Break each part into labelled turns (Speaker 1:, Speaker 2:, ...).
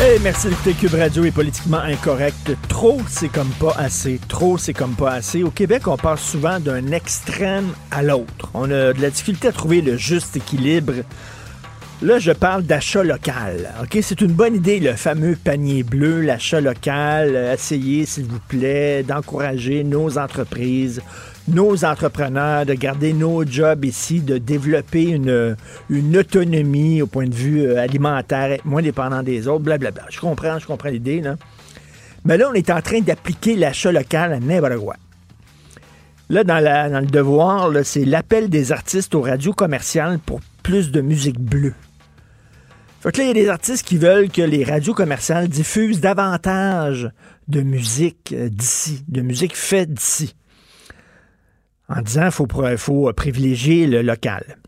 Speaker 1: Hey, merci d'écouter Cube Radio est politiquement incorrect. Trop, c'est comme pas assez. Trop, c'est comme pas assez. Au Québec, on passe souvent d'un extrême à l'autre. On a de la difficulté à trouver le juste équilibre. Là, je parle d'achat local. OK, c'est une bonne idée, le fameux panier bleu, l'achat local. Essayez, s'il vous plaît, d'encourager nos entreprises, nos entrepreneurs, de garder nos jobs ici, de développer une, une autonomie au point de vue euh, alimentaire, être moins dépendant des autres, blablabla. Je comprends, je comprends l'idée, là. Mais là, on est en train d'appliquer l'achat local à n'importe. Là, dans, la- dans le devoir, c'est l'appel des artistes aux radios commerciales pour plus de musique bleue. Fait que là, il y a des artistes qui veulent que les radios commerciales diffusent davantage de musique euh, d'ici, de musique faite d'ici en disant faut, faut privilégier le local.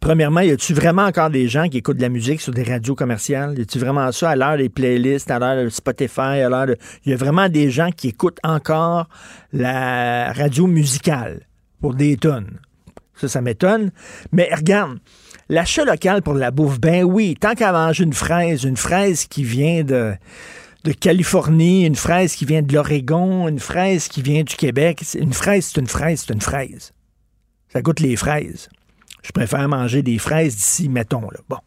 Speaker 1: Premièrement, y a-tu vraiment encore des gens qui écoutent de la musique sur des radios commerciales? Y a-tu vraiment ça à l'heure des playlists, à l'heure de Spotify, à l'heure de... Y a vraiment des gens qui écoutent encore la radio musicale pour des tonnes. Ça, ça m'étonne. Mais regarde, l'achat local pour la bouffe, ben oui, tant qu'à manger une fraise, une fraise qui vient de, de Californie, une fraise qui vient de l'Oregon, une fraise qui vient du Québec. Une fraise, c'est une fraise, c'est une fraise. Ça goûte les fraises. Je préfère manger des fraises d'ici, mettons. Là. Bon.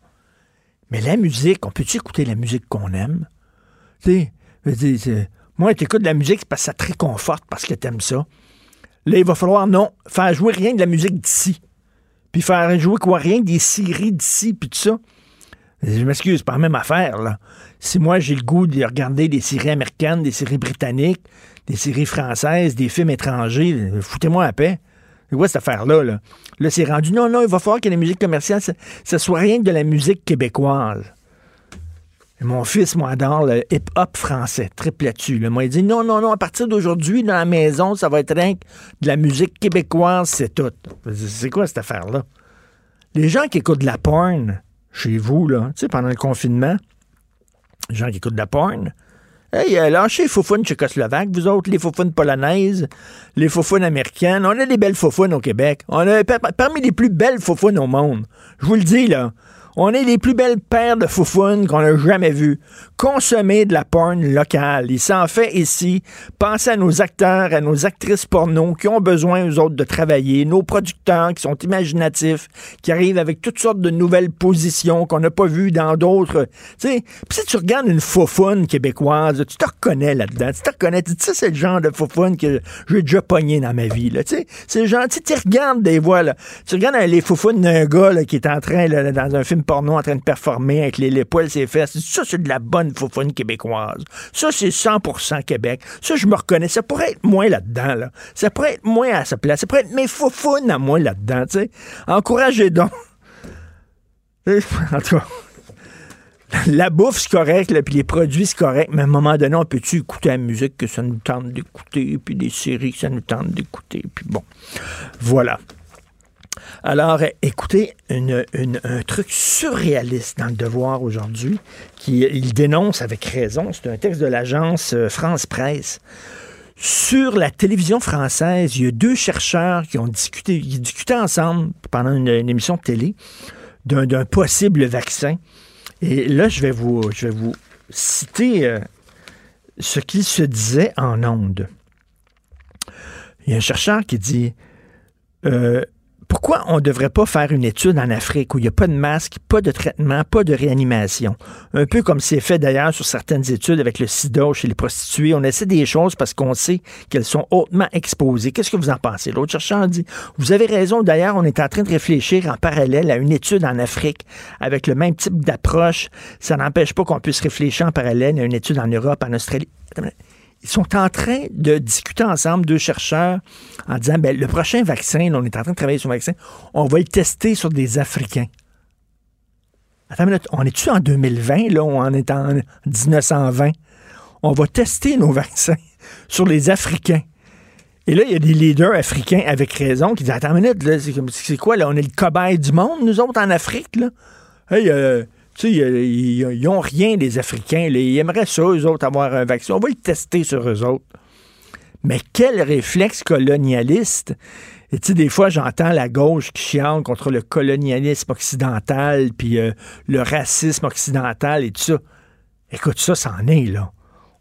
Speaker 1: Mais la musique, on peut-tu écouter la musique qu'on aime? Tu sais, moi, tu écoutes de la musique parce que ça te réconforte, parce que tu aimes ça. Là, il va falloir, non, faire jouer rien de la musique d'ici. Puis faire jouer quoi? Rien des séries d'ici, puis tout ça. Je m'excuse, la même affaire, là. Si moi, j'ai le goût de regarder des séries américaines, des séries britanniques, des séries françaises, des films étrangers, foutez-moi la paix. C'est quoi cette affaire-là, là? C'est rendu, non, non, il va falloir que la musique commerciale, ça, ça soit rien que de la musique québécoise. Mon fils, moi, adore le hip-hop français, triple là-dessus. là. Moi, il dit, non, non, non, à partir d'aujourd'hui, dans la maison, ça va être rien que de la musique québécoise, c'est tout. C'est quoi cette affaire-là? Les gens qui écoutent de la porn chez vous, là, tu sais, pendant le confinement, les gens qui écoutent de la porn, hey, euh, lâchez les faufounes tchécoslovaques, vous autres, les faufounes polonaises, les faufounes américaines. On a des belles faufounes au Québec. On a par- parmi les plus belles faufounes au monde. Je vous le dis, là. On est les plus belles paires de faufounes qu'on a jamais vues. Consommez de la porn locale. Il s'en fait ici. Pensez à nos acteurs, à nos actrices porno qui ont besoin, eux autres, de travailler. Nos producteurs qui sont imaginatifs, qui arrivent avec toutes sortes de nouvelles positions qu'on n'a pas vues dans d'autres. Tu sais, Puis si tu regardes une faufoune québécoise, tu te reconnais là-dedans. Tu te reconnais. Tu sais, c'est le genre de faufoune que j'ai déjà pogné dans ma vie. Tu sais, c'est le genre, tu regardes des voix. Là. Tu regardes euh, les faufounes d'un gars qui est en train, dans un film porno, en train de performer avec les, les poils, ses fesses. Ça, c'est de la bonne faufoune québécoise. Ça, c'est 100% Québec. Ça, je me reconnais. Ça pourrait être moi là-dedans. Là. Ça pourrait être moi à sa place. Ça pourrait être mes faufounes à moi là-dedans. Encouragez donc. En tout cas. La bouffe, c'est correct, puis les produits, c'est correct, mais à un moment donné, on peut-tu écouter la musique que ça nous tente d'écouter, puis des séries que ça nous tente d'écouter, puis bon. Voilà. Alors, écoutez, un truc surréaliste dans le devoir aujourd'hui, qui il dénonce avec raison, c'est un texte de l'agence euh, France Presse. Sur la télévision française, il y a deux chercheurs qui ont discuté, qui ensemble pendant une, émission de télé d'un possible vaccin. Et là, je vais vous, je vais vous citer euh, ce qu'il se disait en ondes. Il y a un chercheur qui dit euh, pourquoi on ne devrait pas faire une étude en Afrique où il n'y a pas de masque, pas de traitement, pas de réanimation? Un peu comme c'est fait d'ailleurs sur certaines études avec le sida chez les prostituées. On essaie des choses parce qu'on sait qu'elles sont hautement exposées. Qu'est-ce que vous en pensez? L'autre chercheur dit, vous avez raison. D'ailleurs, on est en train de réfléchir en parallèle à une étude en Afrique avec le même type d'approche. Ça n'empêche pas qu'on puisse réfléchir en parallèle à une étude en Europe, en Australie. Ils sont en train de discuter ensemble, deux chercheurs, en disant ben, le prochain vaccin, on est en train de travailler sur un vaccin, on va le tester sur des Africains. Attends une minute, on est-tu en 2020, là, on est en 1920? On va tester nos vaccins sur les Africains. Et là, il y a des leaders africains avec raison qui disent Attends une minute, c'est quoi, là? On est le cobaye du monde, nous autres, en Afrique, là? Hey, euh, tu sais, ils n'ont rien, les Africains. Ils aimeraient ça, eux autres, avoir un vaccin. On va le tester sur eux autres. Mais quel réflexe colonialiste! Et tu sais, des fois, j'entends la gauche qui chiale contre le colonialisme occidental, puis euh, le racisme occidental et tout ça. Écoute, ça, c'en est, là.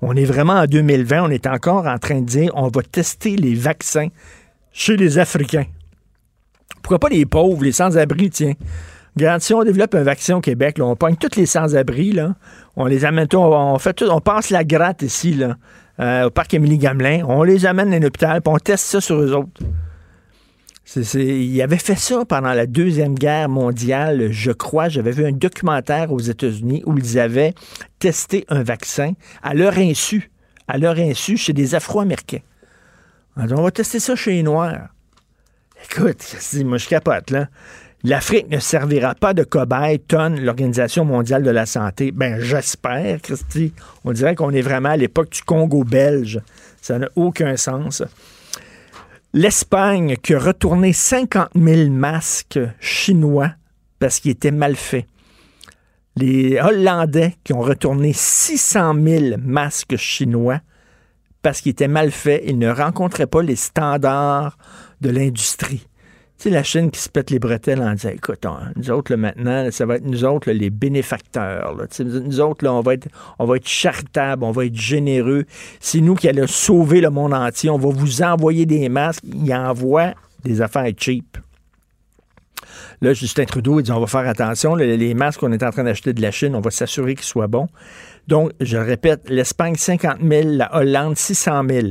Speaker 1: On est vraiment en 2020, on est encore en train de dire on va tester les vaccins chez les Africains. Pourquoi pas les pauvres, les sans-abri, tiens? Regarde, si on développe un vaccin au Québec, on pogne tous les sans-abri, on les amène, on, fait tout, on passe la gratte ici, là, euh, au parc Émilie-Gamelin, on les amène à l'hôpital, puis on teste ça sur eux autres. il avait fait ça pendant la Deuxième Guerre mondiale, je crois. J'avais vu un documentaire aux États-Unis où ils avaient testé un vaccin à leur insu, à leur insu chez des Afro-Américains. On va tester ça chez les Noirs. Écoute, moi je capote, là. L'Afrique ne servira pas de cobaye, tonne l'Organisation mondiale de la santé. Ben, j'espère, Christy. On dirait qu'on est vraiment à l'époque du Congo belge. Ça n'a aucun sens. L'Espagne qui a retourné 50 000 masques chinois parce qu'ils étaient mal faits. Les Hollandais qui ont retourné 600 000 masques chinois parce qu'ils étaient mal faits. Ils ne rencontraient pas les standards de l'industrie. C'est la Chine qui se pète les bretelles en disant écoute, nous autres, maintenant, ça va être nous autres, les bénéfacteurs. Nous autres, là, on va être on charitables, on va être généreux. C'est nous qui allons sauver le monde entier. On va vous envoyer des masques. Ils envoient des affaires cheap. Là, Justin Trudeau, il dit on va faire attention. Les masques qu'on est en train d'acheter de la Chine, on va s'assurer qu'ils soient bons. Donc, je répète, l'Espagne, 50 000, la Hollande, 600 000.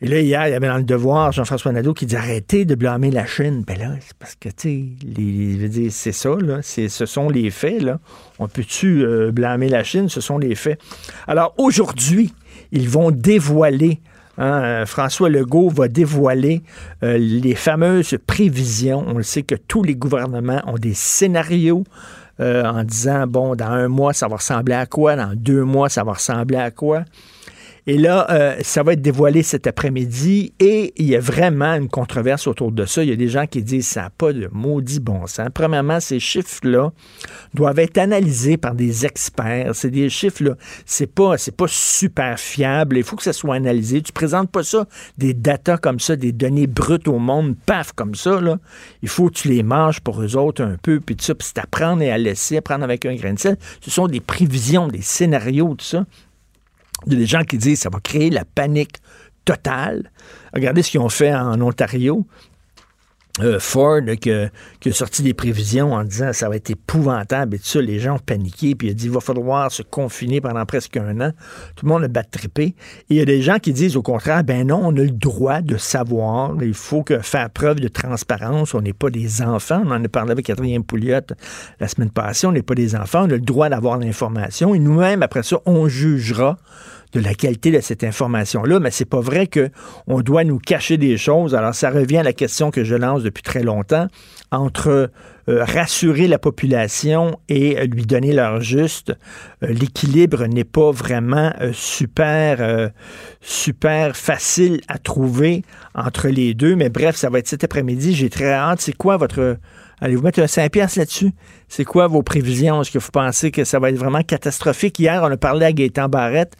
Speaker 1: Et là, hier, il y avait dans le devoir Jean-François Nadeau qui dit arrêtez de blâmer la Chine. Ben là, c'est parce que, tu sais, c'est ça, là. Ce sont les faits, là. On peut-tu euh, blâmer la Chine? Ce sont les faits. Alors, aujourd'hui, ils vont dévoiler hein, euh, François Legault va dévoiler euh, les fameuses prévisions. On le sait que tous les gouvernements ont des scénarios en disant, bon, dans un mois, ça va ressembler à quoi? Dans deux mois, ça va ressembler à quoi? Et là, euh, ça va être dévoilé cet après-midi et il y a vraiment une controverse autour de ça. Il y a des gens qui disent ça n'a pas de maudit bon sens. Premièrement, ces chiffres-là doivent être analysés par des experts. C'est des chiffres-là, c'est pas, pas super fiable. Il faut que ça soit analysé. Tu présentes pas ça, des datas comme ça, des données brutes au monde, paf, comme ça, là. Il faut que tu les manges pour eux autres un peu, puis tout ça, puis c'est apprendre et à laisser, apprendre avec un grain de sel. Ce sont des prévisions, des scénarios, tout ça. Il y a des gens qui disent que ça va créer la panique totale. Regardez ce qu'ils ont fait en Ontario. Euh, Ford qui, a sorti des prévisions en disant ça va être épouvantable et tout ça. Les gens ont paniqué, puis il a dit il va falloir se confiner pendant presque un an. Tout le monde a battrippé. Et il y a des gens qui disent au contraire ben non, on a le droit de savoir. Il faut que faire preuve de transparence. On n'est pas des enfants. On en a parlé avec Catherine Pouliot la semaine passée. On n'est pas des enfants. On a le droit d'avoir l'information. Et nous-mêmes, après ça, on jugera de la qualité de cette information-là, mais c'est pas vrai que on doit nous cacher des choses. Alors, ça revient à la question que je lance depuis très longtemps entre euh, rassurer la population et euh, lui donner leur juste. Euh, l'équilibre n'est pas vraiment super, super facile à trouver entre les deux. Mais bref, ça va être cet après-midi. J'ai très hâte. C'est quoi votre Allez-vous mettre un 5 piastres là-dessus? C'est quoi vos prévisions? Est-ce que vous pensez que ça va être vraiment catastrophique? Hier, on a parlé à Gaétan Barrette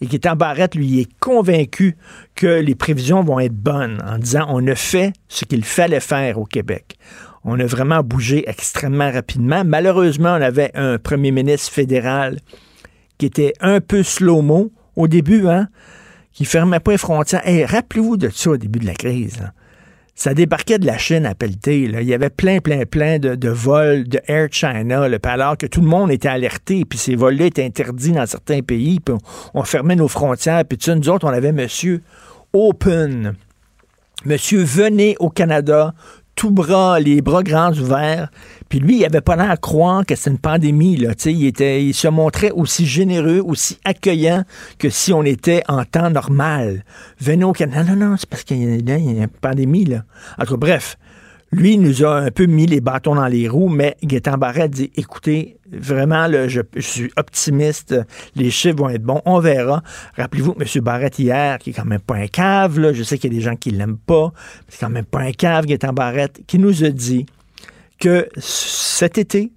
Speaker 1: et Gaétan Barrette, lui, est convaincu que les prévisions vont être bonnes en disant on a fait ce qu'il fallait faire au Québec. On a vraiment bougé extrêmement rapidement. Malheureusement, on avait un premier ministre fédéral qui était un peu slow-mo au début, hein, qui fermait pas les frontières. Et rappelez-vous de ça au début de la crise. Ça débarquait de la Chine à Pelleté. Là. Il y avait plein, plein, plein de, vols de Air China, là, alors que tout le monde était alerté, puis ces vols-là étaient interdits dans certains pays, puis on, fermait nos frontières, puis tu nous autres, on avait Monsieur Open. Monsieur, venez au Canada, tout bras, les bras grands ouverts. Puis lui, il avait pas l'air à croire que c'était une pandémie. Là. il, était, il se montrait aussi généreux, aussi accueillant que si on était en temps normal. Venez au Canada. Non, non, non, c'est parce qu'il y, a une pandémie. Là. En tout cas, bref, lui, nous a un peu mis les bâtons dans les roues, mais Gaétan Barrette dit, écoutez, vraiment, là, je, suis optimiste, les chiffres vont être bons, on verra. Rappelez-vous M. Barrette, hier, qui est quand même pas un cave, là, je sais qu'il y a des gens qui l'aiment pas, mais c'est quand même pas un cave, Gaétan Barrette, qui nous a dit que cet été,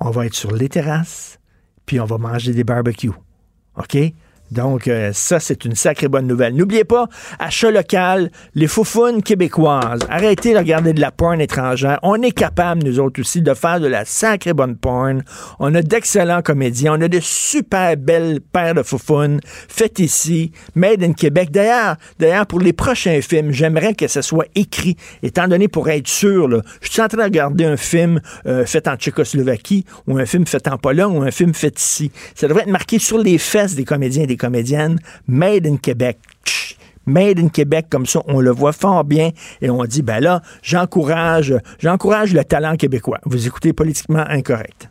Speaker 1: on va être sur les terrasses, puis on va manger des barbecues. OK? Donc, euh, ça, c'est une sacrée bonne nouvelle. N'oubliez pas, achat local, les foufounes québécoises. Arrêtez de regarder de la porn étrangère. On est capable, nous autres aussi, de faire de la sacrée bonne porn. On a d'excellents comédiens. On a de super belles paires de foufounes faites ici, made in Québec. D'ailleurs, d'ailleurs, pour les prochains films, j'aimerais que ce soit écrit, étant donné pour être sûr, je suis en train de regarder un film euh, fait en Tchécoslovaquie ou un film fait en Pologne ou un film fait ici. Ça devrait être marqué sur les fesses des comédiens et des comédienne, Made in Québec. Made in Québec, comme ça, on le voit fort bien et on dit, ben là, j'encourage, j'encourage le talent québécois. Vous écoutez politiquement incorrect.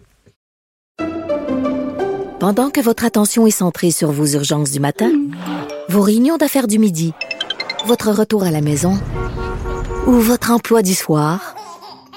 Speaker 2: Pendant que votre attention est centrée sur vos urgences du matin, vos réunions d'affaires du midi, votre retour à la maison ou votre emploi du soir,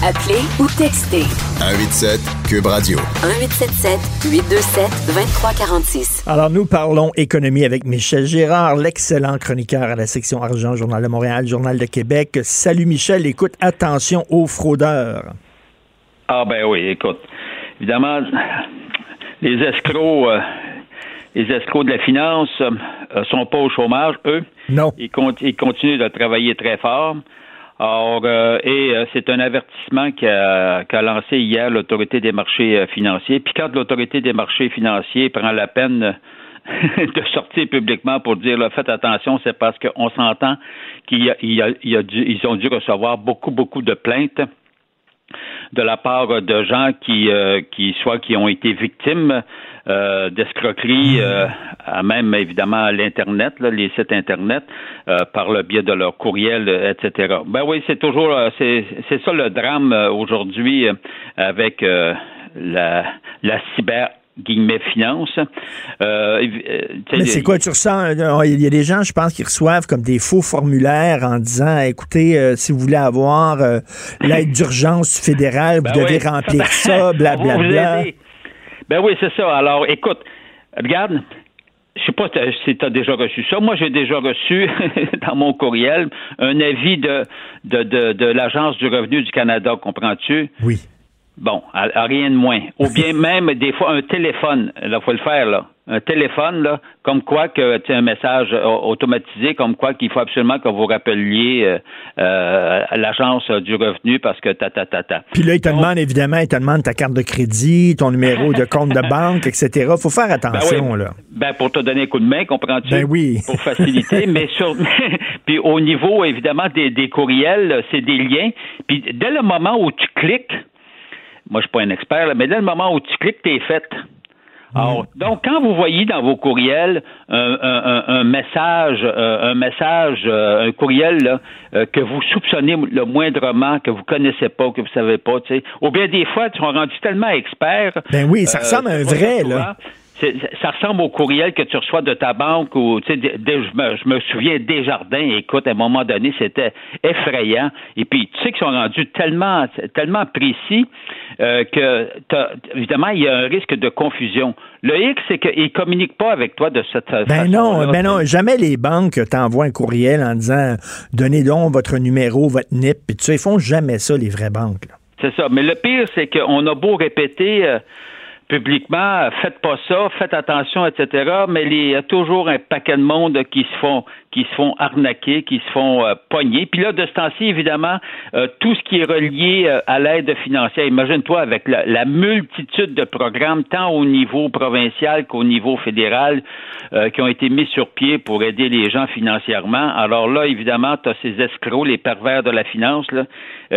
Speaker 3: Appelez ou textez.
Speaker 4: 187 Cube Radio.
Speaker 3: 1877 827 2346.
Speaker 1: Alors nous parlons économie avec Michel Gérard, l'excellent chroniqueur à la section argent Journal de Montréal, Journal de Québec. Salut Michel, écoute attention aux fraudeurs.
Speaker 5: Ah ben oui, écoute. Évidemment les escrocs euh, les escrocs de la finance euh, sont pas au chômage, eux.
Speaker 1: Non.
Speaker 5: Ils, ils continuent de travailler très fort. Or, euh, et euh, c'est un avertissement qu'a lancé hier l'autorité des marchés euh, financiers. Puis quand l'autorité des marchés financiers prend la peine de sortir publiquement pour dire là, faites attention, c'est parce qu'on s'entend qu'ils ils ont dû recevoir beaucoup, beaucoup de plaintes de la part de gens qui, qui soit qui ont été victimes euh, d'escroquerie, euh, à même évidemment l'internet, les sites internet, euh, par le biais de leur courriel, etc. Ben oui, c'est toujours c'est c'est ça le drame aujourd'hui avec la la cyber guillemets finance.
Speaker 1: Mais c'est quoi, tu ressens, il y a des gens, je pense, qui reçoivent comme des faux formulaires en disant, écoutez, si vous voulez avoir l'aide d'urgence fédérale, vous ben devez remplir ça, blablabla.
Speaker 5: Ben oui, c'est ça. Alors, écoute, regarde, je sais pas si tu as déjà reçu ça. Moi, j'ai déjà reçu dans mon courriel un avis de, de, de, de l'Agence du revenu du Canada, comprends-tu?
Speaker 1: Oui.
Speaker 5: Bon, à, rien de moins. Ou bien même des fois un téléphone. Là, faut le faire, là un téléphone, là, comme quoi que tu un message automatisé, comme quoi qu'il faut absolument que vous rappeliez euh, euh, l'agence du revenu parce que ta ta ta ta.
Speaker 1: Puis là, il te demande évidemment, il te demande ta carte de crédit, ton numéro de compte de banque, etc. Faut faire attention
Speaker 5: ben
Speaker 1: là.
Speaker 5: Ben pour te donner un coup de main, comprends-tu?
Speaker 1: Ben oui.
Speaker 5: Pour faciliter, mais sur puis au niveau évidemment des, des courriels, c'est des liens. Puis dès le moment où tu cliques, moi je suis pas un expert, mais dès le moment où tu cliques, t'es fait. Alors, donc, quand vous voyez dans vos courriels un, message, un message, euh, euh, un courriel là, euh, que vous soupçonnez le moindrement, que vous connaissez pas, que vous savez pas, tu sais, ou bien des fois, tu sont rendus tellement experts.
Speaker 1: Ben oui, ça ressemble à un vrai, là
Speaker 5: ça ressemble au courriel que tu reçois de ta banque ou tu sais, je, me, je me souviens Desjardins, écoute, à un moment donné, c'était effrayant. Et puis, tu sais qu'ils sont rendus tellement, tellement précis euh, que évidemment, il y a un risque de confusion. Le X, c'est qu'ils ne communiquent pas avec toi de cette
Speaker 1: ben
Speaker 5: façon.
Speaker 1: Non, ben non, jamais les banques t'envoient un courriel en disant donnez donc votre numéro, votre NIP, puis tu sais, ils font jamais ça, les vraies banques.
Speaker 5: C'est ça. Mais le pire, c'est qu'on a beau répéter euh, publiquement, faites pas ça, faites attention, etc. Mais il y a toujours un paquet de monde qui se font qui se font arnaquer, qui se font euh, pogner. Puis là, de ce temps-ci, évidemment, euh, tout ce qui est relié euh, à l'aide financière. Imagine-toi avec la, multitude de programmes, tant au niveau provincial qu'au niveau fédéral, qui ont été mis sur pied pour aider les gens financièrement. Alors là, évidemment, tu as ces escrocs, les pervers de la finance, là,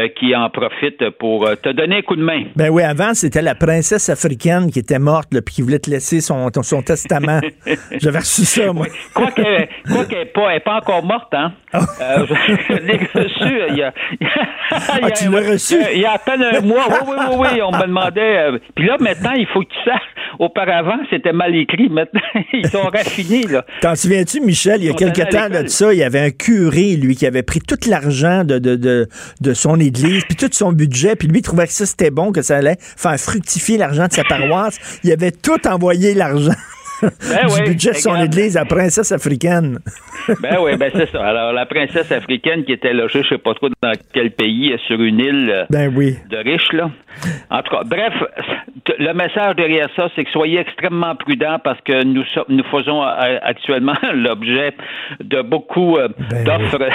Speaker 5: qui en profitent pour te donner un coup de main.
Speaker 1: Ben oui, avant, c'était la princesse africaine qui était morte, puis qui voulait te laisser son, son testament. J'avais reçu ça, moi.
Speaker 5: quoi qu'elle qu pas, pas encore morte, hein? Oh. Euh, je, l'ai reçu il y a.
Speaker 1: ah, tu l'as reçu?
Speaker 5: Il y a à peine un mois. Oui, oui, oui, oui. On me demandait. Euh, puis là, maintenant, il faut que tu saches. Auparavant, c'était mal écrit. Maintenant, ils sont raffinés, là.
Speaker 1: T'en souviens-tu, Michel, il y a quelques temps de ça, il y avait un curé, lui, qui avait pris tout l'argent de, de, de, de, son église, puis tout son budget, puis lui, il trouvait que ça, c'était bon, que ça allait faire fructifier l'argent de sa paroisse. Il avait tout envoyé l'argent. Ben du budget de son église, la princesse africaine.
Speaker 5: ben oui, ben c'est ça. Alors, la princesse africaine qui était logée, je sais pas trop dans quel pays, sur une île euh,
Speaker 1: ben oui.
Speaker 5: de riches, là. En tout cas, bref, le message derrière ça, c'est que soyez extrêmement prudents parce que nous, nous faisons euh, actuellement l'objet de beaucoup euh, ben d'offres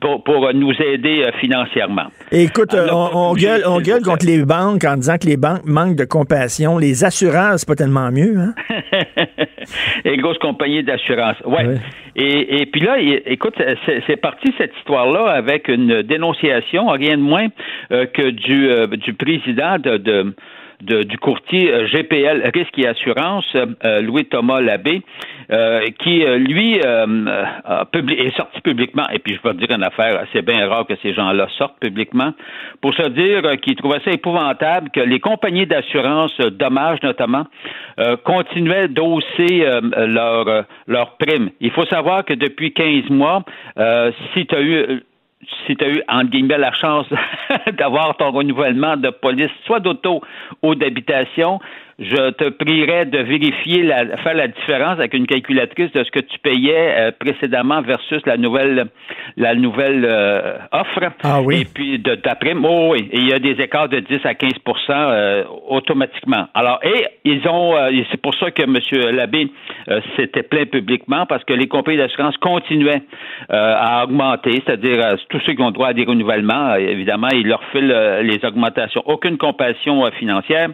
Speaker 5: pour, nous aider financièrement.
Speaker 1: écoute, on, gueule, on gueule contre les banques en disant que les banques manquent de compassion. Les assurances, c'est pas tellement mieux, hein?
Speaker 5: Et grosse compagnie d'assurance. Ouais. Et, et, puis là, écoute, c'est parti cette histoire-là avec une dénonciation, rien de moins euh, que du, euh, du président de, de du courtier euh, GPL Risque et Assurance, euh, Louis-Thomas Labbé, euh, qui, lui, est sorti publiquement, et puis je vais te dire une affaire, c'est bien rare que ces gens-là sortent publiquement, pour se dire qu'il trouvait ça épouvantable que les compagnies d'assurance, dommages notamment, continuaient d'hausser leurs leur primes. Il faut savoir que depuis 15 mois, si tu as eu si tu as eu, entre guillemets, la chance d'avoir ton renouvellement de police, soit d'auto ou d'habitation, je te prierais de vérifier, la, faire la différence avec une calculatrice de ce que tu payais euh, précédemment versus la nouvelle, la nouvelle euh, offre.
Speaker 1: Ah oui.
Speaker 5: Et puis de ta prime. Oh oui. Et il y a des écarts de 10 à 15% euh, automatiquement. Alors, et ils ont, c'est pour ça que M. Labbé s'était plaint publiquement parce que les compagnies d'assurance continuaient à augmenter, c'est-à-dire tous ceux qui ont droit à des renouvellements, évidemment, ils leur filent les augmentations. Aucune compassion financière.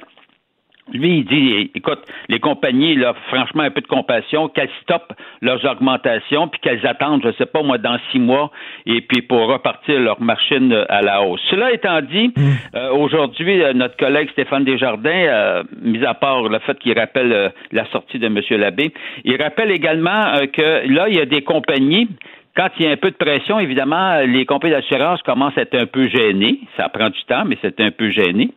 Speaker 5: Lui, il dit, écoute, les compagnies, là, franchement, un peu de compassion, qu'elles stoppent leurs augmentations, puis qu'elles attendent, je ne sais pas, moi, dans six mois, et puis pour repartir leur machine à la hausse. Cela étant dit, mm. euh, aujourd'hui, euh, notre collègue Stéphane Desjardins, euh, mis à part le fait qu'il rappelle la sortie de M. Labbé, il rappelle également que là, il y a des compagnies quand il y a un peu de pression, évidemment, les compagnies d'assurance commencent à être un peu gênées. Ça prend du temps, mais c'est un peu gêné.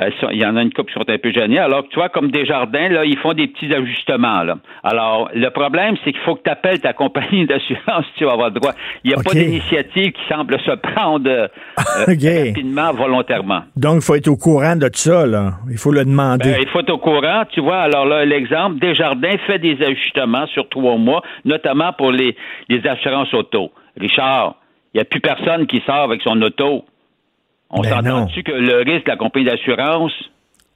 Speaker 5: Euh, il y en a une couple qui sont un peu gênées. Alors tu vois, comme des jardins, là, ils font des petits ajustements. Là. Alors, le problème, c'est qu'il faut que tu appelles ta compagnie d'assurance si tu vas avoir le droit. Il n'y a pas d'initiative qui semble se prendre euh, rapidement, volontairement.
Speaker 1: Donc, il faut être au courant de tout ça, là. Il faut le demander.
Speaker 5: Ben, il faut être au courant. Tu vois, alors là, l'exemple, Desjardins fait des ajustements sur trois mois, notamment pour les, les assurances auto. Richard, il n'y a plus personne qui sort avec son auto. On ben s'entend-tu que le risque de la compagnie d'assurance,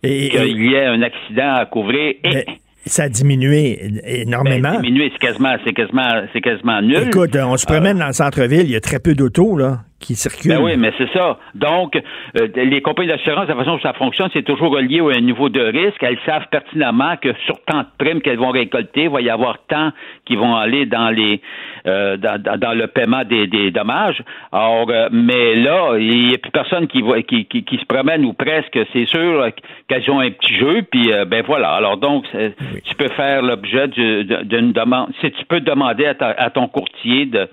Speaker 5: qu'il y ait un accident à couvrir,
Speaker 1: ben, ça a diminué énormément.
Speaker 5: Ben, diminué, c'est quasiment, c'est quasiment, c'est quasiment nul.
Speaker 1: Écoute, on se promène dans le centre-ville, il y a très peu d'autos, là qui
Speaker 5: Ben oui, mais c'est ça. Donc, euh, les compagnies d'assurance, la façon dont ça fonctionne, c'est toujours relié un niveau de risque. Elles savent pertinemment que sur tant de primes qu'elles vont récolter, il va y avoir tant qui vont aller dans les euh, dans, le paiement des, dommages. Alors, euh, mais là, il n'y a plus personne qui, va, qui, qui, se promène ou presque. C'est sûr qu'elles ont un petit jeu, puis ben voilà. Alors donc, tu peux faire l'objet d'une demande. Si tu peux demander à, à ton courtier de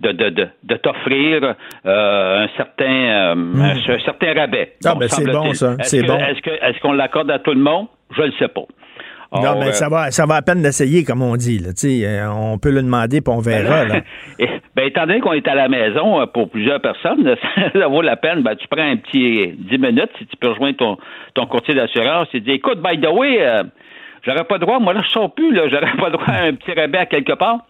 Speaker 5: de, de, de, t'offrir euh, un certain euh, hmm. un, certain rabais.
Speaker 1: Ah, ben c'est bon, ça. C'est bon.
Speaker 5: Est-ce, est-ce qu'on l'accorde à tout le monde? Je ne sais pas.
Speaker 1: non, mais euh, ça va, ça va à peine d'essayer, comme on dit. Là. on peut le demander, puis on verra. Là.
Speaker 5: ben, étant donné qu'on est à la maison pour plusieurs personnes, ça vaut la peine. Ben, tu prends un petit 10 minutes, si tu peux rejoindre ton, ton courtier d'assurance et dire, écoute, by the way, j'aurais pas droit, moi là, je sors plus, là, j'aurais pas droit à un petit rabais à quelque part.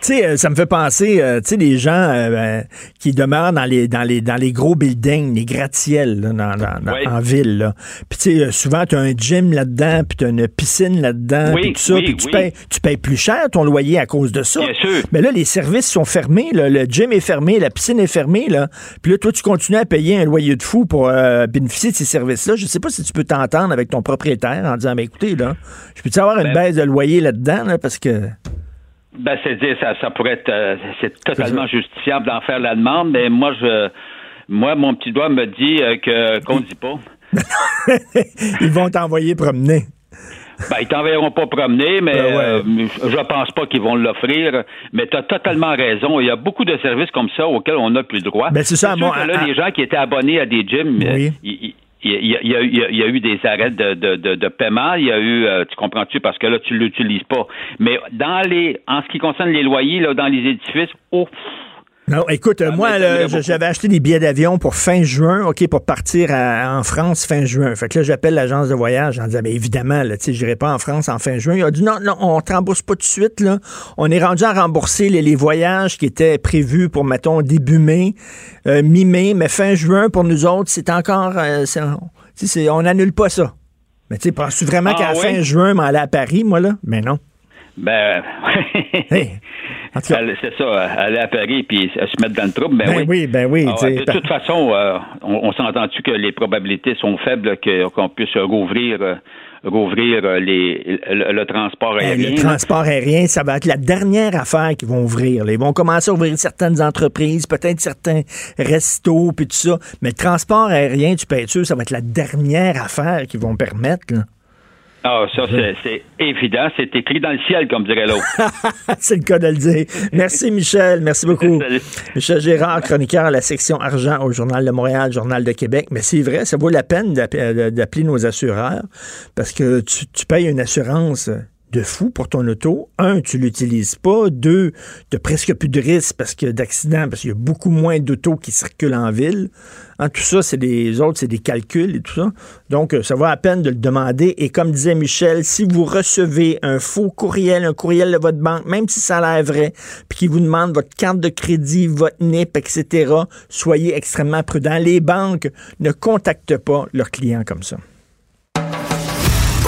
Speaker 1: Tu sais, euh, ça me fait penser, euh, tu sais, les gens euh, ben, qui demeurent dans les, dans les, dans les gros buildings, les gratte-ciels là, dans, dans- dans-
Speaker 5: Oui.
Speaker 1: en ville. Là. Puis tu sais, souvent, tu as un gym là-dedans, puis tu as une piscine là-dedans,
Speaker 5: Oui,
Speaker 1: puis tout ça,
Speaker 5: oui,
Speaker 1: puis tu, payes, tu payes plus cher ton loyer à cause de ça.
Speaker 5: Bien sûr.
Speaker 1: Mais là, les services sont fermés, là. le gym est fermé, la piscine est fermée, là. Puis là, toi, tu continues à payer un loyer de fou pour euh, bénéficier de ces services-là. Je sais pas si tu peux t'entendre avec ton propriétaire en disant, mais écoutez, là, je peux-tu avoir une
Speaker 5: Ben-
Speaker 1: baisse de loyer là-dedans, là, parce que...
Speaker 5: Ben, c'est dire, ça, ça pourrait être, euh, c'est totalement justifiable d'en faire la demande, mais moi, je, moi, mon petit doigt me dit euh, que qu'on dit pas.
Speaker 1: Ils vont t'envoyer promener.
Speaker 5: Ben, ils t'enverront pas promener, mais
Speaker 1: Ben ouais.
Speaker 5: euh, je pense pas qu'ils vont l'offrir. Mais tu as totalement raison. Il y a beaucoup de services comme ça auxquels on n'a plus le droit.
Speaker 1: Ben, c'est ça,
Speaker 5: sûr
Speaker 1: moi,
Speaker 5: là,
Speaker 1: à-
Speaker 5: les gens qui étaient abonnés à des gyms,
Speaker 1: Oui.
Speaker 5: il- il- y, a, il y il y a eu des arrêts de, de, de, de paiement. Il y a eu, euh, tu comprends-tu, parce que là, tu l'utilises pas. Mais dans les, en ce qui concerne les loyers, là, dans les édifices, oh,
Speaker 1: Non, écoute, euh,
Speaker 5: Ah,
Speaker 1: moi,
Speaker 5: ça
Speaker 1: j'avais acheté des billets d'avion pour fin juin, OK, pour partir à- en France fin juin. Fait que là, j'appelle l'agence de voyage en disant, ben évidemment, là, tu sais, j'irai pas en France en fin juin. Il a dit, non, non, on te rembourse pas tout de suite, là. On est rendu à rembourser les, les voyages qui étaient prévus pour, mettons, début mai, euh, mi-mai, mais fin juin, pour nous autres, c'est encore, euh, on- tu sais, c'est- on annule pas ça. Mais tu sais, penses-tu vraiment
Speaker 5: Ah,
Speaker 1: qu'à
Speaker 5: oui?
Speaker 1: fin juin, m'en aller à Paris, moi, là? Mais non.
Speaker 5: Ben,
Speaker 1: Hey,
Speaker 5: c'est ça, aller à Paris puis se mettre dans le trouble, ben,
Speaker 1: Ben
Speaker 5: oui.
Speaker 1: oui, ben oui,
Speaker 5: Ah de
Speaker 1: par-
Speaker 5: toute façon, euh, on, on s'entend-tu que les probabilités sont faibles qu'on puisse rouvrir, euh, rouvrir euh, les, le, le transport
Speaker 1: Hey,
Speaker 5: aérien?
Speaker 1: le transport aérien, ça va être la dernière affaire qu'ils vont ouvrir. Ils vont commencer à ouvrir certaines entreprises, peut-être certains restos, puis tout ça. Mais le transport aérien, tu peux être sûr, ça va être la dernière affaire qu'ils vont permettre. là.
Speaker 5: Ah, ça, c'est, c'est évident. C'est écrit dans le ciel, comme dirait l'autre.
Speaker 1: C'est le cas de le dire. Merci, Michel. Merci beaucoup.
Speaker 5: Salut.
Speaker 1: Michel Gérard, chroniqueur à la section argent au Journal de Montréal, Journal de Québec. Mais c'est vrai, ça vaut la peine euh, d'appeler nos assureurs parce que tu, tu payes une assurance de fou pour ton auto. Un, tu l'utilises pas. Deux, tu presque plus de risques parce que d'accidents, parce qu'il y a beaucoup moins d'autos qui circulent en ville. Hein, tout ça, c'est des autres, c'est des calculs et tout ça. Donc, euh, ça vaut la peine de le demander. Et comme disait Michel, si vous recevez un faux courriel, un courriel de votre banque, même si ça a l'air vrai, puis qui vous demande votre carte de crédit, votre NIP, etc., soyez extrêmement prudents. Les banques ne contactent pas leurs clients comme ça.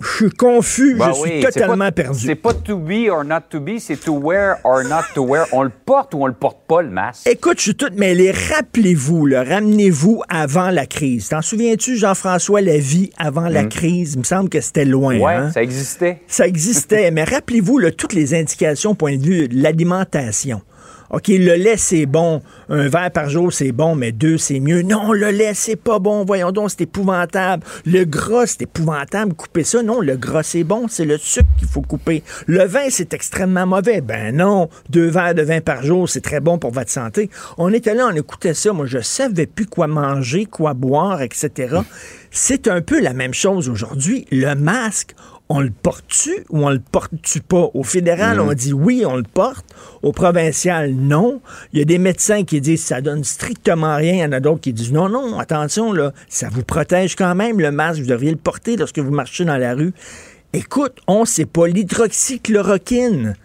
Speaker 1: Je suis confus,
Speaker 6: Ben
Speaker 1: je
Speaker 6: oui,
Speaker 1: suis totalement
Speaker 6: pas-
Speaker 1: perdu.
Speaker 6: C'est pas to be or not to be, c'est to wear or not to wear. On le porte ou on le porte pas, le masque?
Speaker 1: Écoute, je suis tout mêlé. Rappelez-vous, ramenez-vous avant la crise. T'en souviens-tu, Jean-François, la vie avant la crise? Il me semble que c'était loin.
Speaker 6: Ouais,
Speaker 1: hein?
Speaker 6: ça existait.
Speaker 1: Ça existait, mais rappelez-vous toutes les indications au point de vue de l'alimentation. OK, le lait, c'est bon. Un verre par jour, c'est bon, mais deux, c'est mieux. Non, le lait, c'est pas bon. Voyons donc, c'est épouvantable. Le gras, c'est épouvantable. Coupez ça. Non, le gras, c'est bon. C'est le sucre qu'il faut couper. Le vin, c'est extrêmement mauvais. Ben non, deux verres de vin par jour, c'est très bon pour votre santé. On était là, on écoutait ça. Moi, je savais plus quoi manger, quoi boire, etc. C'est un peu la même chose aujourd'hui. Le masque, on le porte-tu ou on le porte-tu pas? Au fédéral, on dit oui, on le porte. Au provincial, non. Il y a des médecins qui disent ça donne strictement rien. Il y en a d'autres qui disent non, non, attention, là, ça vous protège quand même, le masque. Vous devriez le porter lorsque vous marchez dans la rue. Écoute, on sait pas l'hydroxychloroquine.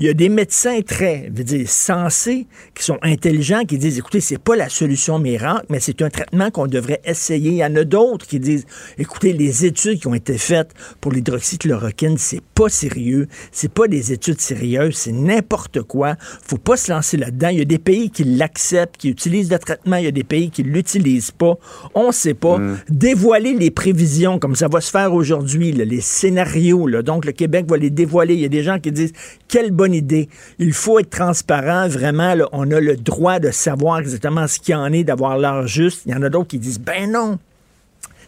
Speaker 1: Il y a des médecins très, je veux dire, sensés, qui sont intelligents, qui disent, écoutez, c'est pas la solution miracle, mais c'est un traitement qu'on devrait essayer. Il y en a d'autres qui disent, écoutez, les études qui ont été faites pour l'hydroxychloroquine, c'est pas sérieux, c'est pas des études sérieuses, c'est n'importe quoi. Faut pas se lancer là-dedans. Il y a des pays qui l'acceptent, qui utilisent le traitement, il y a des pays qui l'utilisent pas. On sait pas. Dévoiler les prévisions, comme ça va se faire aujourd'hui, les scénarios, là. donc le Québec va les dévoiler. Il y a des gens qui disent, quelle bonne idée. Il faut être transparent, vraiment. on a le droit de savoir exactement ce qu'il y en est, d'avoir l'heure juste. Il y en a d'autres qui disent, ben non.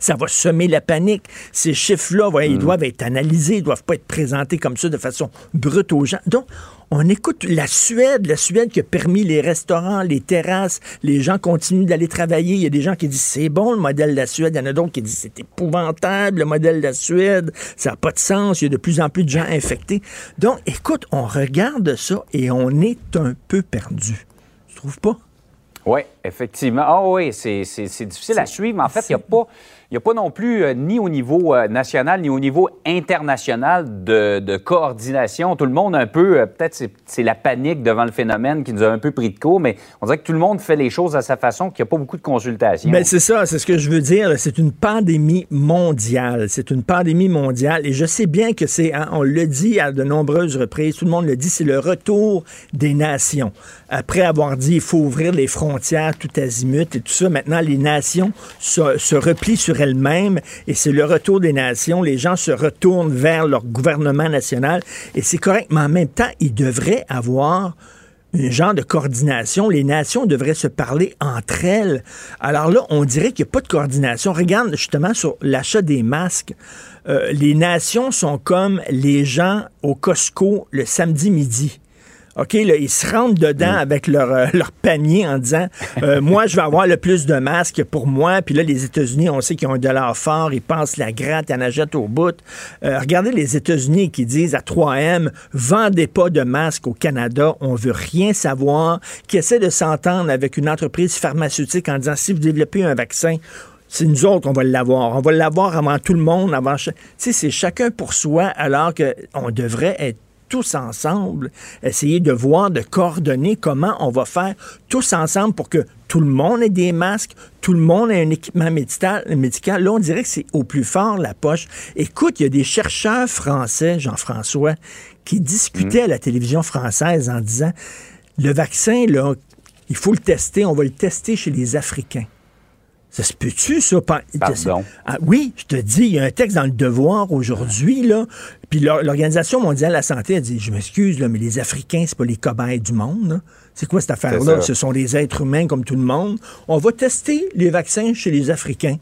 Speaker 1: Ça va semer la panique. Ces chiffres-là, ils doivent être analysés, ils doivent pas être présentés comme ça de façon brute aux gens. Donc, on écoute la Suède, la Suède qui a permis les restaurants, les terrasses, les gens continuent d'aller travailler. Il y a des gens qui disent c'est bon le modèle de la Suède, il y en a d'autres qui disent c'est épouvantable le modèle de la Suède, ça n'a pas de sens, il y a de plus en plus de gens infectés. Donc, écoute, on regarde ça et on est un peu perdu. Tu trouves pas?
Speaker 6: Oui, effectivement. Ah oui, c'est difficile à suivre. Mais en fait, il n'y a pas n'y a pas non plus, euh, ni au niveau euh, national, ni au niveau international, de, coordination. Tout le monde un peu, euh, peut-être c'est la panique devant le phénomène qui nous a un peu pris de court, mais on dirait que tout le monde fait les choses à sa façon, qu'il n'y a pas beaucoup de consultation.
Speaker 1: Mais ben, c'est ça, c'est ce que je veux dire. C'est une pandémie mondiale. C'est une pandémie mondiale. Et je sais bien que c'est, hein, on le dit à de nombreuses reprises, tout le monde le dit, c'est le retour des nations. Après avoir dit il faut ouvrir les frontières tout azimut et tout ça, maintenant les nations se, se replient sur elle-même et c'est le retour des nations. Les gens se retournent vers leur gouvernement national et c'est correct, mais en même temps, ils devraient avoir un genre de coordination. Les nations devraient se parler entre elles. Alors là, on dirait qu'il n'y a pas de coordination. Regarde justement sur l'achat des masques. Euh, les nations sont comme les gens au Costco le samedi midi. OK, là, ils se rentrent dedans mm. avec leur, euh, leur panier en disant euh, Moi, je vais avoir le plus de masques pour moi. Puis là, les États-Unis, on sait qu'ils ont un dollar fort, ils passent la gratte, ils en achètent au bout. Euh, regardez les États-Unis qui disent à 3M Vendez pas de masques au Canada, on veut rien savoir, qui essaient de s'entendre avec une entreprise pharmaceutique en disant Si vous développez un vaccin, c'est nous autres qu'on va l'avoir. On va l'avoir avant tout le monde. Avant... Tu sais, c'est chacun pour soi, alors qu'on devrait être tous ensemble, essayer de voir, de coordonner comment on va faire tous ensemble pour que tout le monde ait des masques, tout le monde ait un équipement médical. Là, on dirait que c'est au plus fort la poche. Écoute, il y a des chercheurs français, Jean-François, qui discutaient à la télévision française en disant, le vaccin, il faut le tester, on va le tester chez les Africains. Ça se peut-tu, ça?
Speaker 6: Pardon?
Speaker 1: Ah, oui, je te dis, il y a un texte dans le Devoir aujourd'hui, là. Puis l'Organisation mondiale de la santé a dit, je m'excuse, là, mais les Africains, c'est pas les cobayes du monde. C'est quoi cette affaire-là? Ce sont des êtres humains comme tout le monde. On va tester les vaccins chez les Africains.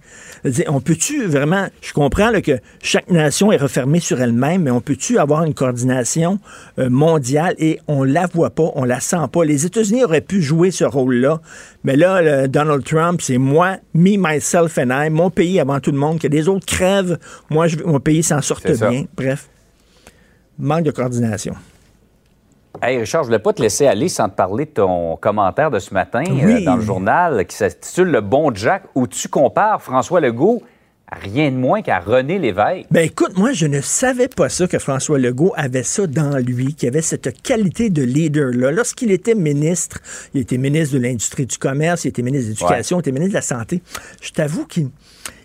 Speaker 1: On peut-tu vraiment, je comprends que chaque nation est refermée sur elle-même, mais on peut-tu avoir une coordination euh, mondiale et on la voit pas, on la sent pas? Les États-Unis auraient pu jouer ce rôle-là, mais là, Donald Trump, c'est moi, me, myself and I, mon pays avant tout le monde, que les autres crèvent, moi, je, mon pays s'en sorte bien. Bref, manque de coordination.
Speaker 6: Hey Richard, je ne voulais pas te laisser aller sans te parler de ton commentaire de ce matin euh, dans le journal qui s'intitule Le bon Jack, où tu compares François Legault à rien de moins qu'à René Lévesque.
Speaker 1: Ben écoute, moi, je ne savais pas ça que François Legault avait ça dans lui, qu'il avait cette qualité de leader-là. Lorsqu'il était ministre, il était ministre de l'Industrie du commerce, il était ministre de l'Éducation, il était ministre de la Santé. Je t'avoue qu'il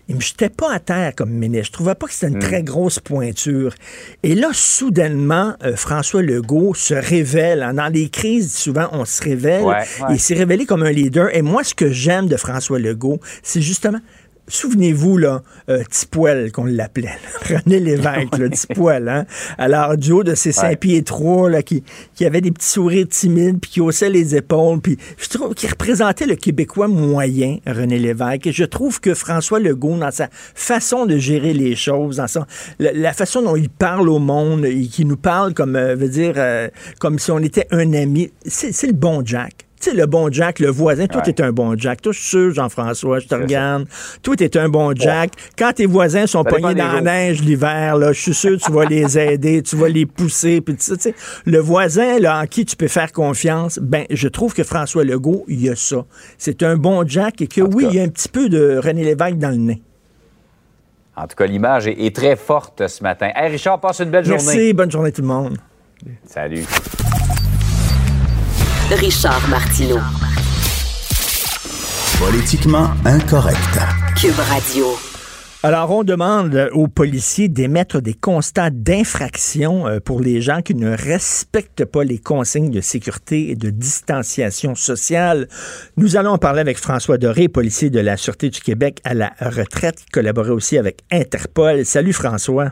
Speaker 1: il me jetait pas à terre comme ministre. Je trouvais pas que c'était une hmm. très grosse pointure. Et là, soudainement, euh, François Legault se révèle. Hein. dans les crises, souvent, on se révèle. Il s'est révélé comme un leader. Et moi, ce que j'aime de François Legault, c'est justement Souvenez-vous, là, euh, Tipoel, qu'on l'appelait, René Lévesque, là, Tipoel, hein? Alors, du haut de ses cinq pieds trois, là, qui, qui avait des petits sourires timides, puis qui haussait les épaules, puis je trouve qu'il représentait le Québécois moyen, René Lévesque. Et je trouve que François Legault, dans sa façon de gérer les choses, dans sa, la, façon dont il parle au monde, et qui nous parle comme, euh, veut dire, euh, comme si on était un ami, c'est le bon Jack. Tu sais, le bon Jack, le voisin, tout est un bon Jack. Toi, je suis sûr, Jean-François, je te regarde. Tout est un bon Jack. Quand tes voisins sont pognés dans la neige l'hiver, là, je suis sûr que tu vas les aider, tu vas les pousser. Puis, tu sais, le voisin là, en qui tu peux faire confiance, ben, je trouve que François Legault, il y a ça. C'est un bon Jack et que oui, il y a un petit peu de René Lévesque dans le nez.
Speaker 6: En tout cas, l'image est, très forte ce matin. Hey, Richard, passe une belle journée.
Speaker 1: Merci, bonne journée tout le monde.
Speaker 6: Salut.
Speaker 3: Richard Martineau.
Speaker 4: Politiquement incorrect.
Speaker 3: Cube Radio.
Speaker 1: Alors, on demande aux policiers d'émettre des constats d'infraction euh, pour les gens qui ne respectent pas les consignes de sécurité et de distanciation sociale. Nous allons en parler avec François Doré, policier de la Sûreté du Québec à la retraite, qui collaborait aussi avec Interpol. Salut François.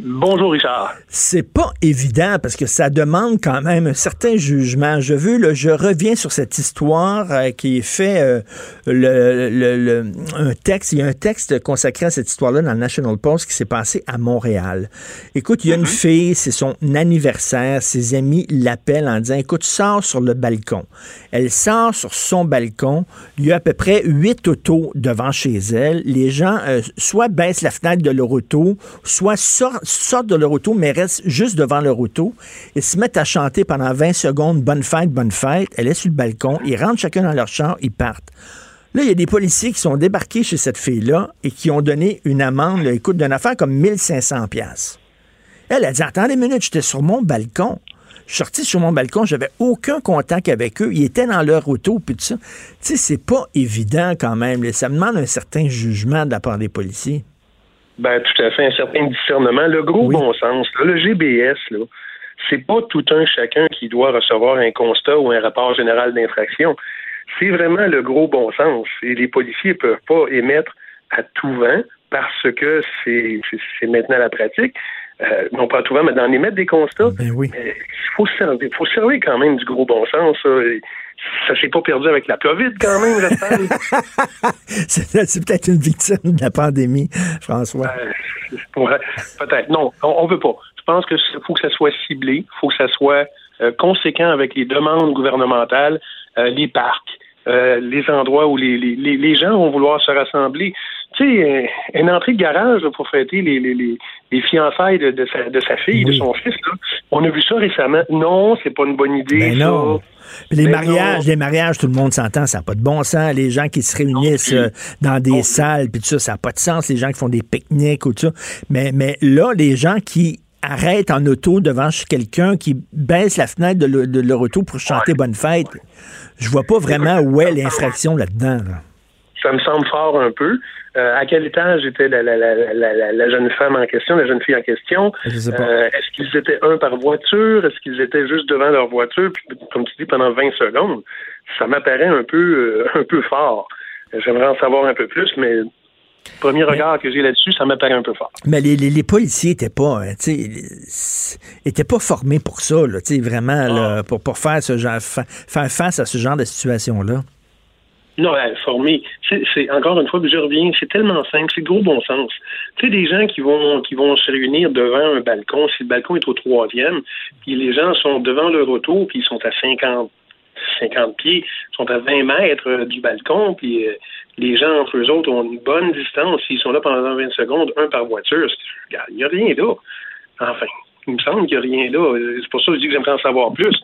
Speaker 7: Bonjour Richard.
Speaker 1: C'est pas évident parce que ça demande quand même un certain jugement. Je veux, là, je reviens sur cette histoire euh, qui est fait euh, le, le, un texte. Il y a un texte consacré à cette histoire-là dans le National Post qui s'est passé à Montréal. Écoute, il y a une mm-hmm. fille, c'est son anniversaire. Ses amis l'appellent en disant Écoute, sors sur le balcon. Elle sort sur son balcon. Il y a à peu près huit autos devant chez elle. Les gens euh, soit baissent la fenêtre de leur auto, soit sortent sortent de leur auto, mais restent juste devant leur auto et se mettent à chanter pendant 20 secondes Bonne fête, bonne fête. Elle est sur le balcon. Ils rentrent chacun dans leur char, ils partent. Là, il y a des policiers qui sont débarqués chez cette fille-là et qui ont donné une amende, écoute, d'une affaire comme 1500 pièces. Elle a dit, attendez une minute, j'étais sur mon balcon. Je suis sorti sur mon balcon, j'avais aucun contact avec eux. Ils étaient dans leur auto, puis tout ça. Tu sais, c'est pas évident quand même. Ça demande un certain jugement de la part des policiers.
Speaker 7: Ben, tout à fait, un certain discernement. Le gros bon sens, le GBS, là, c'est pas tout un chacun qui doit recevoir un constat ou un rapport général d'infraction. C'est vraiment le gros bon sens. Et les policiers peuvent pas émettre à tout vent parce que c'est maintenant la pratique. Euh, non pas à tout vent, mais d'en émettre des constats.
Speaker 1: Ben oui.
Speaker 7: Il faut servir, faut servir quand même du gros bon sens. Ça ça s'est pas perdu avec la COVID quand même,
Speaker 1: C'est peut-être une victime de la pandémie, François.
Speaker 7: Euh, peut-être. Non, on, ne veut pas. Je pense que faut que ça soit ciblé, faut que ça soit euh, conséquent avec les demandes gouvernementales, euh, les parcs, les endroits où les, les, les, gens vont vouloir se rassembler. Tu sais, une entrée de garage pour fêter les, les, fiançailles de, de, sa, de sa fille, de son fils, là. on a vu ça récemment. Non, c'est pas une bonne idée.
Speaker 1: Ben non les mariages, les mariages, tout le monde s'entend, ça n'a pas de bon sens. Les gens qui se réunissent euh, dans des salles, puis tout ça, ça n'a pas de sens. Les gens qui font des pique-niques ou tout ça. Mais, mais là, les gens qui arrêtent en auto devant quelqu'un, qui baisse la fenêtre de, leur auto pour chanter Bonne fête, je vois pas vraiment où est l'infraction là-dedans.
Speaker 7: Ça me semble fort un peu. Euh, à quel étage était la, la, la, la, jeune femme en question, la jeune fille en question?
Speaker 1: Euh,
Speaker 7: est-ce qu'ils étaient un par voiture? Est-ce qu'ils étaient juste devant leur voiture? Puis, comme tu dis, pendant 20 secondes, ça m'apparaît un peu, euh, un peu fort. J'aimerais en savoir un peu plus, mais premier regard que j'ai là-dessus, ça m'apparaît un peu fort.
Speaker 1: Mais les, les, les policiers étaient pas, étaient pas formés pour ça, là, vraiment, là, ah. pour, pour faire ce genre, faire face à ce genre de situation-là.
Speaker 7: Non, formé. C'est encore une fois, je reviens, c'est tellement simple, c'est gros bon sens. Tu sais, des gens qui vont qui vont se réunir devant un balcon, si le balcon est au troisième, puis les gens sont devant leur auto, puis ils sont à 50 50 pieds, sont à 20 mètres euh, du balcon, puis euh, les gens entre eux autres ont une bonne distance. S'ils sont là pendant 20 secondes, un par voiture, il n'y a rien là. Enfin, il me semble qu'il n'y a rien là. C'est pour ça que je dis que j'aimerais en savoir plus.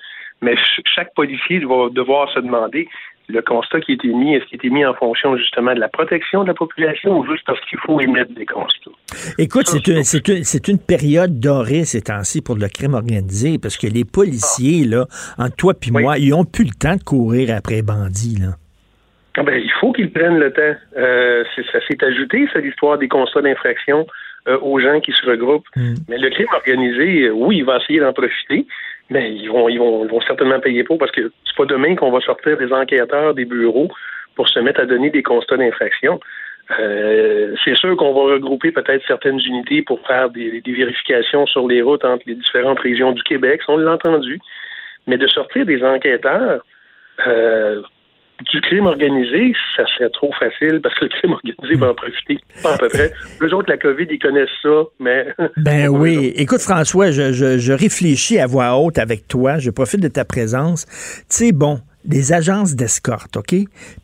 Speaker 7: Mais chaque policier va devoir se demander le constat qui a été mis, est-ce qu'il a été mis en fonction justement de la protection de la population ou juste parce qu'il faut émettre des constats?
Speaker 1: Écoute, c'est une, une, une, période dorée ces temps-ci pour le crime organisé parce que les policiers, là, entre toi et moi, ils ont plus le temps de courir après les bandits. Là.
Speaker 7: Ah ben, il faut qu'ils prennent le temps. Euh, ça s'est ajouté, c'est l'histoire des constats d'infraction euh, aux gens qui se regroupent. Hmm. Mais le crime organisé, euh, oui, il va essayer d'en profiter, mais ils vont, ils vont, vont certainement payer pour parce que c'est pas demain qu'on va sortir des enquêteurs des bureaux pour se mettre à donner des constats d'infraction. Euh, c'est sûr qu'on va regrouper peut-être certaines unités pour faire des, vérifications sur les routes entre les différentes régions du Québec, on l'a entendu. Mais de sortir des enquêteurs, euh, du crime organisé, ça serait trop facile parce que le crime organisé va en profiter, pas à peu près. Eux autres, la COVID, ils connaissent ça, mais...
Speaker 1: Ben oui. Écoute, François, je, je, je réfléchis à voix haute avec toi. Je profite de ta présence. Tu sais, bon, les agences d'escorte, OK?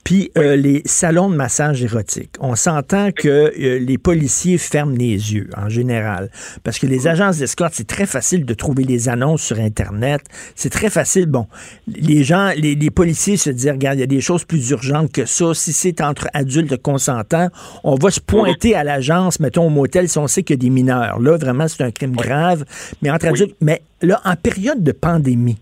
Speaker 1: Puis euh, les salons de massage érotique. On s'entend que euh, les policiers ferment les yeux en général. Parce que les agences d'escorte, c'est très facile de trouver les annonces sur Internet. C'est très facile. Bon, les gens, les, policiers se disent, regarde, il y a des choses plus urgentes que ça. Si c'est entre adultes consentants, on va se pointer à l'agence, mettons au motel, si on sait qu'il y a des mineurs. Là, vraiment, c'est un crime grave. Mais entre adultes, mais là, en période de pandémie,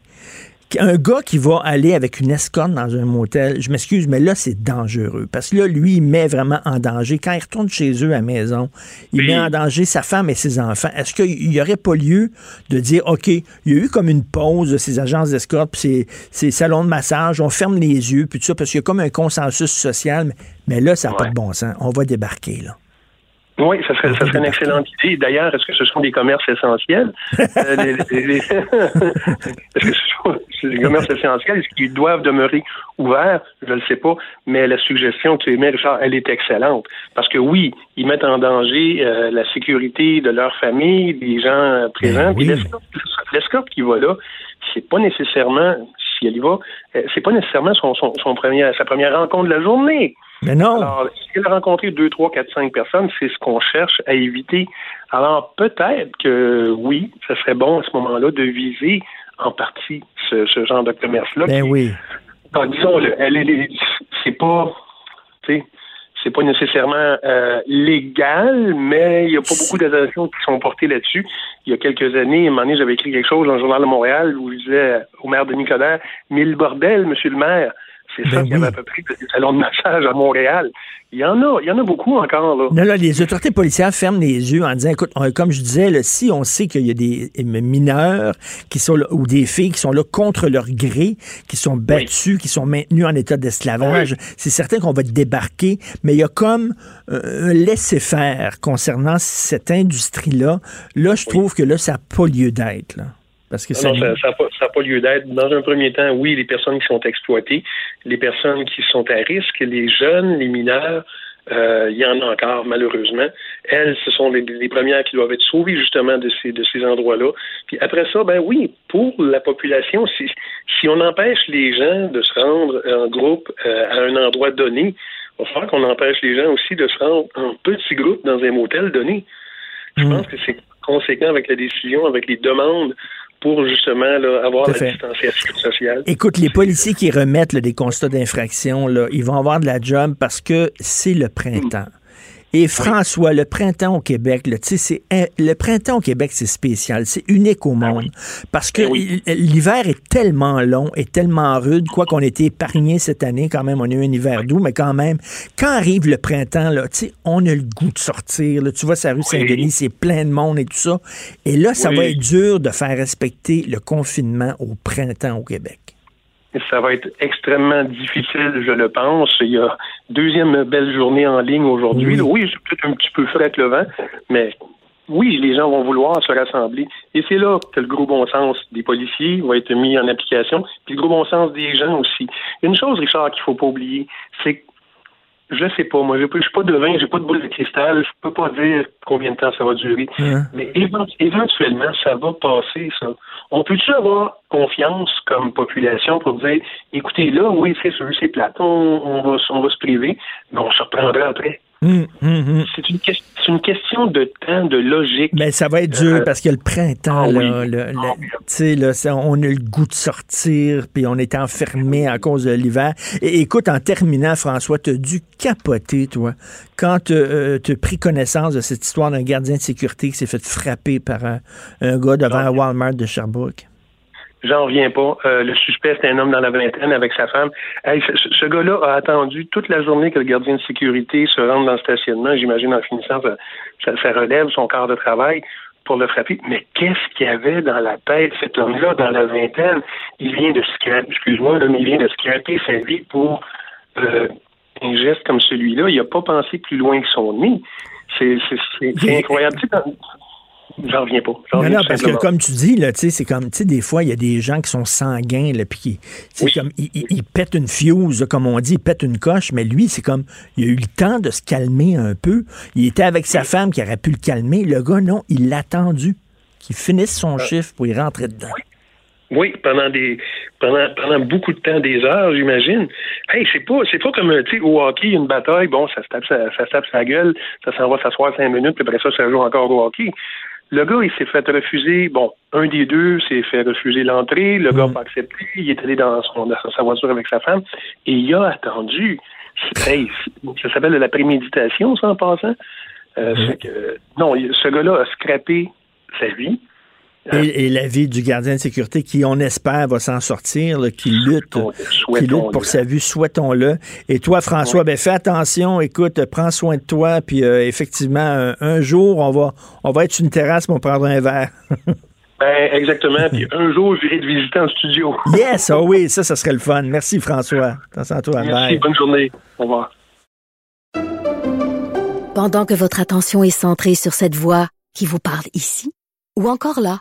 Speaker 1: un gars qui va aller avec une escorte dans un motel, je m'excuse, mais là, c'est dangereux. Parce que là, lui, il met vraiment en danger. Quand il retourne chez eux à la maison, il met en danger sa femme et ses enfants. Est-ce qu'il n'y aurait pas lieu de dire, OK, il y a eu comme une pause de ces agences d'escorte, puis ces, salons de massage, on ferme les yeux, puis tout ça, parce qu'il y a comme un consensus social. Mais, là, ça n'a pas de bon sens. On va débarquer, là.
Speaker 7: Oui, ça serait, ça serait une excellente idée. D'ailleurs, est-ce que ce sont des commerces essentiels? Euh, est-ce que ce sont des commerces essentiels? Est-ce qu'ils doivent demeurer ouverts? Je ne le sais pas. Mais la suggestion que tu émets, Richard, elle est excellente. Parce que oui, ils mettent en danger euh, la sécurité de leur famille, des gens présents. Ben l'escorte qui va là, c'est pas nécessairement, si elle y va, euh, c'est pas nécessairement son, son, son premier, sa première rencontre de la journée.
Speaker 1: Mais non.
Speaker 7: Alors, s'il a rencontré deux, trois, quatre, cinq personnes, c'est ce qu'on cherche à éviter. Alors, peut-être que oui, ce serait bon à ce moment-là de viser en partie ce, genre de commerce-là.
Speaker 1: Ben oui.
Speaker 7: disons, elle est, c'est pas, c'est pas nécessairement euh, légal, mais il n'y a pas beaucoup d'attention qui sont portées là-dessus. Il y a quelques années, à un moment donné, j'avais écrit quelque chose dans le journal de Montréal où je disais au maire de Nicodère, mille bordel, monsieur le maire. C'est ça ben qu'il y avait à peu près des salons de massage à Montréal. Il y en a, il y en a beaucoup encore. Là.
Speaker 1: Non, là, les autorités policières ferment les yeux en disant, écoute, comme je disais, là, si on sait qu'il y a des mineurs qui sont là, ou des filles qui sont là contre leur gré, qui sont battus, qui sont maintenus en état d'esclavage, c'est certain qu'on va débarquer, mais il y a comme euh, un laisser-faire concernant cette industrie-là. Là, je trouve que là, ça n'a pas lieu d'être.
Speaker 7: Parce que ça n'a pas, lieu d'être. Dans un premier temps, oui, les personnes qui sont exploitées, les personnes qui sont à risque, les jeunes, les mineurs, euh, il y en a encore, malheureusement. Elles, ce sont les, premières qui doivent être sauvées, justement, de ces, de ces endroits-là. Puis après ça, ben oui, pour la population, si, si on empêche les gens de se rendre en groupe euh, à un endroit donné, il va falloir qu'on empêche les gens aussi de se rendre en petits groupes dans un motel donné. Je hmm. pense que c'est conséquent avec la décision, avec les demandes pour justement avoir la distanciation sociale.
Speaker 1: Écoute, les policiers qui remettent des constats d'infraction, ils vont avoir de la job parce que c'est le printemps. Et François, le printemps au Québec, là, c'est, le printemps au Québec, c'est spécial, c'est unique au ah monde. Parce que ben l'hiver est tellement long et tellement rude, quoi qu'on ait été épargné cette année, quand même, on a eu un hiver doux, mais quand même, quand arrive le printemps, là, on a le goût de sortir. Là, tu vois, sa rue Saint-Denis, c'est plein de monde et tout ça. Et là, ça va être dur de faire respecter le confinement au printemps au Québec.
Speaker 7: Ça va être extrêmement difficile, je le pense. Il y a deuxième belle journée en ligne aujourd'hui. Oui, c'est peut-être un petit peu frais le vent, mais oui, les gens vont vouloir se rassembler. Et c'est là que le gros bon sens des policiers va être mis en application, puis le gros bon sens des gens aussi. Une chose, Richard, qu'il faut pas oublier, c'est que je sais pas, moi, je suis pas devin, j'ai pas de boule de cristal, je peux pas dire combien de temps ça va durer. Mais éventuellement, ça va passer, ça. On peut-tu avoir confiance comme population pour dire, écoutez, là, oui, c'est sûr, c'est plate, on, va, on va se priver, mais on se reprendra après? Hum, hum, hum. C'est une, une, question de temps, de logique.
Speaker 1: Mais ça va être dur euh, parce qu'il y a le printemps. Ah là, là, on a le goût de sortir, puis on est enfermé à cause de l'hiver. Et écoute, en terminant, François, tu as dû capoter, toi, quand tu euh, as pris connaissance de cette histoire d'un gardien de sécurité qui s'est fait frapper par un, un gars devant un Walmart de Sherbrooke.
Speaker 7: J'en reviens pas. Euh, le suspect, c'est un homme dans la vingtaine avec sa femme. ce, gars-là a attendu toute la journée que le gardien de sécurité se rende dans le stationnement. J'imagine en finissant, ça, ça, relève son quart de travail pour le frapper. Mais qu'est-ce qu'il y avait dans la tête, cet homme-là, dans la vingtaine? Il vient de scraper, excuse-moi, mais il vient de scraper sa vie pour euh, un geste comme celui-là. Il n'a pas pensé plus loin que son nez. C'est incroyable. J'en reviens pas. Non,
Speaker 1: non, parce que comme tu dis, là, c'est comme, tu sais, des fois, il y a des gens qui sont sanguins, là, puis qui, comme, ils, pètent une fuse, comme on dit, ils pètent une coche, mais lui, c'est comme, il a eu le temps de se calmer un peu. Il était avec sa femme qui aurait pu le calmer. Le gars, non, il l'a attendu qu'il finisse son ah. chiffre pour y rentrer dedans.
Speaker 7: Oui. pendant des pendant pendant beaucoup de temps, des heures, j'imagine. Hey, c'est pas c'est pas comme tu sais au hockey, une bataille, bon, ça se tape ça, ça tape sa gueule, ça s'en va s'asseoir cinq minutes, puis après ça, ça joue encore au hockey. Le gars, il s'est fait refuser, bon, un des deux s'est fait refuser l'entrée, le gars n'a mm. pas accepté, il est allé dans, son, sa voiture avec sa femme, et il a attendu. ça s'appelle de la préméditation, ça, en passant. Euh, mm. que, non, ce gars-là a scrappé sa vie,
Speaker 1: et, la vie du gardien de sécurité qui, on espère, va s'en sortir, qui lutte, qui lutte pour sa vie, souhaitons-le. Et toi, François, ben fais attention, écoute, prends soin de toi, puis euh, effectivement, un, jour, on va, on va être sur une terrasse pour prendre un verre.
Speaker 7: ben, exactement. Puis un jour, j'irai te visiter en studio.
Speaker 1: yes, oh oui, ça, ça serait le fun. Merci, François.
Speaker 7: Attention à toi. Merci, bonne journée. Au revoir.
Speaker 2: Pendant que votre attention est centrée sur cette voix qui vous parle ici, ou encore là,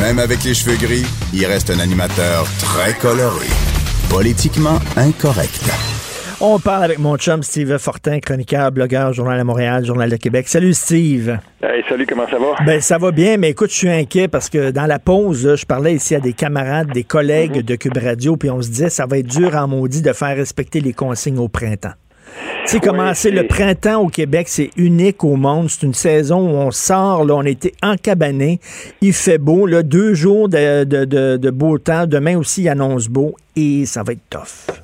Speaker 4: même avec les cheveux gris, il reste un animateur très coloré. Politiquement incorrect.
Speaker 1: On parle avec mon chum Steve Fortin, chroniqueur, blogueur, Journal de Montréal, Journal de Québec. Salut Steve.
Speaker 7: Hey, salut, comment ça va?
Speaker 1: Ben ça va bien, mais écoute, je suis inquiet parce que dans la pause, je parlais ici à des camarades, des collègues de Cube Radio, puis on se disait ça va être dur en maudit de faire respecter les consignes au printemps. Tu sais, commencer le printemps au Québec, c'est unique au monde. C'est une saison où on sort, là, on était encabané. Il fait beau, là, deux jours de, de, de, de beau temps. Demain aussi, il annonce beau et ça va être tough.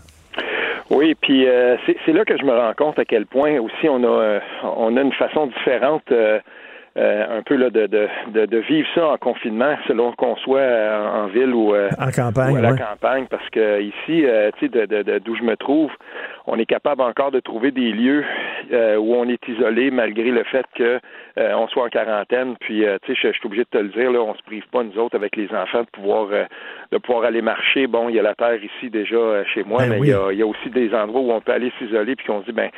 Speaker 8: Oui, puis euh, c'est là que je me rends compte à quel point aussi on a euh, on a une façon différente euh, euh, un peu là de, de, de, de vivre ça en confinement selon qu'on soit euh, en ville ou, euh,
Speaker 1: En campagne,
Speaker 8: ou à la
Speaker 1: ouais.
Speaker 8: campagne parce que ici euh, tu sais de, de, de- d'où je me trouve on est capable encore de trouver des lieux euh, où on est isolé malgré le fait que euh, on soit en quarantaine puis euh, tu sais je, je suis obligé de te le dire là on se prive pas nous autres avec les enfants de pouvoir euh, de pouvoir aller marcher bon il y a la terre ici déjà chez moi
Speaker 1: Ben
Speaker 8: mais
Speaker 1: oui.
Speaker 8: il y a il y a aussi des endroits où on peut aller s'isoler puis qu'on se dit ben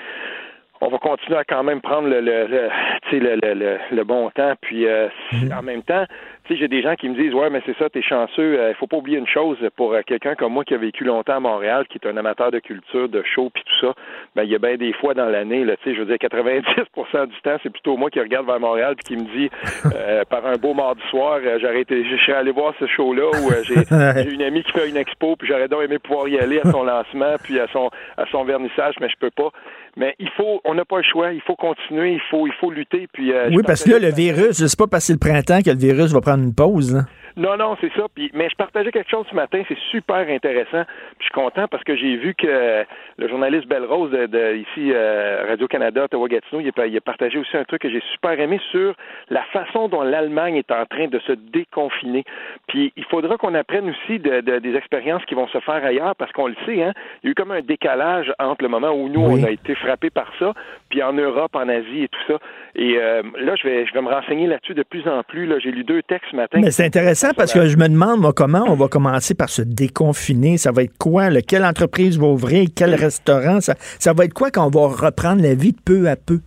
Speaker 8: on va continuer à quand même prendre le, le, le le, le, bon temps. Puis euh,
Speaker 1: Mhm.
Speaker 8: en même temps, j'ai des gens qui me disent Ouais, mais c'est ça, t'es chanceux. Il faut pas oublier une chose pour euh, quelqu'un comme moi qui a vécu longtemps à Montréal, qui est un amateur de culture, de show puis tout ça, ben il y a bien des fois dans l'année, là, tu sais, je veux dire 90% du temps, c'est plutôt moi qui regarde vers Montréal puis qui me dit euh, par un beau mardi soir, euh, j'aurais été je serais allé voir ce show-là où euh, j'ai j'ai une amie qui fait une expo, puis j'aurais donc aimé pouvoir y aller à son lancement, puis à son à son vernissage, mais je peux pas. Mais il faut, on n'a pas le choix, il faut continuer, il faut, il faut lutter. Puis euh,
Speaker 1: Oui, parce que là, le virus, c'est pas c'est le printemps que le virus va prendre une pause. là.
Speaker 8: Non, non, c'est ça. Puis, mais je partageais quelque chose ce matin, c'est super intéressant. Puis je suis content parce que j'ai vu que le journaliste Belrose de, de ici euh, Radio Canada, Ottawa Gatineau, il a, il a partagé aussi un truc que j'ai super aimé sur la façon dont l'Allemagne est en train de se déconfiner. Puis il faudra qu'on apprenne aussi de, de- des expériences qui vont se faire ailleurs parce qu'on le sait, hein, il y a eu comme un décalage entre le moment où nous
Speaker 1: Oui.
Speaker 8: on a été frappés par ça, puis en Europe, en Asie et tout ça. Et euh, là, je vais, je vais me renseigner là-dessus de plus en plus. Là, j'ai lu deux textes ce matin.
Speaker 1: Mais c'est intéressant parce que je me demande, comment on va commencer par se déconfiner. Ça va être quoi? Quelle entreprise va ouvrir? Quel restaurant? Ça, ça va être quoi quand on va reprendre la vie peu à peu?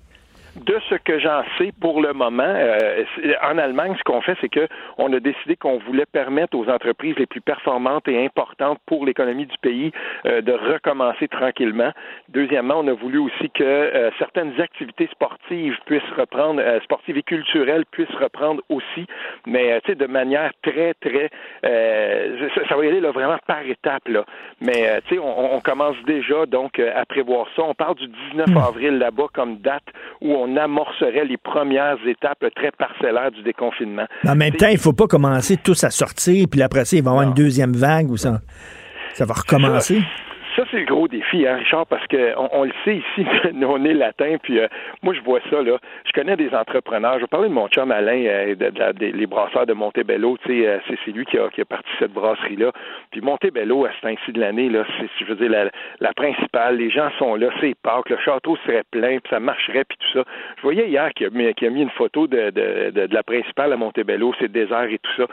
Speaker 8: De ce que j'en sais pour le moment, euh, en Allemagne, ce qu'on fait, c'est que on a décidé qu'on voulait permettre aux entreprises les plus performantes et importantes pour l'économie du pays euh, de recommencer tranquillement. Deuxièmement, on a voulu aussi que euh, certaines activités sportives puissent reprendre, euh, sportives et culturelles puissent reprendre aussi, mais tu sais de manière très très, euh, ça, ça va y aller là, vraiment par étapes là. Mais tu sais, on, on commence déjà donc à prévoir ça. On parle du 19 avril là-bas comme date où on amorcerait les premières étapes très parcellaires du déconfinement.
Speaker 1: En même temps, il faut pas commencer tous à sortir, puis après ça, il va y avoir une deuxième vague où ça, ça va recommencer.
Speaker 8: Ça, c'est le gros défi, hein, Richard, parce que on, le sait ici, nous, on est latin, puis euh, moi, je vois ça, là. Je connais des entrepreneurs. Je vais parler de mon chum Alain, euh, de, les brasseurs de Montebello. Tu sais, euh, c'est, lui qui a, qui a parti cette brasserie-là. Puis Montebello, à ce temps-ci de l'année, là, c'est, je veux dire, la, la principale, les gens sont là, c'est Pâques, le château serait plein, puis ça marcherait, puis tout ça. Je voyais hier qu'il a mis, qu'il a mis une photo de, de, de, la principale à Montebello, c'est désert et tout ça.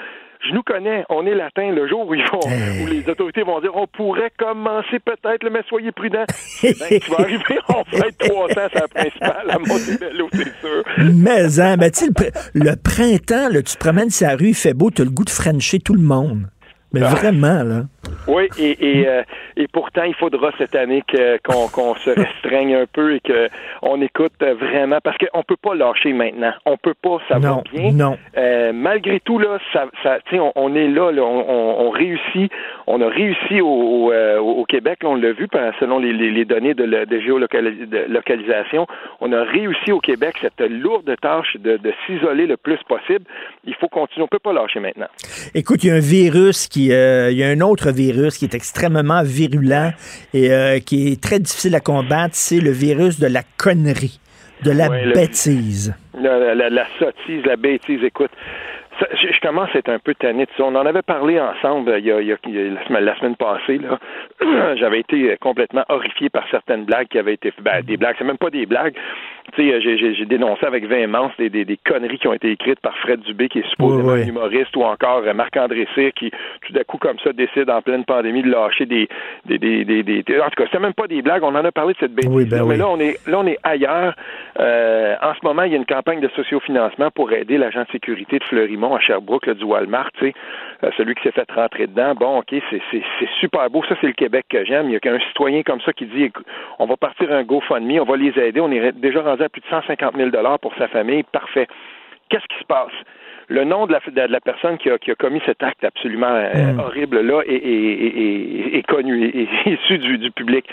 Speaker 8: Je nous connais, on est latin le jour où ils vont, où les autorités vont dire on pourrait commencer peut-être, mais soyez prudents. ben, tu vas arriver, on va être 300 c'est la principale à Montebello, c'est sûr.
Speaker 1: Mais, hein, ben, tu sais, le, le printemps, là, tu te promènes sur la rue, il fait beau, tu as le goût de frencher tout le monde. Mais
Speaker 8: Ah.
Speaker 1: vraiment, là.
Speaker 8: Oui, et, et, euh, et pourtant, il faudra cette année que, qu'on, qu'on se restreigne un peu et que on écoute vraiment, parce qu'on peut pas lâcher maintenant. On peut pas, ça
Speaker 1: Non,
Speaker 8: va bien.
Speaker 1: non.
Speaker 8: Euh, malgré tout, là, ça, ça, on, on est là, là on, on, on réussit. On a réussi au, au, euh, au Québec, là, on l'a vu selon les, les, les données de, la- de géolocalisation. On a réussi au Québec cette lourde tâche de, de s'isoler le plus possible. Il faut continuer, on peut pas lâcher maintenant.
Speaker 1: Écoute, il y a un virus qui, euh, il y a un autre virus qui est extrêmement virulent et euh, qui est très difficile à combattre, c'est le virus de la connerie. de la
Speaker 8: Ouais, le-
Speaker 1: bêtise.
Speaker 8: La, la- la sottise, la bêtise, écoute. Ça- je, commence à être un peu tanné de ça. On en avait parlé ensemble euh, il y a, il y la, semaine, passée. Là. J'avais été euh, complètement horrifié par certaines blagues qui avaient été ben, des blagues, c'est même pas des blagues. Tu sais, euh, j'ai- j'ai dénoncé avec véhémence des, des, des conneries qui ont été écrites par Fred Dubé, qui est supposément
Speaker 1: Oui, oui.
Speaker 8: humoriste, ou encore Marc-André Cyr, qui tout d'un coup, comme ça, décide en pleine pandémie de lâcher des... des, des, des, en tout cas, c'était même pas des blagues. On en a parlé de cette bêtise.
Speaker 1: Oui, ben
Speaker 8: mais là, on est, là, on est ailleurs. Euh, en ce moment, il y a une campagne de sociofinancement pour aider l'agent de sécurité de Fleurimont à Sherbrooke, là, du Walmart, tu sais, euh, celui qui s'est fait rentrer dedans. Bon, OK, c'est, super beau. Ça, c'est le Québec que j'aime. Il y a qu'un citoyen comme ça qui dit, on va partir un GoFundMe, on va les aider. On est déjà rendu à plus de 150 000 pour sa famille. Parfait. Qu'est-ce qui se passe? Le nom de la, de la personne qui a, qui a commis cet acte absolument euh,
Speaker 1: Mm.
Speaker 8: horrible là est, est- est- est- est connu, est, issu du, du public.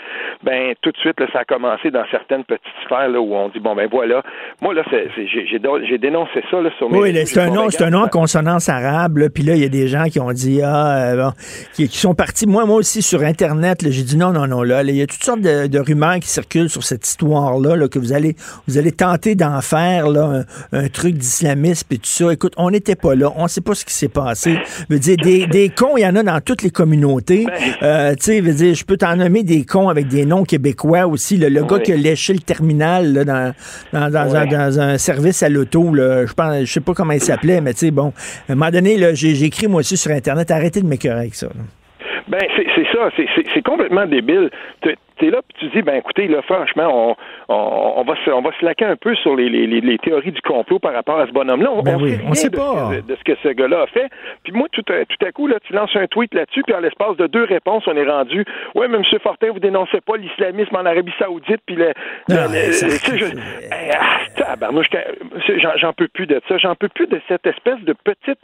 Speaker 8: Ben tout de suite là, ça a commencé dans certaines petites sphères là où on dit bon ben voilà. Moi là, j'ai, dénoncé ça là sur mes.
Speaker 1: Oui, c'est un nom, c'est un nom en consonance arabe. Puis là, il y a des gens qui ont dit ah, euh, bon, qui, qui sont partis. Moi, moi aussi sur Internet, j'ai dit non, non, non. Là, il y a toutes sortes de, de rumeurs qui circulent sur cette histoire-là, là, que vous allez, vous allez tenter d'en faire là, un, un truc d'islamisme et tout ça. Écoute, on n'était pas là, on ne sait pas ce qui s'est passé. Je veux dire, des, des cons, il y en a dans toutes les communautés. Euh, tu sais, je veux dire, je peux t'en nommer des cons avec des noms québécois aussi. là. le gars qui a léché le terminal là, dans, dans, dans un,
Speaker 8: Ouais.
Speaker 1: dans un service à l'auto, je pense, je sais pas comment il s'appelait, mais tu sais, bon, à un moment donné, j'ai écrit moi aussi sur Internet, arrêtez de m'écœurer avec ça. là.
Speaker 8: Ben, c'est ça, c'est complètement débile. T'es es là, puis tu dis, ben écoutez, là, franchement, on, on, on va se, on va se laquer un peu sur les, les, les, théories du complot par rapport à ce bonhomme-là. On,
Speaker 1: Ben
Speaker 8: on
Speaker 1: oui,
Speaker 8: sait
Speaker 1: on
Speaker 8: rien
Speaker 1: sait
Speaker 8: de,
Speaker 1: pas.
Speaker 8: De ce que ce gars-là a fait. Puis moi, tout à, tout à coup, là, tu lances un tweet là-dessus, puis en l'espace de deux réponses, on est rendu, ouais, mais M. Fortin, vous dénoncez pas l'islamisme en Arabie Saoudite, puis le, j'en peux plus de ça. J'en peux plus de cette espèce de petite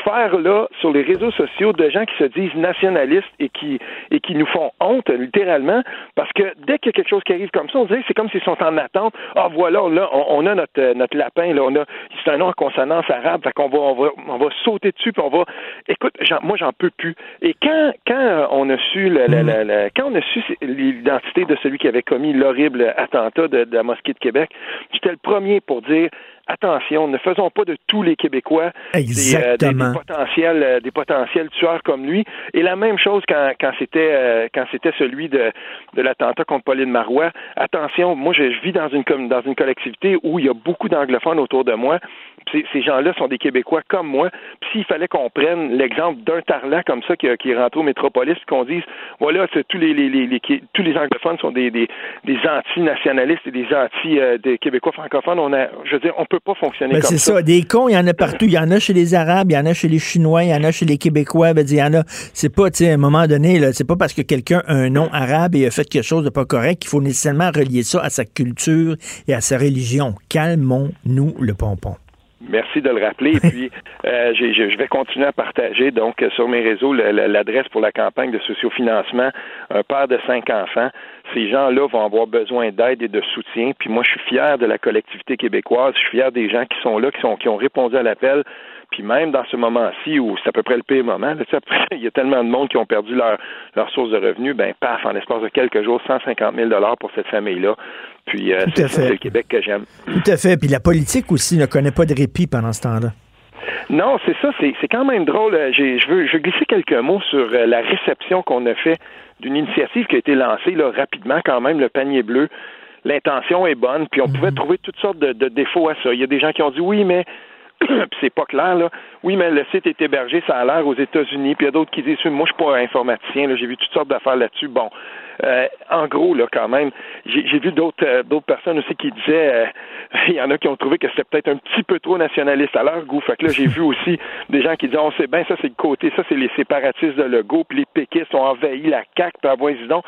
Speaker 8: sphère-là sur les réseaux sociaux de gens qui se disent nationalistes et qui, et qui nous font honte, littéralement, parce que dès qu'il y a quelque chose qui arrive comme ça, on dirait c'est comme s'ils sont en attente. Ah, voilà, là, on, a notre, euh, notre lapin, là, on a, c'est un nom en consonance arabe, fait qu'on va, on va, on va sauter dessus, puis on va, écoute, moi, j'en peux plus. Et quand, quand euh, on a su, le- quand on a su l'identité de celui qui avait commis l'horrible attentat de la mosquée de Québec, j'étais le premier pour dire, attention, ne faisons pas de tous les Québécois des, euh, des-
Speaker 1: Exactement.
Speaker 8: des potentiels, euh, des potentiels tueurs comme lui. Et la même chose quand, quand c'était euh, quand c'était celui de, de l'attentat contre Pauline Marois. Attention, moi je, je vis dans une dans une collectivité où il y a beaucoup d'anglophones autour de moi. Ces, ces gens-là sont des Québécois comme moi. Puis s'il fallait qu'on prenne l'exemple d'un tarlat comme ça qui, qui est rentré au métropolis, qu'on dise voilà, c'est tous les, les, les, les- qui- tous les anglophones sont des, des, des anti-nationalistes et des anti euh, des Québécois francophones. On a, je veux dire, on peut pas fonctionner
Speaker 1: Ben,
Speaker 8: comme
Speaker 1: c'est
Speaker 8: ça.
Speaker 1: Des cons, il y en a partout. Il y en a chez les Arabes, il y en a chez les Chinois, il y en a chez les Québécois. Ben, il y en a. C'est pas, tu sais, à un moment donné, là, c'est pas parce que quelqu'un a un nom arabe et a fait quelque chose de pas correct qu'il faut nécessairement relier ça à sa culture et à sa religion. Calmons-nous le pompon.
Speaker 8: Merci de le rappeler. Et puis, euh, j'ai- je vais continuer à partager donc sur mes réseaux l'adresse pour la campagne de sociofinancement. Un père de cinq enfants. Ces gens-là vont avoir besoin d'aide et de soutien. Puis moi, je suis fier de la collectivité québécoise. Je suis fier des gens qui sont là, qui sont qui ont répondu à l'appel. Puis même dans ce moment-ci où c'est à peu près le pire moment, là, après, il y a tellement de monde qui ont perdu leur, leur source de revenus, ben paf, en l'espace de quelques jours, 150 000 pour cette famille-là. Puis euh, c'est le Québec que j'aime.
Speaker 1: Tout à fait. Puis la politique aussi ne connaît pas de répit pendant ce temps-là.
Speaker 8: Non, c'est ça, c'est quand même drôle. Euh, Je veux, je veux glisser quelques mots sur euh, la réception qu'on a fait d'une initiative qui a été lancée là, rapidement quand même, le panier bleu. L'intention est bonne, puis on pouvait trouver toutes sortes de, de défauts à ça. Il y a des gens qui ont dit oui, mais c'est pas clair là. Oui, mais le site est hébergé, ça a l'air aux États-Unis. Puis il y a d'autres qui disent moi je suis pas informaticien, là, j'ai vu toutes sortes d'affaires là-dessus. Bon, euh, en gros là quand même, j'ai j'ai vu d'autres euh, d'autres personnes aussi qui disaient, euh, il y en a qui ont trouvé que c'était peut-être un petit peu trop nationaliste à leur goût. Fait que là j'ai vu aussi des gens qui disaient on sait bien ça c'est le côté, ça c'est les séparatistes de Legault, puis les péquistes ont envahi la CAQ, puis avoyez donc.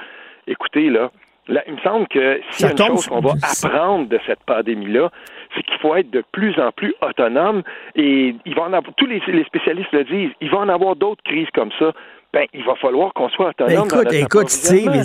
Speaker 8: Écoutez là. Là, il me semble que s'il y a une chose qu'on va apprendre de cette pandémie-là, c'est qu'il faut être de plus en plus autonome. Et il va en avoir, tous les, les spécialistes le disent, il va en avoir d'autres crises comme ça. Ben, il va falloir qu'on soit
Speaker 1: Ben,
Speaker 8: autonome. dans
Speaker 1: écoute, écoute, Steve,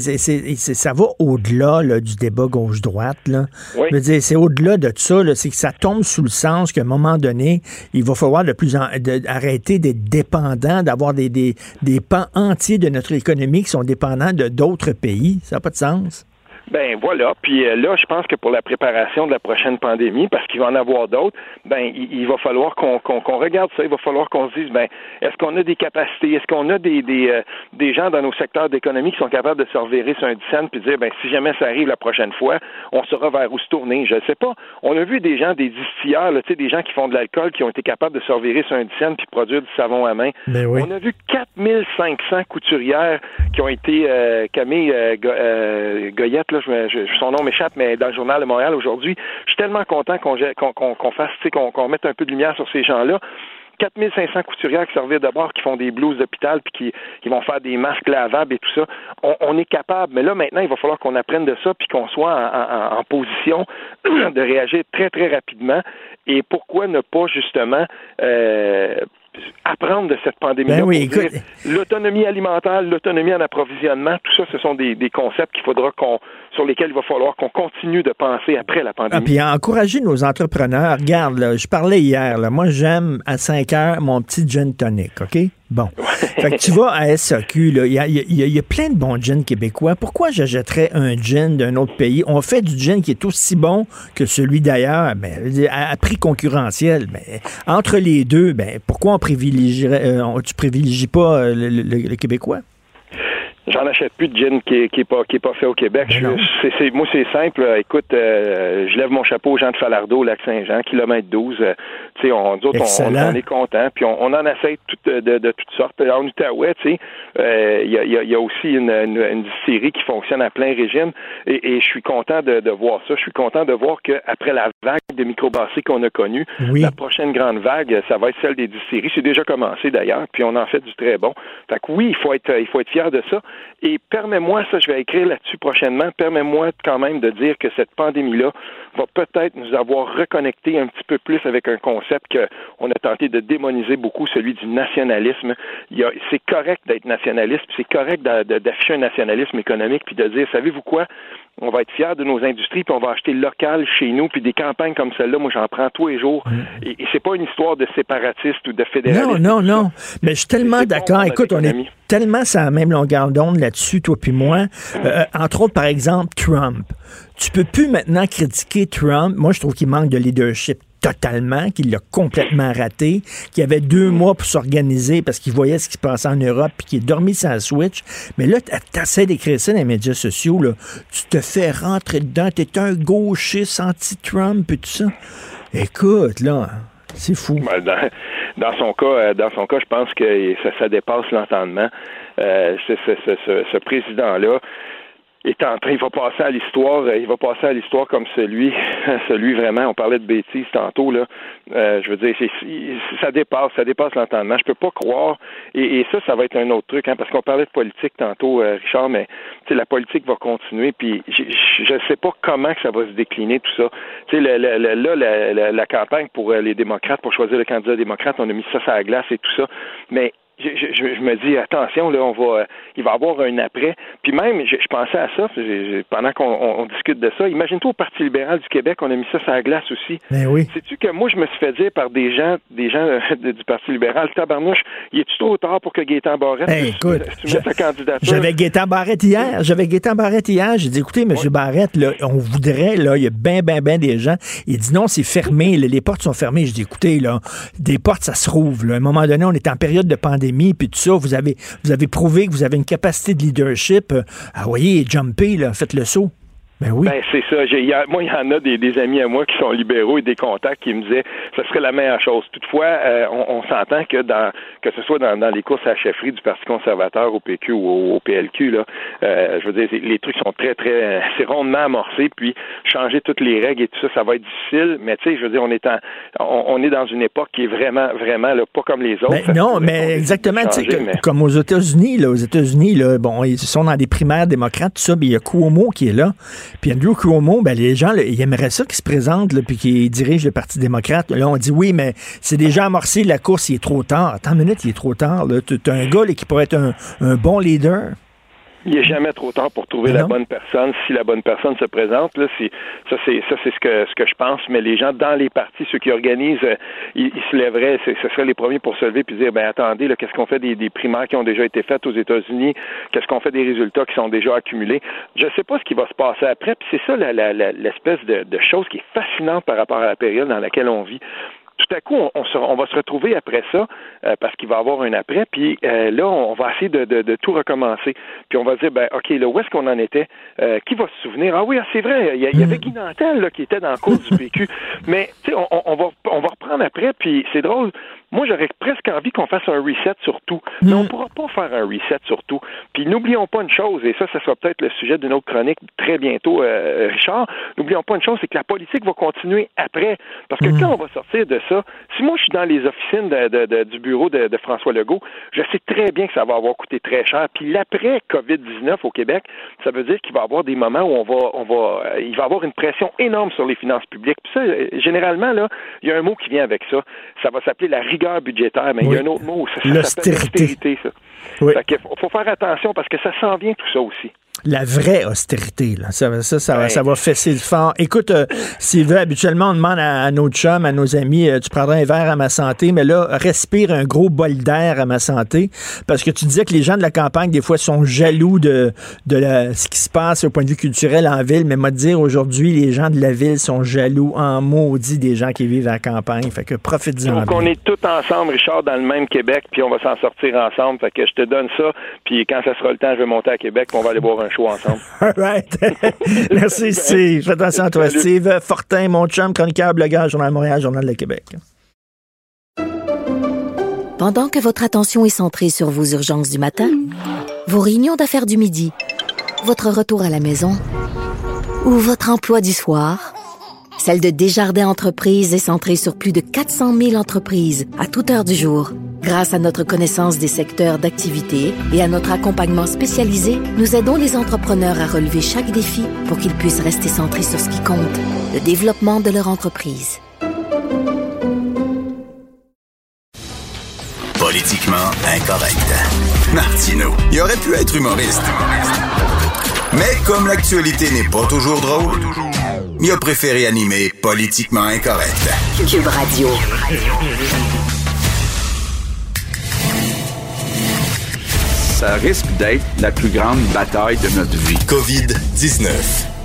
Speaker 1: ça va au-delà là, du débat gauche-droite.
Speaker 8: Oui.
Speaker 1: Je veux dire, c'est au-delà de ça. C'est que ça tombe sous le sens qu'à un moment donné, il va falloir de plus en, de- arrêter d'être dépendant, d'avoir des, des, des pans entiers de notre économie qui sont dépendants de d'autres pays. Ça n'a pas de sens.
Speaker 8: Ben voilà. Puis euh, là, je pense que pour la préparation de la prochaine pandémie, parce qu'il va en avoir d'autres, ben il, va falloir qu'on regarde ça. Il va falloir qu'on se dise, ben est-ce qu'on a des capacités, est-ce qu'on a des des, euh, des gens dans nos secteurs d'économie qui sont capables de se revirer sur un dixaine puis dire, ben si jamais ça arrive la prochaine fois, on saura vers où se tourner? Je ne sais pas. On a vu des gens, des distilleurs, tu sais, des gens qui font de l'alcool qui ont été capables de se revirer sur un dixaine puis produire du savon à main.
Speaker 1: Ben oui.
Speaker 8: On a vu 4500 couturières qui ont été euh, Camille euh, Goyette, là, je, son nom m'échappe, mais dans le journal de Montréal aujourd'hui, je suis tellement content qu'on qu'on mette un peu de lumière sur ces gens-là. 4500 couturières qui servent d'abord, qui font des blouses d'hôpital, puis qui, vont faire des masques lavables et tout ça. On, est capable, mais là maintenant, il va falloir qu'on apprenne de ça, puis qu'on soit en, en, position de réagir très très rapidement. Et pourquoi ne pas justement euh, apprendre de cette pandémie.
Speaker 1: Ben oui,
Speaker 8: l'autonomie alimentaire, l'autonomie en approvisionnement, tout ça, ce sont des, concepts qu'il faudra qu'on, sur lesquels il va falloir qu'on continue de penser après la pandémie.
Speaker 1: Ah, puis encourager nos entrepreneurs. Regarde, je parlais hier, là, moi j'aime à 5 heures mon petit gin tonic, OK? Bon. fait que tu vas à SAQ, il y a, plein de bons gins québécois. Pourquoi j'achèterais un gin d'un autre pays? On fait du gin qui est aussi bon que celui d'ailleurs, ben, à, prix concurrentiel. Mais entre les deux, ben, pourquoi on privilégierait, euh, tu privilégies pas euh, le québécois?
Speaker 8: J'en achète plus de gin qui est, pas qui est pas fait au Québec. Ben c'est, moi c'est simple. Écoute, euh, je lève mon chapeau aux gens de Falardeau, Lac Saint-Jean, kilomètre 12. Euh, on, on, on, est content. Puis on, en essaie de, de, toutes sortes. En Outaouais, tu sais, euh, il y, a, y, a, aussi une, une, série qui fonctionne à plein régime. Et, et je suis content de, de, voir ça. Je suis content de voir qu'après la vague de microbrasseries qu'on a connue, la prochaine grande vague, ça va être celle des distilleries. C'est déjà commencé d'ailleurs. Puis on en fait du très bon. Fait que oui, il faut être il faut être fier de ça. Et permets-moi, ça je vais écrire là-dessus prochainement, permets-moi quand même de dire que cette pandémie-là va peut-être nous avoir reconnecté un petit peu plus avec un concept qu'on a tenté de démoniser beaucoup, celui du nationalisme. C'est correct d'être nationaliste, c'est correct d'afficher un nationalisme économique, puis de dire, savez-vous quoi, on va être fiers de nos industries, puis on va acheter local chez nous, puis des campagnes comme celle-là, moi j'en prends tous les jours. Mm. Et, c'est pas une histoire de séparatiste ou de fédéraliste.
Speaker 1: Non, non, non. Mais je suis tellement d'accord. Écoute, on est tellement sur la même longueur d'onde là-dessus, toi puis moi. Euh, entre autres, par exemple, Trump. Tu peux plus maintenant critiquer Trump. Moi, je trouve qu'il manque de leadership totalement, qu'il l'a complètement raté, qu'il avait deux mois pour s'organiser parce qu'il voyait ce qui se passait en Europe, puis qu'il est dormi sans switch. Mais là, tu essaies d'écrire ça dans les médias sociaux, là. tu te fais rentrer dedans, tu es un gauchiste anti-Trump et tout ça. Écoute, là, c'est fou.
Speaker 8: Ben, dans, son cas, euh, dans son cas, je pense que ça, dépasse l'entendement. Euh, ce président-là, est en train, il va passer à l'histoire, euh, il va passer à l'histoire comme celui, celui vraiment, on parlait de bêtises tantôt, là, euh, je veux dire, ça dépasse, ça dépasse l'entendement. Je peux pas croire, et, ça, ça va être un autre truc, hein, parce qu'on parlait de politique tantôt, euh, Richard, mais la politique va continuer, puis je ne sais pas comment que ça va se décliner, tout ça. Tu sais, là, la, la, campagne pour les démocrates, pour choisir le candidat démocrate, on a mis ça sur la glace et tout ça, mais je, je, me dis attention là on va il va y avoir un après. Puis même je, pensais à ça pendant qu'on discute de ça imagine-toi au Parti libéral du Québec on a mis ça sur la glace aussi.
Speaker 1: Ben oui.
Speaker 8: Sais-tu que moi je me suis fait dire par des gens des gens euh, du Parti libéral tabarnouche il est trop tard pour que Gaétan Barrette
Speaker 1: ben, écoute, sa candidature? j'avais Gaétan Barrette hier j'avais Gaétan Barrette hier j'ai dit écoutez monsieur Barrette là, on voudrait là il y a ben ben ben des gens. Il dit non c'est fermé les portes sont fermées. Je dis écoutez là des portes ça se rouvre à un moment donné on est en période de pandémie puis tout ça, vous avez, prouvé que vous avez une capacité de leadership. Ah, voyez, jumper, là, faites le saut. Ben oui.
Speaker 8: Ben, c'est ça. J'ai, moi, il y en a des, des, amis à moi qui sont libéraux et des contacts qui me disaient ce serait la meilleure chose. Toutefois, euh, on, s'entend que dans que ce soit dans, dans, les courses à la chefferie du Parti conservateur au PQ ou au, PLQ, là, euh, je veux dire, les trucs sont très, très c'est rondement amorcé, puis changer toutes les règles et tout ça, ça va être difficile, mais tu sais, je veux dire, on est en, on, est dans une époque qui est vraiment, vraiment là, pas comme les autres.
Speaker 1: Ben, non, mais exactement, comme aux États-Unis, là, aux États-Unis, là, bon, ils sont dans des primaires démocrates, tout ça, mais il y a Cuomo qui est là. Puis Andrew Cuomo, ben, les gens, ils aimeraient ça qu'il se présente, là, puis qu'il dirige le Parti démocrate. Là, on dit oui, mais c'est déjà amorcé, la course, il est trop tard. Attends une minute, il est trop tard. Tu un gars qui pourrait être un, bon leader.
Speaker 8: Il n'est jamais trop tard pour trouver
Speaker 1: Mais
Speaker 8: la
Speaker 1: non.
Speaker 8: bonne personne si la bonne personne se présente. Là, c'est, ça, c'est ça, c'est ce que ce que je pense. Mais les gens dans les partis, ceux qui organisent, euh, ils, ils se lèveraient, ce seraient les premiers pour se lever puis dire, ben attendez, là, qu'est-ce qu'on fait des, des primaires qui ont déjà été faites aux États-Unis? Qu'est-ce qu'on fait des résultats qui sont déjà accumulés? Je ne sais pas ce qui va se passer après. Puis c'est ça la- la- la- l'espèce de, de chose qui est fascinante par rapport à la période dans laquelle on vit tout à coup, on, on se- on va se retrouver après ça, euh, parce qu'il va y avoir un après, puis euh, là, on va essayer de, de- de tout recommencer. Puis on va dire, ben, OK, là, où est-ce qu'on en était? Euh, qui va se souvenir? Ah oui, ah, c'est vrai, il y, avait Guy Nantel, là, qui était dans la course du PQ. Mais, tu sais, on va, on va reprendre après, puis c'est drôle. Moi, j'aurais presque envie qu'on fasse un reset sur tout. Mais on ne pourra pas faire un reset sur tout. Puis n'oublions pas une chose, et ça, ça sera peut-être le sujet d'une autre chronique très bientôt, euh, Richard. N'oublions pas une chose, c'est que la politique va continuer après. Parce que quand on va sortir de ça, si moi je suis dans les officines de- de- de- du bureau de, de François Legault, je sais très bien que ça va avoir coûté très cher. Puis l'après COVID-19 au Québec, ça veut dire qu'il va y avoir des moments où on va, on va, euh, il va y avoir une pression énorme sur les finances publiques. Puis ça, euh, généralement là, il y a un mot qui vient avec ça. Ça va s'appeler la rigueur budgétaire, mais il y a un autre mot. Ça, ça
Speaker 1: L'austérité.
Speaker 8: ça.
Speaker 1: Oui.
Speaker 8: Fait faut, faut faire attention parce que ça s'en vient tout ça aussi.
Speaker 1: La vraie austérité, là. Ça, ça, ça, va-
Speaker 8: Ouais.
Speaker 1: ça va fesser le fort. Écoute, euh, Sylvain, habituellement, on demande à, à nos chums, à nos amis, euh, tu prendras un verre à ma santé, mais là, respire un gros bol d'air à ma santé. Parce que tu disais que les gens de la campagne, des fois, sont jaloux de, de la- ce qui se passe au point de vue culturel en ville. Mais moi, dire, aujourd'hui, les gens de la ville sont jaloux en maudit des gens qui vivent à la campagne. Fait que profite-en.
Speaker 8: Donc, on est tous ensemble, Richard, dans le même Québec, puis on va s'en sortir ensemble. Fait que je te donne ça, puis quand ça sera le temps, je vais monter à Québec, puis on va aller boire un show ensemble.
Speaker 1: All right. Merci, Steve. Fais attention à toi,
Speaker 8: Salut.
Speaker 1: Steve. Fortin, mon chum, chroniqueur, blogueur, Journal de Montréal, Journal de Québec.
Speaker 2: Pendant que votre attention est centrée sur vos urgences du matin, vos réunions d'affaires du midi, votre retour à la maison ou votre emploi du soir, celle de Desjardins Entreprises est centrée sur plus de 400 000 entreprises à toute heure du jour. Grâce à notre connaissance des secteurs d'activité et à notre accompagnement spécialisé, nous aidons les entrepreneurs à relever chaque défi pour qu'ils puissent rester centrés sur ce qui compte, le développement de leur entreprise.
Speaker 4: Politiquement incorrect. Martino, il aurait pu être humoriste. Mais comme l'actualité n'est pas toujours drôle, il a préféré animer Politiquement incorrect.
Speaker 3: Cube Radio.
Speaker 9: Ça risque d'être la plus grande bataille de notre vie.
Speaker 4: COVID-19.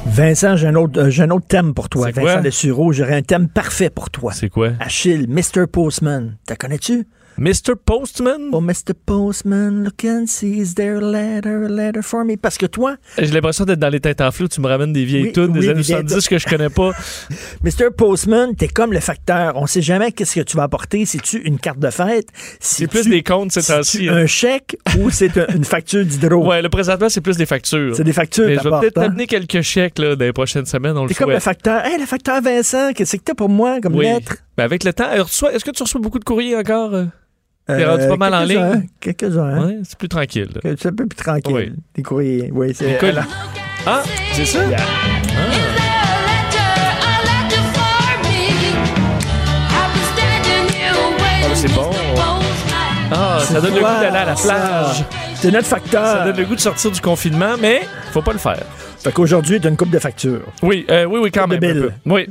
Speaker 1: Vincent, j'ai un autre, euh, j'ai un autre thème pour toi.
Speaker 10: C'est
Speaker 1: Vincent
Speaker 10: quoi?
Speaker 1: Dessureau, j'aurais un thème parfait pour toi.
Speaker 10: C'est quoi?
Speaker 1: Achille, Mr. Postman. T'as connais-tu?
Speaker 10: Mr. Postman?
Speaker 1: Oh, Mr. Postman, look and see, is there a letter, a letter for me? Parce que toi,
Speaker 10: J'ai l'impression d'être dans les têtes en flou. Tu me ramènes des vieilles
Speaker 1: Oui,
Speaker 10: tunes
Speaker 1: oui,
Speaker 10: des années
Speaker 1: des vieilles
Speaker 10: 70 que je connais pas.
Speaker 1: Mr. Postman, t'es comme le facteur. On sait jamais qu'est-ce que tu vas apporter. Si-tu une carte de fête?
Speaker 10: C'est plus des comptes ces temps-ci.
Speaker 1: C'est
Speaker 10: hein.
Speaker 1: un chèque ou c'est un- une facture d'hydro?
Speaker 10: Ouais, le présentement, c'est plus des factures.
Speaker 1: C'est des factures,
Speaker 10: Mais je vais peut-être
Speaker 1: hein?
Speaker 10: t'amener quelques chèques là, dans les prochaines semaines. On le
Speaker 1: T'es comme le facteur. Hey, le facteur Vincent, qu'est-ce que t'as pour moi comme
Speaker 10: Oui.
Speaker 1: lettre?
Speaker 10: Ben, avec le temps, euh, est-ce que tu reçois beaucoup de courriers encore? euh? T'es rendu
Speaker 1: Euh,
Speaker 10: pas mal en ligne?
Speaker 1: Quelques-uns. hein.
Speaker 10: Ouais, c'est plus tranquille.
Speaker 1: C'est un peu plus tranquille.
Speaker 10: Oui.
Speaker 1: Des courriers. Oui, c'est.
Speaker 10: Ah, c'est ça? Ah, c'est bon. Ah, ça donne le goût d'aller à la plage.
Speaker 1: C'est notre facteur.
Speaker 10: Ça donne le goût de sortir du confinement, mais faut pas le faire.
Speaker 1: Fait qu'aujourd'hui, t'as une coupe de factures.
Speaker 10: Oui, euh, oui, oui, quand
Speaker 1: Coupe de
Speaker 10: même. un
Speaker 1: bill.
Speaker 10: peu. Oui.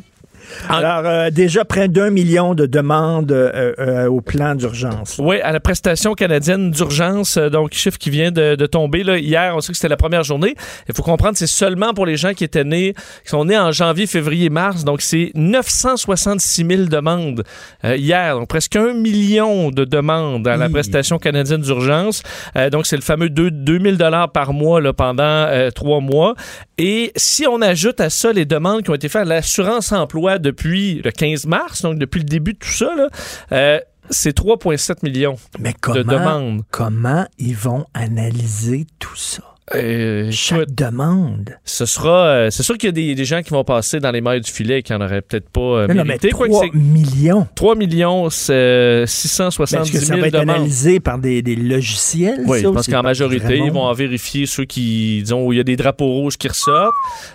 Speaker 1: Alors, euh, déjà près d'un million de demandes euh, euh, au plan d'urgence.
Speaker 10: Oui, à la prestation canadienne d'urgence, donc chiffre qui vient de, de tomber. Là, hier, on sait que c'était la première journée. Il faut comprendre, c'est seulement pour les gens qui étaient nés, qui sont nés en janvier, février, mars. Donc, c'est 966 000 demandes hier. Donc, presque un million de demandes à la prestation canadienne d'urgence. Donc, c'est le fameux 2 2000 dollars par mois là, pendant trois mois. Et si on ajoute à ça les demandes qui ont été faites à l'assurance emploi depuis le 15 mars, donc depuis le début de tout ça, là, euh, c'est 3,7 millions
Speaker 1: Mais
Speaker 10: de demandes.
Speaker 1: comment ils vont analyser tout ça?
Speaker 10: Euh,
Speaker 1: Chaque demande.
Speaker 10: ce sera, euh, c'est sûr qu'il y a des, des gens qui vont passer dans les mailles du filet et qui en auraient peut-être pas euh,
Speaker 1: Non, non, mais
Speaker 10: mérité. Quoi que
Speaker 1: 3
Speaker 10: c'est
Speaker 1: millions.
Speaker 10: 3 millions, c'est euh,
Speaker 1: Ben,
Speaker 10: 670
Speaker 1: Est-ce que ça
Speaker 10: 000
Speaker 1: va être
Speaker 10: demandes.
Speaker 1: analysé par des, des logiciels?
Speaker 10: Oui,
Speaker 1: ça,
Speaker 10: je pense qu'en majorité, ils vont en vérifier ceux qui, disons, où il y a des drapeaux rouges qui ressortent.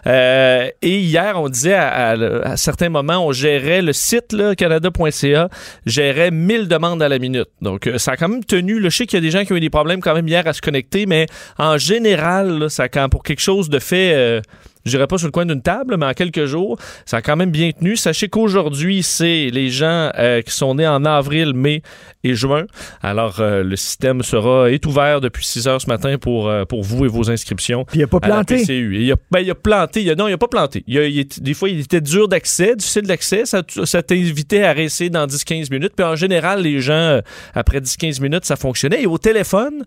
Speaker 10: Euh, et hier, on disait, à, à- à certains moments, on gérait le site, là, canada.ca, gérait 1000 demandes à la minute. Donc, euh, ça a quand même tenu. Là, je sais qu'il y a des gens qui ont eu des problèmes quand même hier à se connecter, mais en général, ça, quand, pour quelque chose de fait... je dirais pas sur le coin d'une table, mais en quelques jours, ça a quand même bien tenu. Sachez qu'aujourd'hui, c'est les gens euh, qui sont nés en avril, mai et juin. Alors, euh, le système sera est ouvert depuis 6 heures ce matin pour, euh, pour vous et vos inscriptions.
Speaker 1: Puis il a pas planté.
Speaker 10: Il a, ben, il a planté. Il a- non, il a pas planté. Il a- il est- des fois, il était dur d'accès, difficile d'accès. Ça, ça t'invitait à rester dans 10-15 minutes. Puis en général, les gens, après 10-15 minutes, ça fonctionnait. Et au téléphone,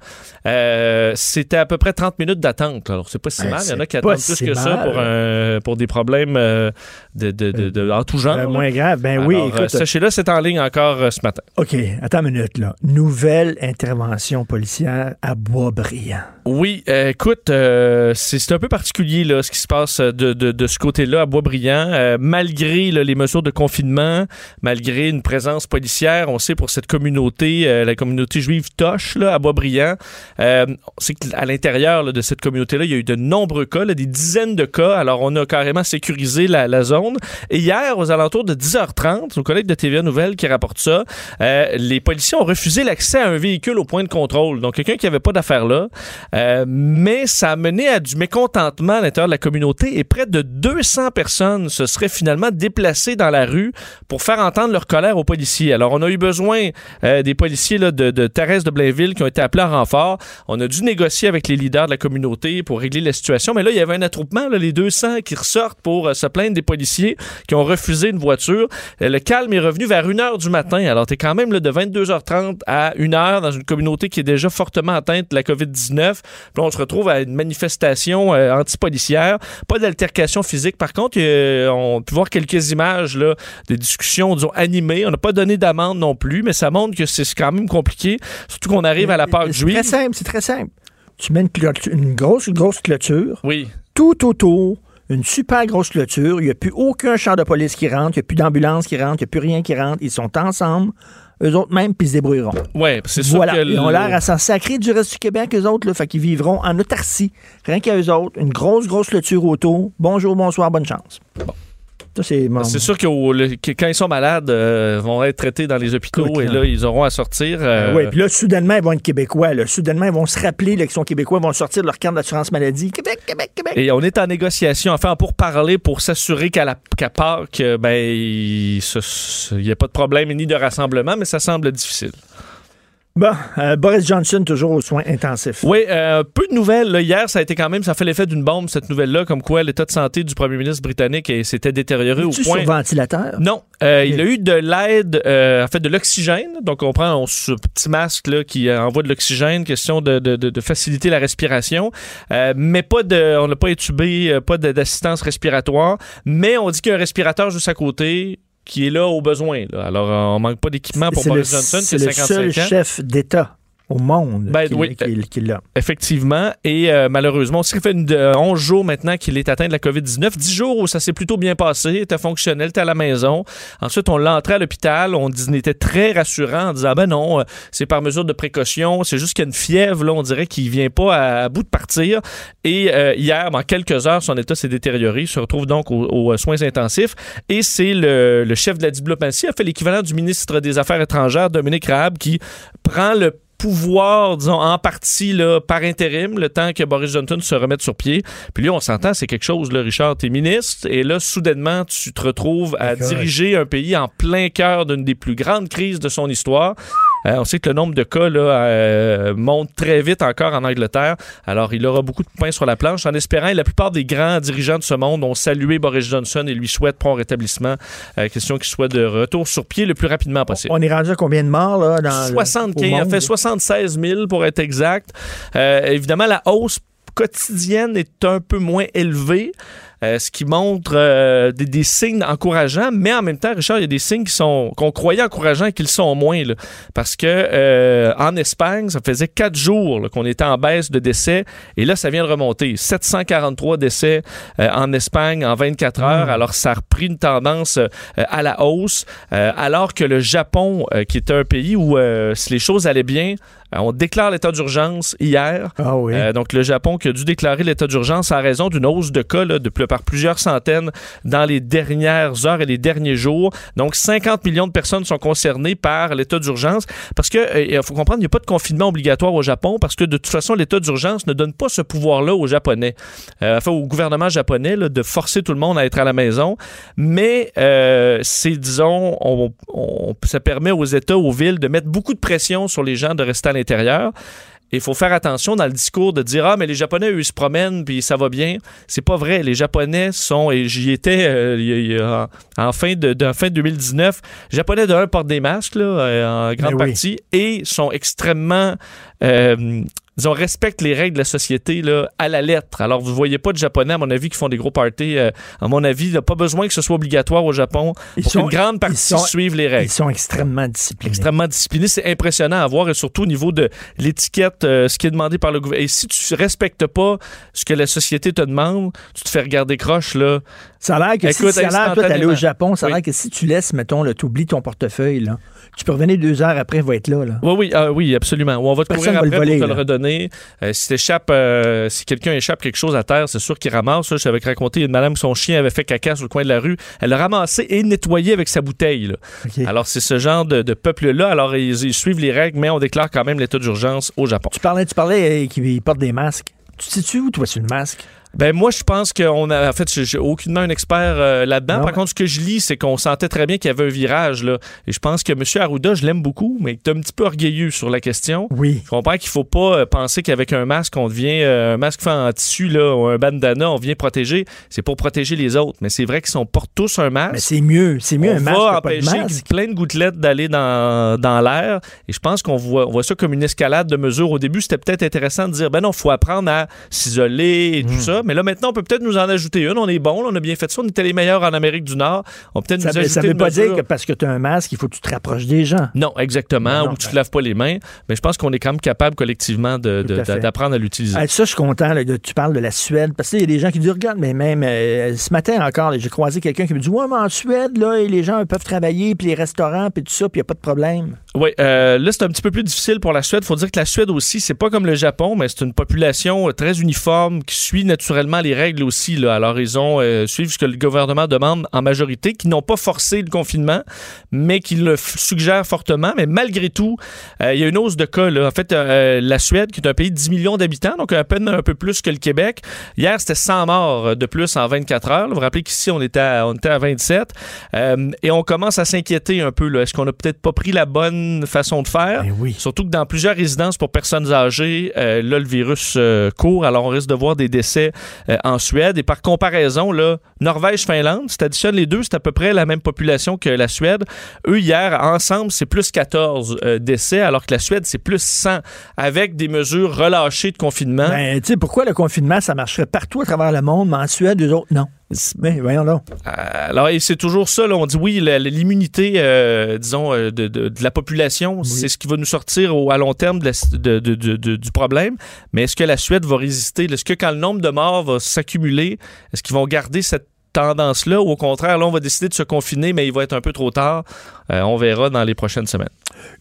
Speaker 10: c'était à peu près 30 minutes d'attente. Alors, c'est pas si mal. Il y en a qui attendent plus que ça. Pour, un- pour des problèmes euh, de, de, de- de- en tout genre.
Speaker 1: Euh, moins grave. Ben oui, écoute.
Speaker 10: euh, Sachez-le, c'est en ligne encore euh, ce matin.
Speaker 1: OK, attends une minute, là. Nouvelle intervention policière à Boisbriand.
Speaker 10: Oui, euh, écoute, euh, c'est c'est un peu particulier là, ce qui se passe de, de, de ce côté-là à Boisbriand. Euh, malgré là, les mesures de confinement, malgré une présence policière, on sait pour cette communauté, euh, la communauté juive Toche là, à Boisbriand, euh, on sait qu'à l'intérieur de cette communauté-là, il y a eu de nombreux cas, là, des dizaines de cas. Alors, on a carrément sécurisé la, zone. Et hier, aux alentours de 10h30, nos collègues de TVA Nouvelle qui rapportent ça, euh, les policiers ont refusé l'accès à un véhicule au point de contrôle. Donc, quelqu'un qui n'avait pas d'affaires là. Euh, mais ça a mené à du mécontentement à l'intérieur de la communauté et près de 200 personnes se seraient finalement déplacées dans la rue pour faire entendre leur colère aux policiers. Alors, on a eu besoin euh, des policiers de, de Thérèse de Blainville qui ont été appelés en renfort. On a dû négocier avec les leaders de la communauté pour régler la situation. Mais là, il y avait un attroupement, les 200 qui ressortent pour euh, se plaindre des policiers qui ont refusé une voiture. Euh, le calme est revenu vers 1h du matin. Alors, tu es quand même là, de 22h30 à 1h dans une communauté qui est déjà fortement atteinte de la COVID-19. Puis on se retrouve à une manifestation euh, antipolicière. Pas d'altercation physique. Par contre, euh, on peut voir quelques images là, des discussions, disons, animées. On n'a pas donné d'amende non plus, mais ça montre que c'est quand même compliqué. Surtout qu'on arrive à la Pâque
Speaker 1: C'est
Speaker 10: juive.
Speaker 1: très simple, c'est très simple. Tu mets une, clôture- une grosse, grosse clôture.
Speaker 10: Oui.
Speaker 1: Tout autour, une super grosse clôture. Il n'y a plus aucun char de police qui rentre. Il n'y a plus d'ambulance qui rentre. Il n'y a plus rien qui rentre. Ils sont ensemble. Eux autres même, puis ils se débrouilleront.
Speaker 10: Ouais, c'est sûr
Speaker 1: Voilà.
Speaker 10: que
Speaker 1: Ils ont l'air à s'en sacrer du reste du Québec, eux autres. Là, fait qu'ils vivront en autarcie. Rien qu'à eux autres. Une grosse, grosse clôture autour. Bonjour, bonsoir, bonne chance. C'est
Speaker 10: sûr que, quand ils sont malades, euh, vont être traités dans les hôpitaux et
Speaker 1: là.
Speaker 10: ils auront à sortir. euh,
Speaker 1: oui, puis là, soudainement, ils vont être Québécois. Là. Soudainement, ils vont se rappeler qu'ils sont Québécois. Ils vont sortir de leur carte d'assurance maladie. Québec, Québec, Québec.
Speaker 10: Et on est en négociation, enfin, pour parler, pour s'assurer qu'à qu'à Pâques, ben, il n'y a pas de problème ni de rassemblement, mais ça semble difficile.
Speaker 1: Bon, euh, Boris Johnson, toujours aux soins intensifs.
Speaker 10: Oui, euh, peu de nouvelles. là. Hier, ça a été quand même, ça fait l'effet d'une bombe, cette nouvelle-là, comme quoi l'état de santé du premier ministre britannique s'était détérioré au point.
Speaker 1: sur ventilateur?
Speaker 10: Non, euh, il a eu de l'aide, euh, en fait, de l'oxygène. Donc, on prend on- ce petit masque là, qui envoie de l'oxygène, question de, de- de- de faciliter la respiration. Mais pas de, on n'a pas étubé, pas d'assistance respiratoire. Mais on dit qu'il y a un respirateur juste à côté qui est là au besoin. là. Alors, euh, on manque pas d'équipement pour
Speaker 1: le,
Speaker 10: Boris Johnson,
Speaker 1: c'est le
Speaker 10: 55
Speaker 1: seul
Speaker 10: ans.
Speaker 1: chef d'État au monde
Speaker 10: Ben,
Speaker 1: qui,
Speaker 10: oui.
Speaker 1: l'a.
Speaker 10: Effectivement. Et euh, malheureusement, ça fait une, euh, 11 jours maintenant qu'il est atteint de la COVID-19. 10 jours où ça s'est plutôt bien passé, était fonctionnel, était à la maison. Ensuite, on l'a entré à l'hôpital. On, on était très rassurant en disant, ben non, euh, c'est par mesure de précaution. C'est juste qu'il y a une fièvre, là, on dirait qu'il vient pas à, à bout de partir. Et euh, hier, en quelques heures, son état s'est détérioré. Il se retrouve donc aux, aux soins intensifs. Et c'est le, le chef de la diplomatie, a fait l'équivalent du ministre des Affaires étrangères, Dominique Raab, qui prend le pouvoir, disons, en partie, là, par intérim, le temps que Boris Johnson se remette sur pied. Puis lui, on s'entend, c'est quelque chose, là, Richard, t'es ministre, et là, soudainement, tu te retrouves à diriger un pays en plein cœur d'une des plus grandes crises de son histoire. Euh, on sait que le nombre de cas là, euh, monte très vite encore en Angleterre. Alors, il aura beaucoup de pain sur la planche en espérant. Et la plupart des grands dirigeants de ce monde ont salué Boris Johnson et lui souhaitent prompt rétablissement. Euh, question qu'il soit de retour sur pied le plus rapidement possible.
Speaker 1: On est rendu à combien de morts là, dans le-
Speaker 10: 75,
Speaker 1: au
Speaker 10: il a
Speaker 1: monde?
Speaker 10: fait 76 000 pour être exact. Évidemment, la hausse quotidienne est un peu moins élevée. Euh, ce qui montre euh, des, des signes encourageants, mais en même temps, Richard, il y a des signes qui sont qu'on croyait encourageants et qui le sont moins. là. parce que euh, en Espagne, ça faisait quatre jours qu'on était en baisse de décès, et là, ça vient de remonter. 743 décès euh, en Espagne en 24 heures. Alors, ça a repris une tendance euh, à la hausse, euh, alors que le Japon, euh, qui était un pays où euh, si les choses allaient bien, on déclare l'état d'urgence hier.
Speaker 1: Ah oui.
Speaker 10: Euh, donc, le Japon qui a dû déclarer l'état d'urgence en raison d'une hausse de cas là, de, par plusieurs centaines dans les dernières heures et les derniers jours. Donc, 50 millions de personnes sont concernées par l'état d'urgence parce que, euh, il faut comprendre, il n'y a pas de confinement obligatoire au Japon parce que de toute façon, l'état d'urgence ne donne pas ce pouvoir-là aux Japonais, euh, enfin au gouvernement japonais là, de forcer tout le monde à être à la maison. Mais euh, c'est, disons, on, on- ça permet aux États, aux villes de mettre beaucoup de pression sur les gens de rester à l'intérieur. Il faut faire attention dans le discours de dire ah mais les Japonais eux ils se promènent puis ça va bien. C'est pas vrai. Les Japonais sont et j'y étais euh, y y en fin de, fin 2019. Les Japonais de un portent des masques là euh, en grande
Speaker 1: Ben oui.
Speaker 10: partie et sont extrêmement euh, disons, respectent les règles de la société là, à la lettre. Alors, vous voyez pas de Japonais, à mon avis, qui font des gros parties. euh, à mon avis, il n'y a pas besoin que ce soit obligatoire au Japon
Speaker 1: Ils
Speaker 10: pour
Speaker 1: sont-
Speaker 10: qu'une grande partie
Speaker 1: ils sont-
Speaker 10: suive les règles
Speaker 1: Ils sont extrêmement disciplinés.
Speaker 10: extrêmement discipliné. C'est impressionnant à voir et surtout au niveau de l'étiquette, euh, ce qui est demandé par le gouvernement. Et si tu respectes pas ce que la société te demande, tu te fais regarder croche, là.
Speaker 1: Ça a l'air que
Speaker 10: Écoute,
Speaker 1: si ça a l'air, toi, d'aller au. Japon, ça a
Speaker 10: Oui.
Speaker 1: l'air que si tu laisses, mettons, tu oublies ton portefeuille, là, tu peux revenir deux heures après, il va être là. là.
Speaker 10: Oui, oui, ah, oui, absolument. Ou on va te
Speaker 1: Personne
Speaker 10: courir
Speaker 1: va
Speaker 10: après
Speaker 1: le voler,
Speaker 10: pour te le redonner. Euh, si t'échappes, euh, si quelqu'un échappe quelque chose à terre, c'est sûr qu'il ramasse. Là, je t'avais raconté une madame, son chien avait fait caca sur le coin de la rue. Elle l'a ramassé et nettoyé avec sa bouteille. là.
Speaker 1: OK.
Speaker 10: Alors, c'est ce genre de, de peuple-là. Alors, ils, ils suivent les règles, mais on déclare quand même l'état d'urgence au Japon.
Speaker 1: Tu parlais, tu parlais euh, qu'ils portent des masques. Tu te situes où, toi, sur le masque?
Speaker 10: Ben moi, je pense qu'on a. En fait, je- j'ai aucunement un expert euh, là-dedans. Par contre, ce que je lis, c'est qu'on sentait très bien qu'il y avait un virage. Là. Et je pense que M. Arruda, je l'aime beaucoup, mais il est un petit peu orgueilleux sur la question.
Speaker 1: Oui.
Speaker 10: Je comprends qu'il faut pas euh, penser qu'avec un masque, on devient euh, un masque fait en tissu là, ou un bandana, on vient protéger. C'est pour protéger les autres. Mais c'est vrai qu'ils sont portent tous un masque.
Speaker 1: Mais c'est mieux. C'est mieux
Speaker 10: on
Speaker 1: un masque
Speaker 10: va
Speaker 1: que pas de
Speaker 10: empêcher plein de gouttelettes d'aller dans, dans l'air. Et je pense qu'on voit, on voit ça comme une escalade de mesures. Au début, c'était peut-être intéressant de dire, ben non, faut apprendre à s'isoler et tout
Speaker 1: Hmm.
Speaker 10: Ça. Mais là, maintenant, on peut peut-être nous en ajouter une. On est bon, là, on a bien fait ça. On était les meilleurs en Amérique du Nord. On peut peut-être nous
Speaker 1: veut-
Speaker 10: ajouter
Speaker 1: ça veut
Speaker 10: une
Speaker 1: pas
Speaker 10: mesure.
Speaker 1: dire que parce que tu as un masque, il faut que tu te rapproches des gens.
Speaker 10: Non, exactement.
Speaker 1: Non,
Speaker 10: ou tu
Speaker 1: ben-
Speaker 10: te laves pas les mains. Mais je pense qu'on est quand même capable collectivement
Speaker 1: à
Speaker 10: d'apprendre à l'utiliser.
Speaker 1: Ah, ça, je suis content là, de, tu parles de la Suède. Parce qu'il y a des gens qui disent, regarde, mais même euh, ce matin encore, j'ai croisé quelqu'un qui me dit, ouais, mais en Suède, là, les gens peuvent travailler, puis les restaurants, puis tout ça, puis il n'y a pas de problème.
Speaker 10: Oui, euh, là, c'est un petit peu plus difficile pour la Suède. faut dire que la Suède aussi, c'est pas comme le Japon, mais c'est une population euh, très uniforme qui suit naturellement les règles aussi. Là. Alors, ils ont euh, suivent ce que le gouvernement demande en majorité, qui n'ont pas forcé le confinement, mais qui le suggèrent fortement. Mais malgré tout, euh, il y a une hausse de cas. Là. En fait, euh, la Suède, qui est un pays de 10 millions d'habitants, donc à peine un peu plus que le Québec, hier, c'était 100 morts de plus en 24 heures. Vous vous rappelez qu'ici, on était à, on était à 27. Euh, et on commence à s'inquiéter un peu. Est-ce qu'on a peut-être pas pris la bonne façon de faire?
Speaker 1: Oui.
Speaker 10: Surtout que dans plusieurs résidences pour personnes âgées, là, le virus court. Alors, on risque de voir des décès euh, en Suède. Et par comparaison, là, Norvège-Finlande, si tu additionnes les deux, c'est à peu près la même population que la Suède. Eux, hier, ensemble, c'est plus 14 euh, décès, alors que la Suède, c'est plus 100, avec des mesures relâchées de confinement.
Speaker 1: Ben, tu sais, pourquoi le confinement, ça marcherait partout à travers le monde, mais en Suède, les autres, non. Mais voyons donc.
Speaker 10: Euh, alors, et c'est toujours ça, là, on dit oui, l'immunité, euh, disons, euh, de, de- de la population, c'est ce qui va nous sortir au- à long terme de la- de- de- de- de- du problème. Mais est-ce que la Suède va résister? Est-ce que quand le nombre de morts va s'accumuler, est-ce qu'ils vont garder cette tendance-là? Ou au contraire, là, on va décider de se confiner, mais il va être un peu trop tard? Euh, on verra dans les prochaines semaines.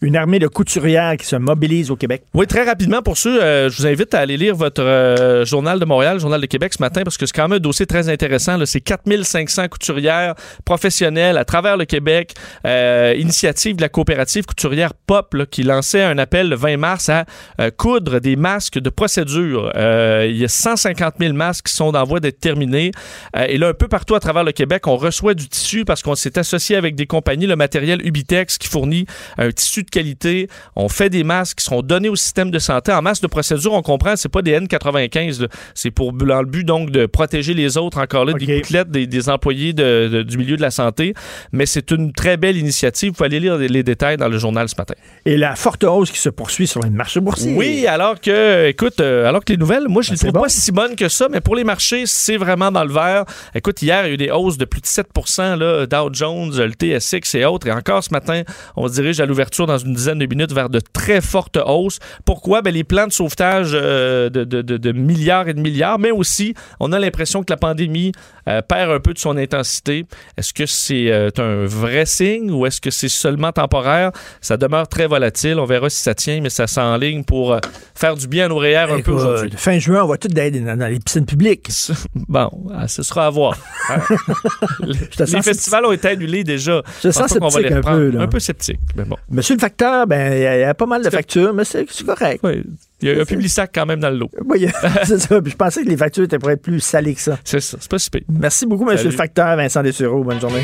Speaker 1: Une armée de couturières qui se mobilise au Québec.
Speaker 10: Oui, très rapidement, pour ceux, euh, je vous invite à aller lire votre euh, Journal de Montréal, Journal de Québec ce matin, parce que c'est quand même un dossier très intéressant. C'est 4500 couturières professionnelles à travers le Québec. Initiative de la coopérative couturière POP là, qui lançait un appel le 20 mars à coudre des masques de procédure. Il y a 150 000 masques qui sont en voie d'être terminés. Et là, un peu partout à travers le Québec, on reçoit du tissu parce qu'on s'est associé avec des compagnies, le matériel Ubitex qui fournit un tissu de qualité. On fait des masques qui seront donnés au système de santé. En masque de procédure, on comprend, c'est pas des N95. là. C'est pour dans le but donc de protéger les autres, encore là, des gouttelettes des, des employés de- de- du milieu de la santé. Mais c'est une très belle initiative. Vous pouvez aller lire les, les détails dans le journal ce matin.
Speaker 1: Et la forte hausse qui se poursuit sur les marchés boursiers.
Speaker 10: Oui, alors que, écoute, euh, alors que les nouvelles, moi, je
Speaker 1: Ben,
Speaker 10: les trouve
Speaker 1: bon.
Speaker 10: pas si bonnes que ça, mais pour les marchés, c'est vraiment dans le vert. Écoute, hier, hier, il y a eu des hausses de plus de 7 là, Dow Jones, le TSX et autres. Et encore ce matin, on se dirige à l'ouverture dans une dizaine de minutes vers de très fortes hausses. Pourquoi? Ben, les plans de sauvetage euh, de, milliards et de milliards, mais aussi, on a l'impression que la pandémie euh, perd un peu de son intensité. Est-ce que c'est euh, un vrai signe ou est-ce que c'est seulement temporaire? Ça demeure très volatile. On verra si ça tient, mais ça s'enligne pour faire du bien à nos REER un peu aujourd'hui.
Speaker 1: Fin juin, on va tout d'aller dans, dans les piscines publiques.
Speaker 10: Bon, ah, ce sera à voir.
Speaker 1: Te
Speaker 10: les festivals ont été annulés déjà.
Speaker 1: Je sens sceptique un peu, là.
Speaker 10: Un peu sceptique, mais bon.
Speaker 1: Monsieur le facteur, ben, il y, a- il y a pas mal de factures, mais c'est correct.
Speaker 10: Oui, il y a un Publisac quand même dans le lot.
Speaker 1: Oui, c'est ça. Puis je pensais que les factures étaient pour être plus salées que ça.
Speaker 10: C'est ça, c'est pas si pire.
Speaker 1: Merci beaucoup, monsieur
Speaker 10: Salut.
Speaker 1: le facteur, Vincent Dessureau. Bonne journée.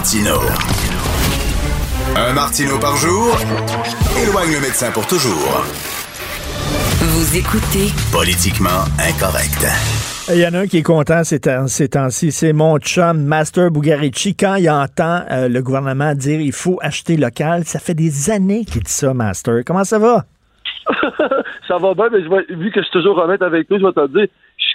Speaker 4: Martino. Un Martino par jour éloigne le médecin pour toujours.
Speaker 3: Vous écoutez
Speaker 4: Politiquement incorrect.
Speaker 1: Il y en a un qui est content ces temps- ces temps-ci, c'est mon chum Master Bugarici. Quand il entend euh, le gouvernement dire il faut acheter local, ça fait des années qu'il dit ça, Master. Comment ça va?
Speaker 11: ça va bien, mais je vais- vu que je suis toujours honnête avec toi, je vais te dire,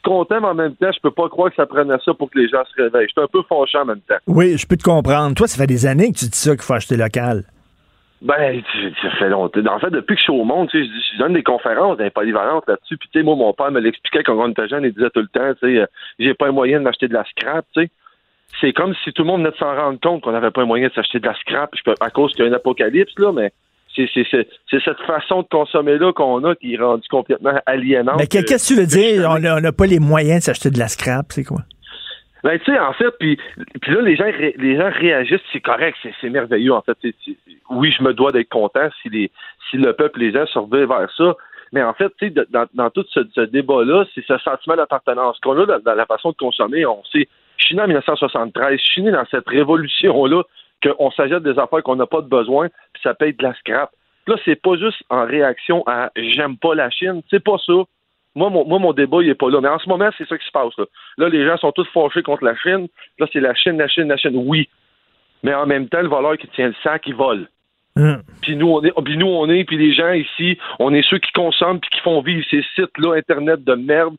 Speaker 11: content, mais en même temps, je peux pas croire que ça prenne à ça pour que les gens se réveillent. Je suis un peu fâché en même temps.
Speaker 1: Oui, je peux te comprendre. Toi, ça fait des années que tu dis ça qu'il faut acheter local.
Speaker 11: Ben, ça fait longtemps. En fait, depuis que je suis au monde, tu sais, je, donne des conférences, des polyvalentes là-dessus. Puis, tu sais, moi, mon père me l'expliquait quand on était jeune. Il disait tout le temps, tu sais, euh, j'ai pas un moyen de m'acheter de la scrap, tu sais. C'est comme si tout le monde venait de s'en rendre compte qu'on n'avait pas un moyen de s'acheter de la scrap je peux- à cause qu'il y a un apocalypse, là, mais c'est cette façon de consommer-là qu'on a qui est rendue complètement aliénante.
Speaker 1: Mais que- qu'est-ce que tu veux dire? On n'a pas les moyens de s'acheter de la scrap, c'est quoi?
Speaker 11: Ben, tu sais, en fait, puis, puis là, les gens, ré- les gens réagissent, c'est correct, c'est, merveilleux, en fait. Oui, je me dois d'être content si, les, si le peuple, les gens surveillent vers ça. Mais en fait, tu sais, dans, dans tout ce, ce débat-là, c'est ce sentiment d'appartenance qu'on a dans, dans la façon de consommer. On sait, je suis né en 1973, je suis né dans cette révolution-là, qu'on s'achète des affaires qu'on n'a pas de besoin, puis ça paye de la scrap. Là, c'est pas juste en réaction à j'aime pas la Chine, c'est pas ça. Moi mon, moi, mon débat, il est pas là. Mais en ce moment, c'est ça qui se passe. Là, là les gens sont tous fâchés contre la Chine. Là, c'est la Chine, la Chine, la Chine. Oui. Mais en même temps, le voleur qui tient le sac, il vole.
Speaker 1: Hum.
Speaker 11: Puis nous, on est, puis nous, on est, puis les gens ici, on est ceux qui consomment puis qui font vivre ces sites-là, Internet de merde.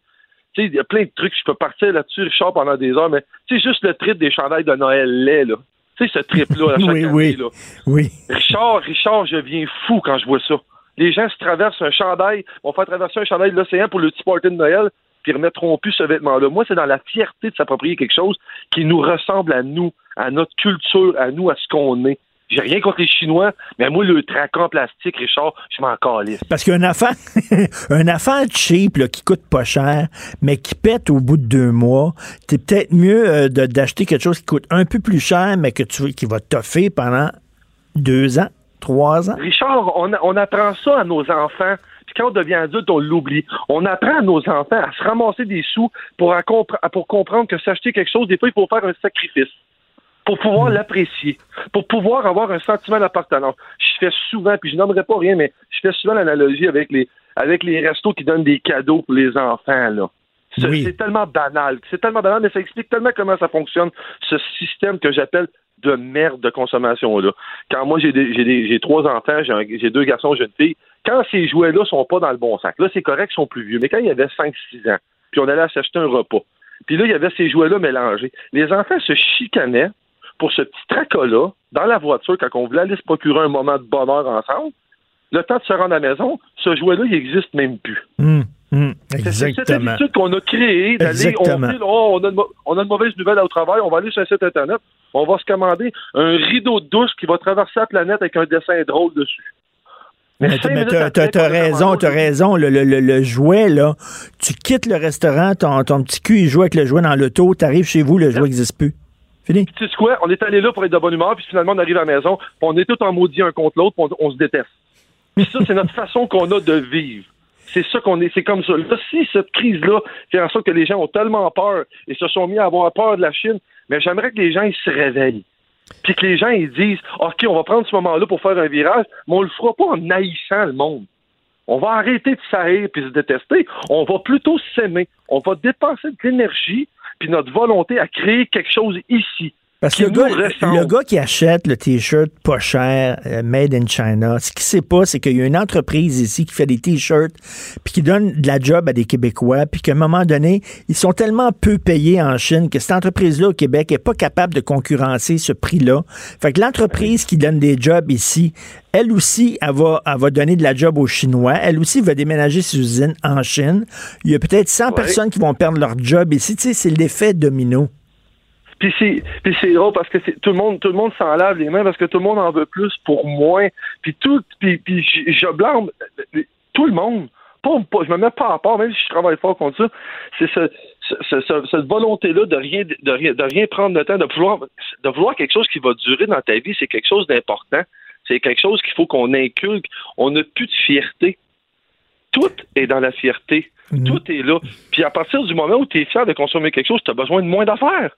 Speaker 11: Tu sais, il y a plein de trucs, je peux partir là-dessus, Richard, pendant des heures, mais tu sais, juste le trip des chandails de Noël lait, là. Tu sais, ce trip-là, à chaque
Speaker 1: Oui,
Speaker 11: année,
Speaker 1: oui.
Speaker 11: là.
Speaker 1: Oui.
Speaker 11: Richard, Richard, je viens fou quand je vois ça. Les gens se traversent un chandail, vont faire traverser un chandail de l'océan pour le petit party de Noël, puis ils remettront plus ce vêtement-là. Moi, c'est dans la fierté de s'approprier quelque chose qui nous ressemble à nous, à notre culture, à nous, à ce qu'on est. J'ai rien contre les Chinois, mais moi, le tracant en plastique, Richard, je m'en calisse.
Speaker 1: Parce qu'un affaire, un affaire cheap là, qui coûte pas cher, mais qui pète au bout de deux mois, c'est peut-être mieux euh, d'acheter quelque chose qui coûte un peu plus cher, mais que tu, qui va toffer pendant deux ans, trois ans.
Speaker 11: Richard, on, on apprend ça à nos enfants. Puis quand on devient adulte, on l'oublie. On apprend à nos enfants à se ramasser des sous pour, compre- pour comprendre que s'acheter quelque chose, des fois, il faut faire un sacrifice pour pouvoir l'apprécier, pour pouvoir avoir un sentiment d'appartenance. Je fais souvent, puis je nommerai pas rien, mais je fais souvent l'analogie avec les avec les restos qui donnent des cadeaux pour les enfants là. C'est
Speaker 1: Oui.
Speaker 11: tellement banal, c'est tellement banal, mais ça explique tellement comment ça fonctionne ce système que j'appelle de merde de consommation là. Quand moi j'ai des- j'ai trois enfants, j'ai deux garçons, j'ai une fille. Quand ces jouets là sont pas dans le bon sac, là c'est correct, ils sont plus vieux, mais quand il y avait 5-6 ans, puis on allait s'acheter un repas, puis là il y avait ces jouets là mélangés, les enfants se chicanaient pour ce petit tracas-là, dans la voiture, quand on voulait aller se procurer un moment de bonheur ensemble, le temps de se rendre à la maison, ce jouet-là, il n'existe même plus.
Speaker 1: Hum,
Speaker 11: C'est c'est cette habitude qu'on a créée d'aller, on, oh, on, a une, on a une mauvaise nouvelle au travail, on va aller sur un site Internet, on va se commander un rideau de douche qui va traverser la planète avec un dessin drôle dessus.
Speaker 1: Mais t'as- mais
Speaker 11: minutes
Speaker 1: t'as
Speaker 11: après
Speaker 1: t'as- t'as
Speaker 11: qu'on a
Speaker 1: raison, t'as raison. Le, le- le- le jouet, là, tu quittes le restaurant, ton, ton petit cul, il joue avec le jouet dans l'auto, t'arrives chez vous, le jouet n'existe plus.
Speaker 11: Tu sais quoi? On est allé là pour être de bonne humeur, puis finalement, on arrive à la maison, puis on est tous en maudit un contre l'autre, on, on se déteste. Puis ça, c'est notre façon qu'on a de vivre. C'est ça qu'on est, c'est comme ça. Là, si cette crise-là fait en sorte que les gens ont tellement peur et se sont mis à avoir peur de la Chine, mais j'aimerais que les gens ils se réveillent. Puis que les gens ils disent OK, on va prendre ce moment-là pour faire un virage, mais on le fera pas en haïssant le monde. On va arrêter de s'haïr puis se détester. On va plutôt s'aimer. On va dépenser de l'énergie puis notre volonté à créer quelque chose ici.
Speaker 1: Parce que le gars, le gars qui achète le T-shirt pas cher, euh, made in China, ce qu'il sait pas, c'est qu'il y a une entreprise ici qui fait des T-shirts, puis qui donne de la job à des Québécois, puis qu'à un moment donné, ils sont tellement peu payés en Chine que cette entreprise-là au Québec est pas capable de concurrencer ce prix-là. Fait que l'entreprise qui donne des jobs ici, elle aussi, elle va, elle va donner de la job aux Chinois. Elle aussi va déménager ses usines en Chine. Il y a peut-être 100 personnes qui vont perdre leur job ici. Tu sais, c'est l'effet domino.
Speaker 11: Puis c'est, puis c'est drôle parce que c'est, tout le monde, tout le monde s'en lave les mains parce que tout le monde en veut plus pour moins. Puis tout, puis, puis je, je blâme tout le monde. Pas, pas- je me mets pas à part, même si je travaille fort contre ça. C'est ce, ce- ce- ce- cette volonté-là de rien, de rien, de rien prendre le temps, de vouloir, de vouloir quelque chose qui va durer dans ta vie, c'est quelque chose d'important. C'est quelque chose qu'il faut qu'on inculque. On n'a plus de fierté. Tout est dans la fierté. Tout est là. Puis à partir du moment où tu es fier de consommer quelque chose, tu as besoin de moins d'affaires.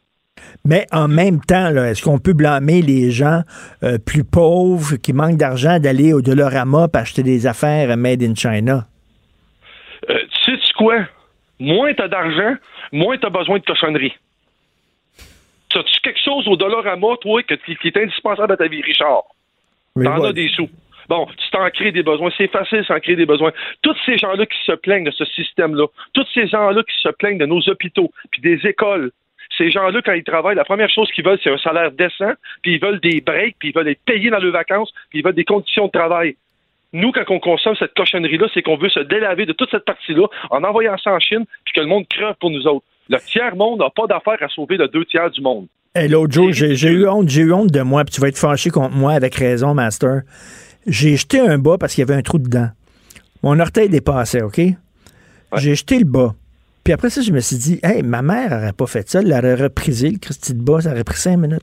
Speaker 1: Mais en même temps, est-ce qu'on peut blâmer les gens euh, plus pauvres qui manquent d'argent d'aller au Dollarama pour acheter des affaires made in China?
Speaker 11: Euh, tu sais quoi? Moins t'as d'argent, moins t'as besoin de cochonnerie. As-tu quelque chose au Dollarama, toi, que, qui, qui est indispensable à ta vie, Richard? T'en as des sous. Bon, tu t'en crées des besoins. C'est facile s'en créer des besoins. Tous ces gens-là qui se plaignent de ce système-là, tous ces gens-là qui se plaignent de nos hôpitaux, puis des écoles, ces gens-là, quand ils travaillent, la première chose qu'ils veulent, c'est un salaire décent, puis ils veulent des breaks, puis ils veulent être payés dans leurs vacances, puis ils veulent des conditions de travail. Nous, quand on consomme cette cochonnerie-là, c'est qu'on veut se délaver de toute cette partie-là en envoyant ça en Chine, puis que le monde crève pour nous autres. Le tiers-monde n'a pas d'affaire à sauver le deux tiers du monde.
Speaker 1: Hey, L'autre jour, j'ai j'ai eu honte, j'ai eu honte de moi, puis tu vas être fâché contre moi avec raison, Master. J'ai jeté un bas parce qu'il y avait un trou dedans. Mon orteil dépassait, OK? J'ai jeté le bas. Puis après ça, je me suis dit, hey, ma mère n'aurait pas fait ça, elle aurait reprisé le Christy de bas, ça aurait pris cinq minutes.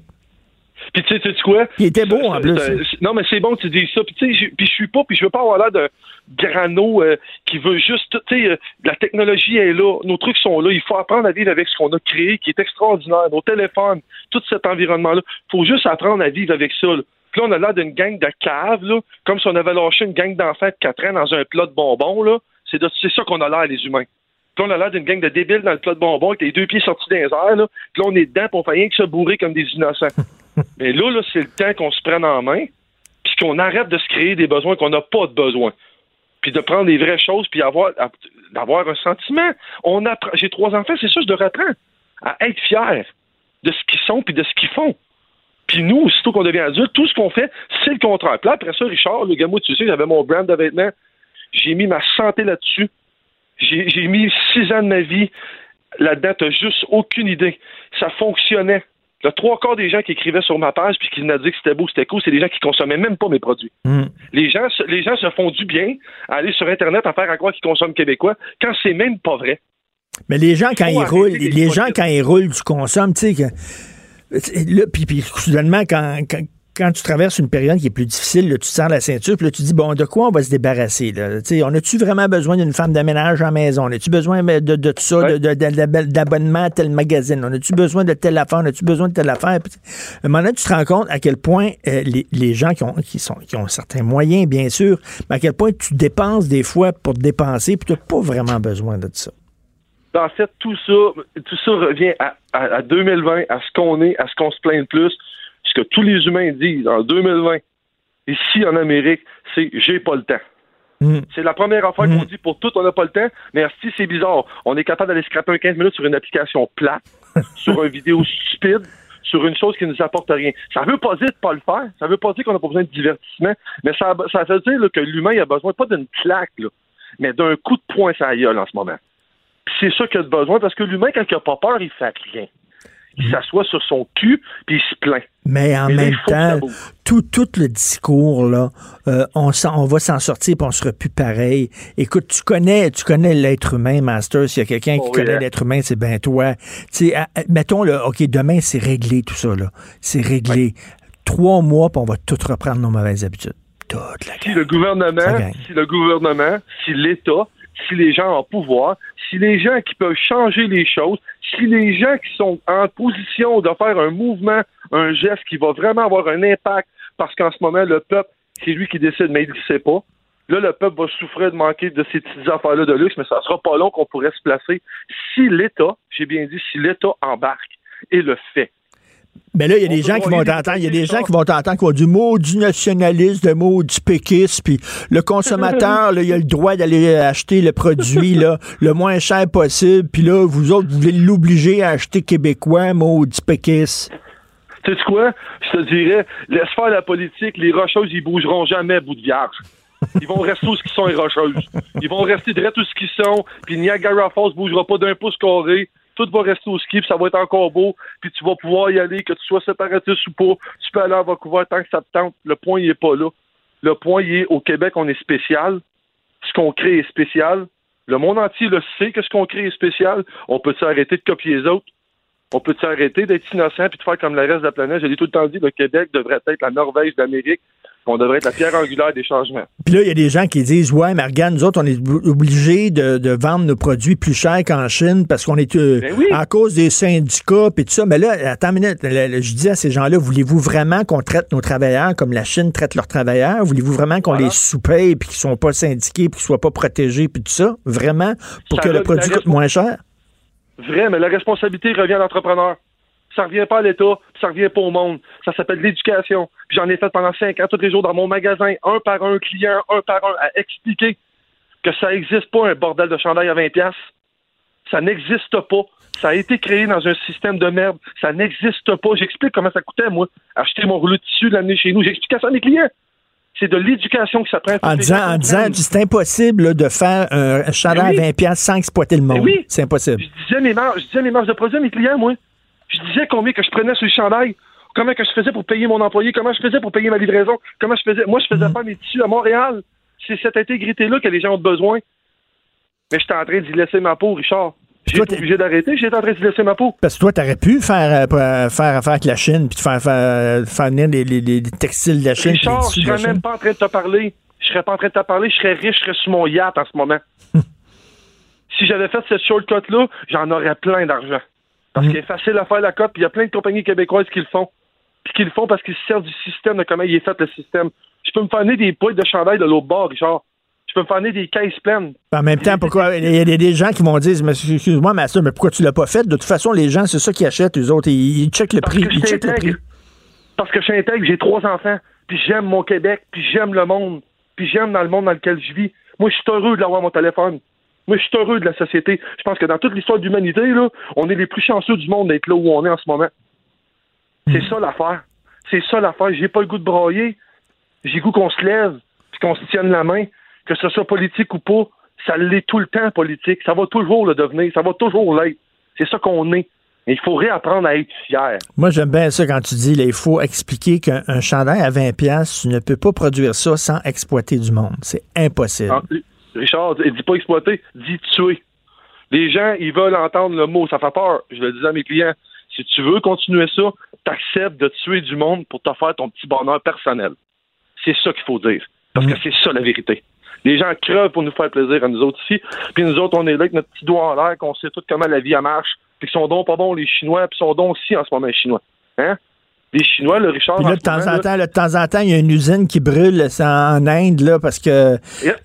Speaker 11: Puis tu sais, tu sais quoi?
Speaker 1: Il était beau en plus.
Speaker 11: Non, mais c'est bon que tu dis ça. Puis tu sais, je- suis pas, puis je veux pas avoir l'air de grano euh, qui veut juste, tu sais, euh, la technologie est là, nos trucs sont là. Il faut apprendre à vivre avec ce qu'on a créé, qui est extraordinaire. Nos téléphones, tout cet environnement-là. faut juste apprendre à vivre avec ça. Là. Puis là, on a l'air d'une gang de caves, là, comme si on avait lâché une gang d'enfants de 4 ans dans un plat de bonbons. là. C'est ça qu'on a l'air, les humains. Puis là, on a l'air d'une gang de débiles dans le plat de bonbons avec les deux pieds sortis des airs. Là. Puis là, on est dedans, puis on fait rien que se bourrer comme des innocents. Mais là, là c'est le temps qu'on se prenne en main, puis qu'on arrête de se créer des besoins qu'on n'a pas de besoin. Puis de prendre les vraies choses, puis avoir, d'avoir un sentiment. On apprend. J'ai trois enfants, c'est ça, je leur apprends à être fier de ce qu'ils sont puis de ce qu'ils font. Puis nous, aussitôt qu'on devient adulte, tout ce qu'on fait, c'est le contraire. Puis là, après ça, Richard, le gars, moi, tu sais, j'avais mon brand de vêtements. J'ai mis ma santé là-dessus. J'ai mis six ans de ma vie là-dedans. T'as juste aucune idée. Ça fonctionnait. Le trois quarts des gens qui écrivaient sur ma page puis qui venaient dire que c'était beau, c'était cool, c'est des gens qui consommaient même pas mes produits. Les gens, se- les gens se font du bien à aller sur Internet à faire à croire qu'ils consomment québécois quand c'est même pas vrai.
Speaker 1: Mais les gens, quand ils roulent, les gens, quand ils roulent, tu consommes, tu sais, que. Là, puis, puis soudainement, quand, quand, quand tu traverses une période qui est plus difficile, là, tu te serres la ceinture, puis là, tu dis, bon, de quoi on va se débarrasser? Là? On a-tu vraiment besoin d'une femme de ménage à la maison? On a-tu besoin de, de, de tout ça, d'abonnement à tel magazine? On a-tu besoin de telle affaire? On a-tu besoin de telle affaire? Puis, à un moment donné, tu te rends compte à quel point euh, les, les gens qui ont, qui, sont, qui ont certains moyens, bien sûr, mais à quel point tu dépenses des fois pour te dépenser, puis tu n'as pas vraiment besoin de ça.
Speaker 11: En fait, tout ça, tout ça revient à, à- à 2020, à ce qu'on est, à ce qu'on se plaint le plus. Que tous les humains disent en 2020, ici en Amérique, c'est j'ai pas le temps. C'est la première affaire qu'on dit pour tout, on n'a pas le temps. Mais si c'est bizarre, on est capable d'aller scraper un 15 minutes sur une application plate, sur une vidéo stupide, sur une chose qui nous apporte rien. Ça veut pas dire de pas le faire. Ça veut pas dire qu'on n'a pas besoin de divertissement. Mais ça, ça veut dire là, que l'humain il a besoin pas d'une claque, là, mais d'un coup de poing sur la gueule en ce moment. C'est ça qu'il a besoin parce que l'humain, quand il n'a pas peur, il fait rien. Il s'assoit sur son cul puis il se plaint.
Speaker 1: Mais en
Speaker 11: Mais
Speaker 1: même temps, tout, tout le discours, là, euh, on, s'en- on va s'en sortir puis on sera plus pareil. Écoute, tu connais, tu connais l'être humain, Master. S'il y a quelqu'un qui
Speaker 11: Oh, oui,
Speaker 1: connaît
Speaker 11: hein.
Speaker 1: l'être humain, c'est bien toi. Tu mettons, là, OK, demain, c'est réglé tout ça, là. C'est réglé. Trois mois, puis on va tout reprendre nos mauvaises habitudes. Toute la
Speaker 11: si le gouvernement, si le gouvernement, si l'État, si les gens en pouvoir, si les gens qui peuvent changer les choses, si les gens qui sont en position de faire un mouvement, un geste qui va vraiment avoir un impact, parce qu'en ce moment, le peuple, c'est lui qui décide, mais il ne sait pas. Là, le peuple va souffrir de manquer de ces petites affaires-là de luxe, mais ça sera pas long qu'on pourrait se placer. Si l'État, j'ai bien dit, si l'État embarque et le fait,
Speaker 1: Mais là, il y a des gens qui vont t'entendre, il y a des gens qui vont t'entendre qui vont du mot du nationaliste, le mot du péquiste, puis le consommateur, là, il a le droit d'aller acheter le produit là, le moins cher possible, puis là, vous autres, vous voulez l'obliger à acheter québécois, mot du péquiste.
Speaker 11: Tu sais quoi? Je te dirais, laisse faire la politique, les rocheuses, ils bougeront jamais, bout de vierge. Ils vont rester où ce qu'ils sont, les rocheuses. Ils vont rester direct où ce qu'ils sont, puis Niagara Falls bougera pas d'un pouce carré. Tout va rester au ski, puis ça va être encore beau, puis tu vas pouvoir y aller, que tu sois séparatiste ou pas. Tu peux aller à Vancouver tant que ça te tente. Le point, il est pas là. Le point, il est au Québec, on est spécial. Ce qu'on crée est spécial. Le monde entier le sait que ce qu'on crée est spécial. On peut s'arrêter de copier les autres? On peut s'arrêter d'être innocent puis de faire comme le reste de la planète? Je l'ai tout le temps dit, le Québec devrait être la Norvège d'Amérique. On devrait être la pierre angulaire des changements.
Speaker 1: Puis là, il y a des gens qui disent Ouais, mais regarde, nous autres, on est obligés de, de vendre nos produits plus chers qu'en Chine parce qu'on est euh,
Speaker 11: Ben oui.
Speaker 1: cause des syndicats puis tout ça. Mais là, attends une minute, je dis à ces gens-là, voulez-vous vraiment qu'on traite nos travailleurs comme la Chine traite leurs travailleurs? Voulez-vous vraiment qu'on
Speaker 11: Voilà.
Speaker 1: les sous-paye puis qu'ils sont pas syndiqués puis qu'ils soient pas protégés puis tout ça? Vraiment? Pour
Speaker 11: Ça
Speaker 1: que le produit coûte moins cher?
Speaker 11: Vrai, mais la responsabilité revient à l'entrepreneur. Ça revient pas à l'État, puis ça revient pas au monde. Ça s'appelle l'éducation. J'en ai fait pendant cinq ans, tous les jours dans mon magasin, un par un client, un par un, à expliquer que ça n'existe pas un bordel de chandail à 20 pièces. Ça n'existe pas. Ça a été créé dans un système de merde. Ça n'existe pas. J'explique comment ça coûtait, moi, acheter mon rouleau de tissu, l'amener chez nous. J'explique ça à mes clients. C'est de l'éducation que ça prend.
Speaker 1: En disant, en disant c'est impossible là, de faire un, chandail
Speaker 11: oui.
Speaker 1: à 20 piastres sans exploiter le monde.
Speaker 11: oui.
Speaker 1: C'est impossible.
Speaker 11: Je disais mes marges, je disais mes marges de produit à mes clients, moi. Je disais combien que je prenais sur le chandail, comment que je faisais pour payer mon employé, comment je faisais pour payer ma livraison, comment je faisais. Moi, je faisais pas mes tissus à Montréal. C'est cette intégrité-là que les gens ont besoin. Mais j'étais en train d'y laisser ma peau, Richard. J'ai été obligé d'arrêter, j'étais en train d'y laisser ma peau.
Speaker 1: Parce que toi, t'aurais pu faire, euh, faire, faire affaire avec la Chine, puis te faire, faire, faire venir les, les- les textiles de la Chine.
Speaker 11: Richard, je
Speaker 1: de
Speaker 11: serais même
Speaker 1: Chine.
Speaker 11: pas en train de te parler. Je serais pas en train de te parler, je serais riche, je serais sur mon yacht en ce moment. si j'avais fait cette shortcut-là, j'en aurais plein d'argent. Parce qu'il est facile à faire la cote, puis il y a plein de compagnies québécoises qui le font. Puis qui le font parce qu'ils se servent du système, de comment il est fait le système. Je peux me faire amener des boîtes de chandail de l'autre bord, Richard. Je peux me faire amener des caisses pleines.
Speaker 1: En même temps, pourquoi il y a des, gens qui vont dire mais excuse-moi, Master, mais pourquoi tu l'as pas fait? De toute façon, les gens, c'est ça qu'ils achètent, les autres. Ils, ils checkent le
Speaker 11: Parce
Speaker 1: prix. Ils checkent le prix.
Speaker 11: Parce que je suis intègre, j'ai trois enfants, puis j'aime mon Québec, puis j'aime le monde, puis j'aime dans le monde dans lequel je vis. Moi, je suis heureux de l'avoir mon téléphone. Moi, je suis heureux de la société. Je pense que dans toute l'histoire de l'humanité, là, on est les plus chanceux du monde d'être là où on est en ce moment. C'est ça l'affaire. C'est ça l'affaire. J'ai pas le goût de brailler. J'ai le goût qu'on se lève, puis qu'on se tienne la main, que ce soit politique ou pas. Ça l'est tout le temps politique. Ça va toujours le devenir. Ça va toujours l'être. C'est ça qu'on est. Mais il faut réapprendre à être fier.
Speaker 1: Moi, j'aime bien ça quand tu dis, là, il faut expliquer qu'un un chandail à 20 pièces, tu ne peux pas produire ça sans exploiter du monde. C'est impossible.
Speaker 11: Ah, Richard, il dit pas exploiter, dit tuer. Les gens, ils veulent entendre le mot, ça fait peur. Je le disais à mes clients. Si tu veux continuer ça, t'acceptes de tuer du monde pour te faire ton petit bonheur personnel. C'est ça qu'il faut dire. Parce que c'est ça la vérité. Les gens crevent pour nous faire plaisir à nous autres ici. Puis nous autres, on est là avec notre petit doigt en l'air, qu'on sait tout comment la vie elle marche. Puis qu'ils sont donc pas bons les Chinois, puis ils sont donc aussi en ce moment les Chinois. Hein? Les Chinois, le Richard.
Speaker 1: Puis là, de temps
Speaker 11: moment,
Speaker 1: en temps, là, de temps en temps, il y a une usine qui brûle en Inde, là, parce que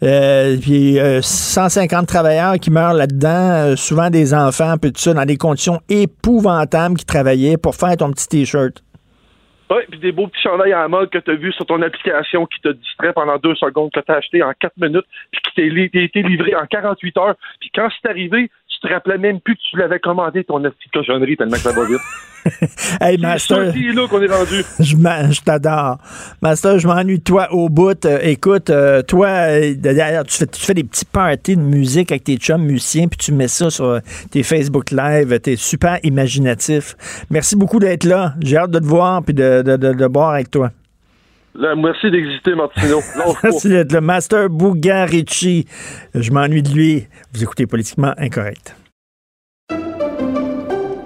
Speaker 1: euh, puis, euh, 150 travailleurs qui meurent là-dedans, euh, souvent des enfants, puis tout ça, dans des conditions épouvantables qui travaillaient pour faire ton petit T-shirt.
Speaker 11: Oui, puis des beaux petits chandails à la mode que tu as vu sur ton application qui te distrait pendant deux secondes, que tu as acheté en quatre minutes, puis qui t'a été livré en 48 heures. Puis quand c'est arrivé, tu te rappelais même plus que tu l'avais commandé, ton petite cochonnerie, tellement que ça va vite.
Speaker 1: Hey,
Speaker 11: C'est
Speaker 1: Master.
Speaker 11: ça qui est là qu'on est rendu.
Speaker 1: Je, je t'adore. Master, je m'ennuie de toi au bout. Euh, écoute, euh, toi, euh, d'ailleurs, tu fais, tu fais des petits parties de musique avec tes chums musiciens, puis tu mets ça sur tes Facebook Live. T'es super imaginatif. Merci beaucoup d'être là. J'ai hâte de te voir puis de, de, de, de boire avec toi.
Speaker 11: Là, merci d'exister, Martino.
Speaker 1: Merci d'être le Master Bugarici. Je m'ennuie de lui. Vous écoutez Politiquement Incorrect.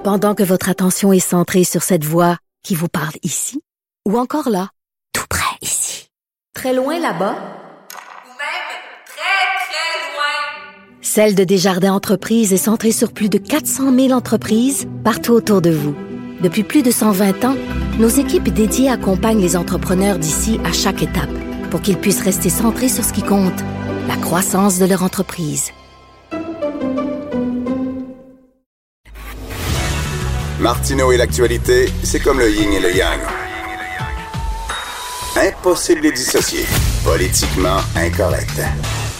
Speaker 2: Pendant que votre attention est centrée sur cette voix qui vous parle ici, ou encore là, tout près ici, très loin là-bas,
Speaker 12: Ou même très, très loin.
Speaker 2: Celle de Desjardins Entreprises est centrée sur plus de 400 000 entreprises partout autour de vous. Depuis plus de 120 ans, nos équipes dédiées accompagnent les entrepreneurs d'ici à chaque étape pour qu'ils puissent rester centrés sur ce qui compte, la croissance de leur entreprise.
Speaker 4: Martineau et l'actualité, c'est comme le yin et le yang. Impossible de les dissocier. Politiquement incorrect.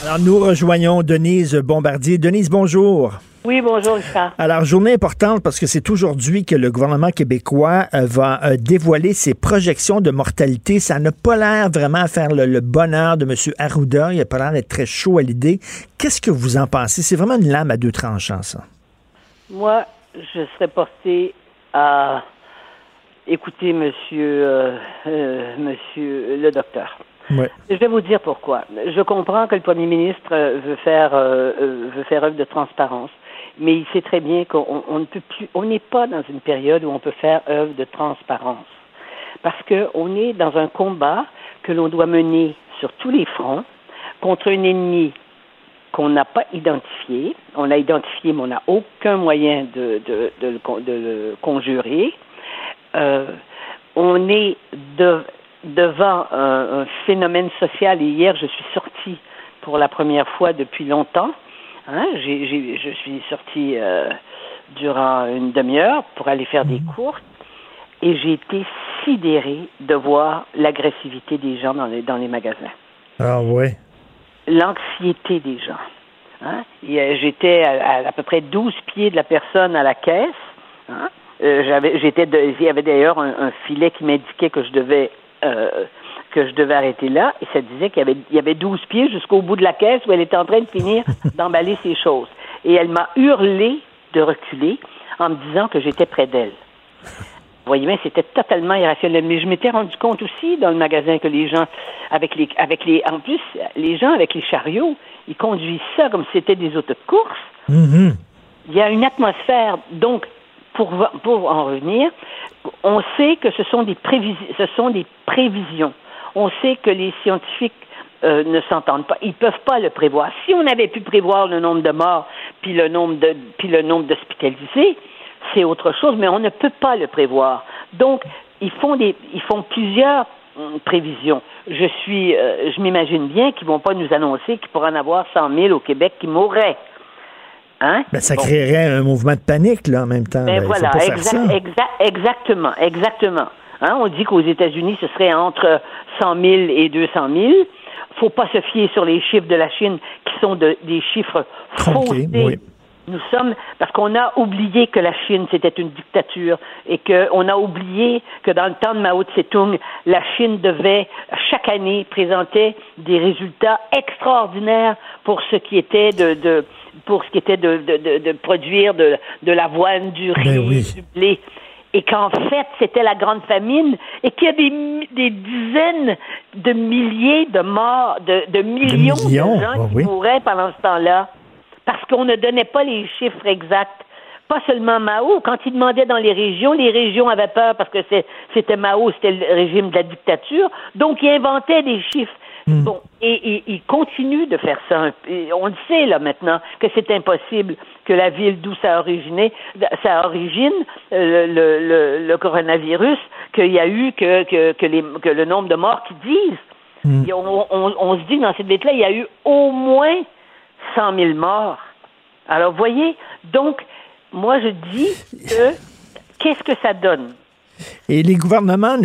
Speaker 1: Alors, nous rejoignons Denise Bombardier. Denise, bonjour.
Speaker 13: Oui, bonjour, Richard.
Speaker 1: Alors, journée importante parce que c'est aujourd'hui que le gouvernement québécois euh, va euh, dévoiler ses projections de mortalité. Ça n'a pas l'air vraiment à faire le, le bonheur de M. Arruda. Il n'a pas l'air d'être très chaud à l'idée. Qu'est-ce que vous en pensez? C'est vraiment une lame à deux tranchants, ça.
Speaker 13: Moi, je serais porté à écouter monsieur, euh, euh, monsieur le docteur.
Speaker 1: Ouais.
Speaker 13: Je vais vous dire pourquoi. Je comprends que le premier ministre veut faire, euh, veut faire œuvre de transparence, mais il sait très bien qu'on on ne peut plus, on n'est pas dans une période où on peut faire œuvre de transparence, parce que on est dans un combat que l'on doit mener sur tous les fronts contre un ennemi qu'on n'a pas identifié. On l'a identifié, mais on n'a aucun moyen de, le conjurer. Euh, on est de- devant un, un phénomène social et hier, je suis sortie pour la première fois depuis longtemps. Hein, je suis sortie euh, durant une demi-heure pour aller faire des courses et j'ai été sidérée de voir l'agressivité des gens dans les, dans les magasins
Speaker 1: Ah ouais.
Speaker 13: l'anxiété des gens. Hein? Euh, J'étais à, à, à peu près 12 pieds de la personne à la caisse. Hein? Euh, j'avais, j'étais il y avait d'ailleurs un, un filet qui m'indiquait que je devais euh, que je devais arrêter là, et ça disait qu'il y avait, il y avait 12 pieds jusqu'au bout de la caisse où elle était en train de finir d'emballer ses choses. Et elle m'a hurlé de reculer en me disant que j'étais près d'elle. Vous voyez bien, c'était totalement irrationnel. Mais je m'étais rendu compte aussi dans le magasin que les gens, avec les, avec les, en plus, les gens avec les chariots, ils conduisent ça comme si c'était des autos de course.
Speaker 1: Mhm.
Speaker 13: Il y a une atmosphère. Donc, pour, pour en revenir, on sait que ce sont des, prévis, ce sont des prévisions. On sait que les scientifiques euh, ne s'entendent pas. Ils peuvent pas le prévoir. Si on avait pu prévoir le nombre de morts puis le nombre de puis le nombre d'hospitalisés, c'est autre chose, mais on ne peut pas le prévoir. Donc, ils font des ils font plusieurs hum, prévisions. Je suis euh, je m'imagine bien qu'ils vont pas nous annoncer qu'il pourrait en avoir 100 000 au Québec qui mourraient. Hein?
Speaker 1: Ben, ça
Speaker 13: Bon.
Speaker 1: créerait un mouvement de panique, là, en même temps.
Speaker 13: Ben
Speaker 1: Ben,
Speaker 13: voilà, exact- exactement, exactement. Hein, on dit qu'aux États-Unis, ce serait entre 100 000 et 200 000. faut pas se fier sur les chiffres de la Chine qui sont de- des chiffres faussés.
Speaker 1: oui.
Speaker 13: Nous sommes parce qu'on a oublié que la Chine c'était une dictature et qu'on a oublié que dans le temps de Mao Tse-tung, la Chine devait chaque année présenter des résultats extraordinaires pour ce qui était de, de pour ce qui était de, de, de, de produire de, de l'avoine, du riz,
Speaker 1: Ben oui.
Speaker 13: du blé. Et qu'en fait, c'était la grande famine et qu'il y a des, dizaines de milliers de morts, de, de millions de,
Speaker 1: millions,
Speaker 13: gens
Speaker 1: ah
Speaker 13: qui
Speaker 1: oui.
Speaker 13: mouraient pendant ce temps-là parce qu'on ne donnait pas les chiffres exacts. Pas seulement Mao, quand il demandait dans les régions, les régions avaient peur parce que c'était Mao, c'était le régime de la dictature, donc il inventait des chiffres. Bon, et, et il continue de faire ça. Et on le sait là maintenant que c'est impossible que la ville d'où ça a originé, ça origine euh, le, le, le coronavirus, qu'il y a eu que, que, que, les, que le nombre de morts qui disent. A- On, on- on se dit dans cette ville-là, il y a eu au moins 100 000 morts. Alors, voyez, donc, moi, je dis que qu'est-ce que ça donne?
Speaker 1: Et les gouvernements,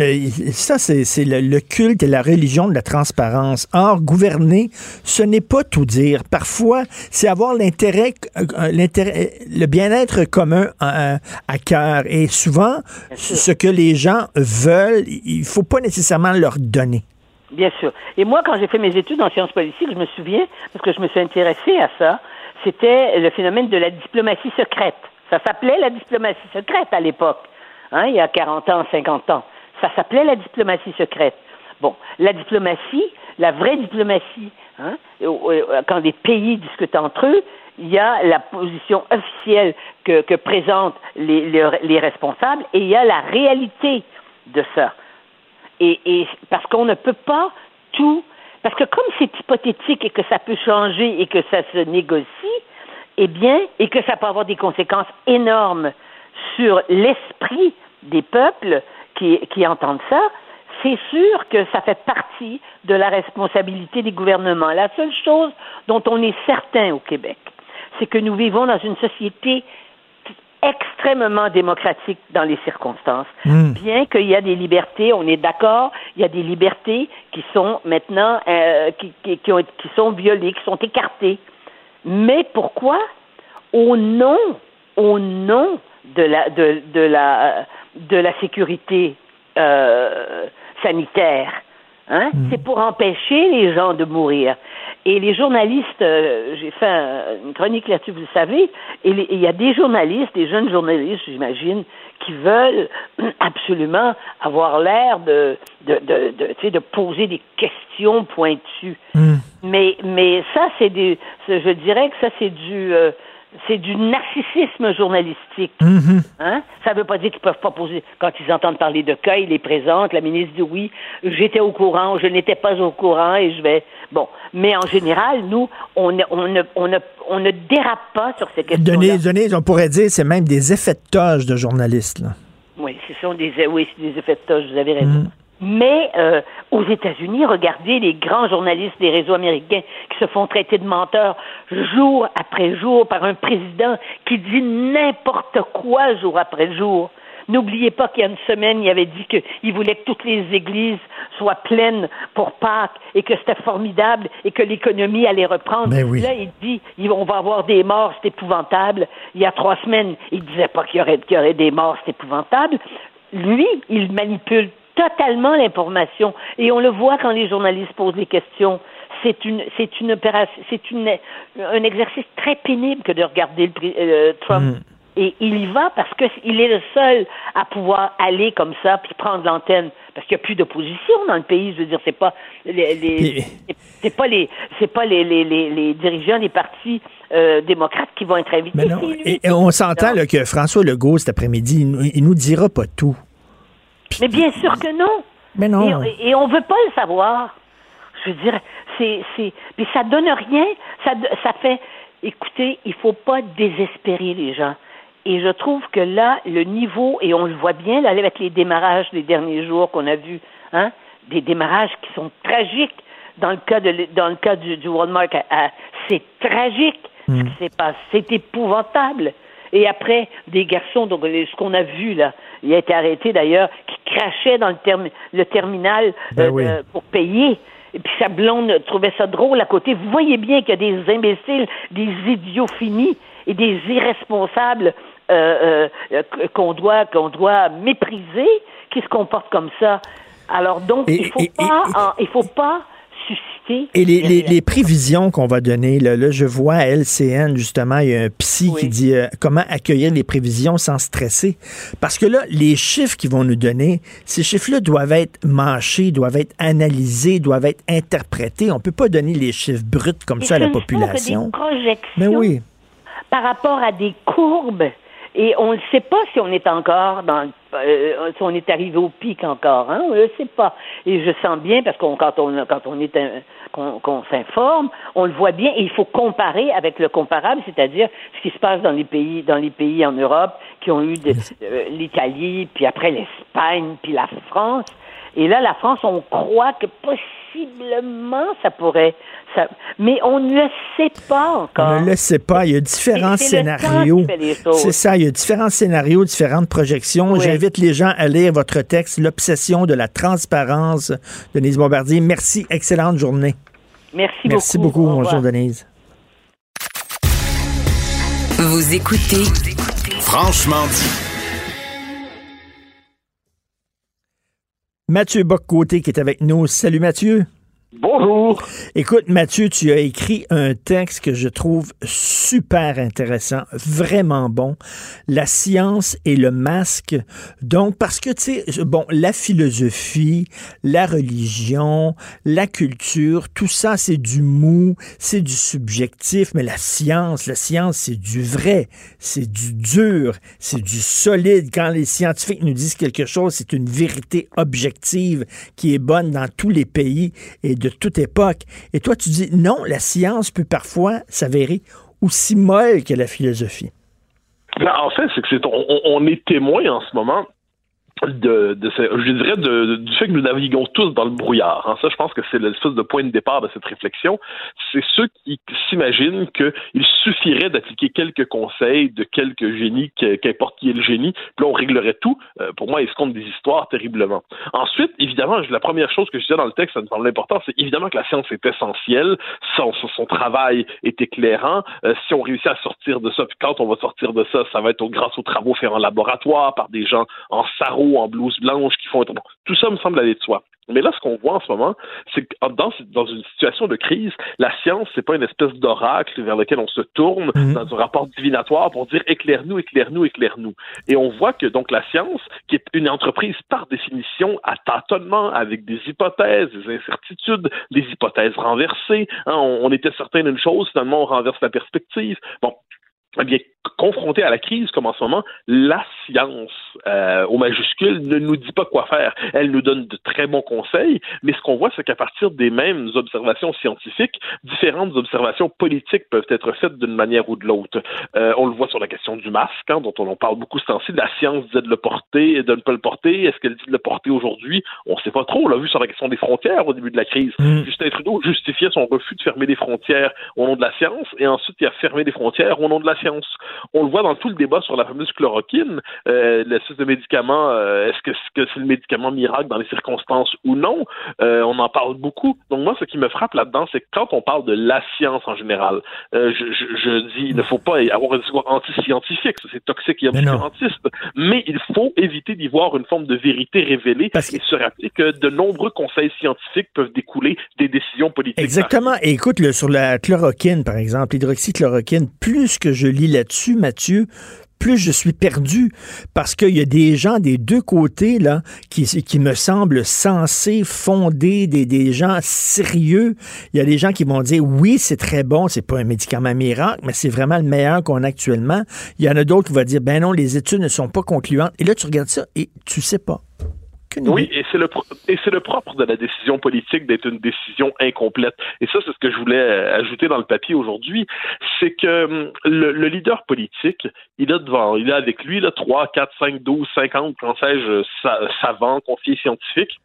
Speaker 1: ça, c'est le, le, culte et la religion de la transparence. Or, gouverner, ce n'est pas tout dire. Parfois, c'est avoir l'intérêt, euh, l'intérêt, le bien-être commun à, à cœur. Et souvent, ce que les gens veulent, il faut pas nécessairement leur donner.
Speaker 13: Bien sûr. Et moi, quand j'ai fait mes études en sciences politiques, je me souviens, parce que je me suis intéressé à ça, c'était le phénomène de la diplomatie secrète. Ça s'appelait la diplomatie secrète à l'époque, hein, il y a 40 ans, 50 ans. Ça s'appelait la diplomatie secrète. Bon, la diplomatie, la vraie diplomatie, hein, quand des pays discutent entre eux, il y a la position officielle que, présentent les responsables et il y a la réalité de ça. Et, et parce qu'on ne peut pas tout, parce que comme c'est hypothétique et que ça peut changer et que ça se négocie, eh bien, et que ça peut avoir des conséquences énormes sur l'esprit des peuples qui, qui entendent ça, c'est sûr que ça fait partie de la responsabilité des gouvernements. La seule chose dont on est certain au Québec, c'est que nous vivons dans une société extrêmement démocratique dans les circonstances.
Speaker 1: Hmm.
Speaker 13: Bien qu'il y a des libertés, on est d'accord, il y a des libertés qui sont maintenant euh, qui, qui, qui, ont, qui sont violées, qui sont écartées. Mais pourquoi? Au nom, au nom de la de, de la de la sécurité euh, sanitaire. Hein?
Speaker 1: Hmm.
Speaker 13: C'est pour empêcher les gens de mourir. Et les journalistes, euh, j'ai fait un- une chronique là-dessus, vous le savez, et il y a des journalistes, des jeunes journalistes, j'imagine, qui veulent absolument avoir l'air de, de, de, de, de poser des questions pointues. Mais, mais ça, c'est des, je dirais que ça, c'est du, euh, c'est du narcissisme journalistique. Hein? Ça ne veut pas dire qu'ils peuvent pas poser. Quand ils entendent parler de cas, ils les présentent. La ministre dit oui, j'étais au courant, je n'étais pas au courant et je vais. Bon. Mais en général, nous, on ne, on ne, on ne, on ne dérape pas sur ces questions.
Speaker 1: Donner, donner, on pourrait dire, c'est même des effets de toge de journalistes. Là.
Speaker 13: Oui, ce sont des, oui, c'est des effets de toge, vous avez raison. Mais euh, aux États-Unis, regardez les grands journalistes des réseaux américains qui se font traiter de menteurs jour après jour par un président qui dit n'importe quoi jour après jour. N'oubliez pas qu'il y a une semaine, il avait dit qu'il voulait que toutes les églises soient pleines pour Pâques et que c'était formidable et que l'économie allait reprendre.
Speaker 1: Ben oui.
Speaker 13: Là, il dit on va avoir des morts, c'est épouvantable. Il y a trois semaines, il disait pas qu'il y aurait, qu'il y aurait des morts, c'est épouvantable. Lui, il manipule totalement l'information et on le voit quand les journalistes posent des questions. C'est une, c'est une opération, c'est une, un exercice très pénible que de regarder le, euh, Trump. Et il y va parce qu'il est le seul à pouvoir aller comme ça puis prendre l'antenne parce qu'il n'y a plus d'opposition dans le pays. Je veux dire, c'est pas les, les- c'est- pas les c'est pas les, les, les, dirigeants des partis euh, démocrates qui vont être invités.
Speaker 1: Mais non, et, et on s'entend que François Legault, cet après-midi, il, il nous dira pas tout.
Speaker 13: Mais bien sûr que non.
Speaker 1: Mais non.
Speaker 13: Et, et on veut pas le savoir. Je veux dire, c'est, c'est, puis ça donne rien. Ça, ça fait, écoutez, il faut pas désespérer les gens. Et je trouve que là, le niveau, et on le voit bien là avec les démarrages des derniers jours qu'on a vus, hein, des démarrages qui sont tragiques. Dans le cas de, dans le cas du, du Walmart, à- à- c'est tragique ce qui s'est passé. C'est épouvantable. Et après, des garçons, donc les- ce qu'on a vu là, il a été arrêté d'ailleurs, qui crachait dans le, termi- le terminal
Speaker 1: Ben
Speaker 13: euh,
Speaker 1: oui.
Speaker 13: euh, pour payer. Et puis sa blonde trouvait ça drôle à côté. Vous voyez bien qu'il y a des imbéciles, des idiots finis et des irresponsables euh, euh, euh, qu'on doit qu'on doit mépriser qui se comportent comme ça. Alors donc
Speaker 1: Et-
Speaker 13: il faut
Speaker 1: et-
Speaker 13: pas en- il faut pas susciter
Speaker 1: Et les,
Speaker 13: des
Speaker 1: les, les prévisions qu'on va donner, là, là, je vois à LCN, justement, il y a un psy qui dit euh, comment accueillir les prévisions sans stresser. Parce que là, les chiffres qu'ils vont nous donner, ces chiffres-là doivent être mâchés, doivent être analysés, doivent être interprétés. On peut pas donner les chiffres bruts comme
Speaker 13: Et
Speaker 1: ça à la
Speaker 13: ne
Speaker 1: population.
Speaker 13: des projections
Speaker 1: Mais oui.
Speaker 13: par rapport à des courbes. Et on ne sait pas si on est encore dans, euh, si on est arrivé au pic encore, hein, on ne le sait pas. Et je sens bien parce qu'on quand on quand on est un- qu'on s'informe, on le voit bien. Et il faut comparer avec le comparable, c'est-à-dire ce qui se passe dans les pays dans les pays en Europe qui ont eu euh, l'Italie, puis après l'Espagne, puis la France. Et là, la France, on croit que possiblement ça pourrait. Ça, mais on ne le sait pas encore.
Speaker 1: On ne le sait pas. Il y a différents scénarios. C'est ça. Il y a différents scénarios, différentes projections. J'invite les gens à lire votre texte, L'obsession de la transparence, Denise Bombardier. Merci. Excellente journée.
Speaker 13: Merci,
Speaker 1: Merci beaucoup. Bonjour, Denise.
Speaker 3: Vous écoutez
Speaker 4: Franchement dit.
Speaker 1: Mathieu Boccoté qui est avec nous. Salut Mathieu.
Speaker 14: Bonjour.
Speaker 1: Écoute, Mathieu, tu as écrit un texte que je trouve super intéressant, vraiment bon. La science et le masque. Donc, parce que, tu sais, bon, la philosophie, la religion, la culture, tout ça, c'est du mou, c'est du subjectif, mais la science, la science, c'est du vrai, c'est du dur, c'est du solide. Quand les scientifiques nous disent quelque chose, c'est une vérité objective qui est bonne dans tous les pays. Et de toute époque. Et toi, tu dis non, la science peut parfois s'avérer aussi molle que la philosophie.
Speaker 14: Ben, en fait, c'est que c'est on, est témoin en ce moment de, de je dirais de, du fait que nous naviguons tous dans le brouillard. Hein. Ça, je pense que c'est l'espèce de point de départ de cette réflexion. C'est ceux qui s'imaginent qu'il suffirait d'appliquer quelques conseils de quelques génies, qu'importe qui est le génie, puis on réglerait tout. Euh, pour moi, ils se comptent des histoires terriblement. Ensuite, évidemment, la première chose que je disais dans le texte, ça me semble important, c'est évidemment que la science est essentielle, son, son travail est éclairant. Euh, si on réussit à sortir de ça, puis quand on va sortir de ça, ça va être grâce aux travaux faits en laboratoire par des gens en sarreau en blouse blanche qui font tout ça me semble aller de soi. Mais là, ce qu'on voit en ce moment, c'est que dans, dans, une situation de crise, la science, c'est pas une espèce d'oracle vers lequel on se tourne mhm. dans un rapport divinatoire pour dire éclaire-nous, éclaire-nous, éclaire-nous. Et on voit que donc la science, qui est une entreprise par définition à tâtonnement, avec des hypothèses, des incertitudes, des hypothèses renversées, hein, on, on, était certain d'une chose, finalement on renverse la perspective. Bon, eh bien, confronté à la crise comme en ce moment, la science euh, au majuscule ne nous dit pas quoi faire. Elle nous donne de très bons conseils, mais ce qu'on voit, c'est qu'à partir des mêmes observations scientifiques, différentes observations politiques peuvent être faites d'une manière ou de l'autre. Euh, on le voit sur la question du masque, hein, dont on en parle beaucoup ce temps-ci. La science disait de le porter et de ne pas le porter. Est-ce qu'elle dit de le porter aujourd'hui? On ne sait pas trop. On l'a vu sur la question des frontières au début de la crise. Mm. Justin Trudeau justifiait son refus de fermer les frontières au nom de la science, et ensuite il a fermé les frontières au nom de la science. On le voit dans tout le débat sur la fameuse chloroquine, euh, l'espèce de médicament, euh, est-ce que c'est le médicament miracle dans les circonstances ou non? Euh, on en parle beaucoup. Donc moi, ce qui me frappe là-dedans, c'est que quand on parle de la science en général, euh, je, je, je, dis, il ne faut pas avoir un discours anti-scientifique, c'est toxique et obscurantiste, mais, il faut éviter d'y voir une forme de vérité révélée Parce et se rappeler que de nombreux conseils scientifiques peuvent découler des décisions politiques.
Speaker 1: Exactement. Écoute, le, sur la chloroquine, par exemple, l'hydroxychloroquine, plus que je lis là-dessus, Mathieu, plus je suis perdu parce qu'il y a des gens des deux côtés là qui, me semblent censés fonder des, des gens sérieux. Il y a des gens qui vont dire oui, c'est très bon, c'est pas un médicament miracle, mais c'est vraiment le meilleur qu'on a actuellement. Il y en a d'autres qui vont dire ben non, les études ne sont pas concluantes. Et là, tu regardes ça et tu sais pas.
Speaker 14: Oui, et c'est le et c'est le propre de la décision politique d'être une décision incomplète. Et ça, c'est ce que je voulais euh, ajouter dans le papier aujourd'hui, c'est que hum, le, le, leader politique, il a devant, il a avec lui là trois, quatre, cinq, douze, cinquante, quand sais-je, savants, conseillers scientifiques,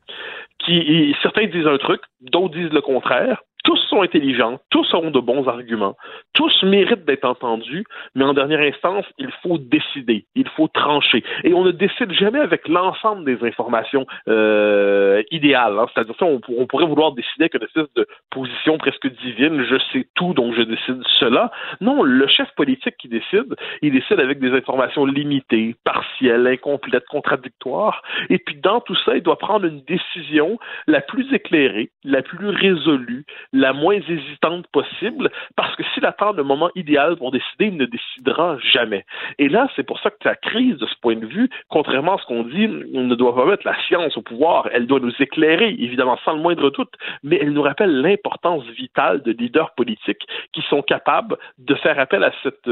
Speaker 14: qui certains disent un truc, d'autres disent le contraire tous sont intelligents, tous ont de bons arguments, tous méritent d'être entendus, mais en dernière instance, il faut décider, il faut trancher. Et on ne décide jamais avec l'ensemble des informations euh, idéales. Hein. C'est-à-dire on, on, pourrait vouloir décider avec une espèce de position presque divine, je sais tout, donc je décide cela. Non, le chef politique qui décide, il décide avec des informations limitées, partielles, incomplètes, contradictoires. Et puis dans tout ça, il doit prendre une décision la plus éclairée, la plus résolue, la moins hésitante possible, parce que s'il attend le moment idéal pour décider, il ne décidera jamais. Et là, c'est pour ça que la crise, de ce point de vue, contrairement à ce qu'on dit, ne doit pas mettre la science au pouvoir. Elle doit nous éclairer, évidemment, sans le moindre doute, mais elle nous rappelle l'importance vitale de leaders politiques qui sont capables de faire appel à cette,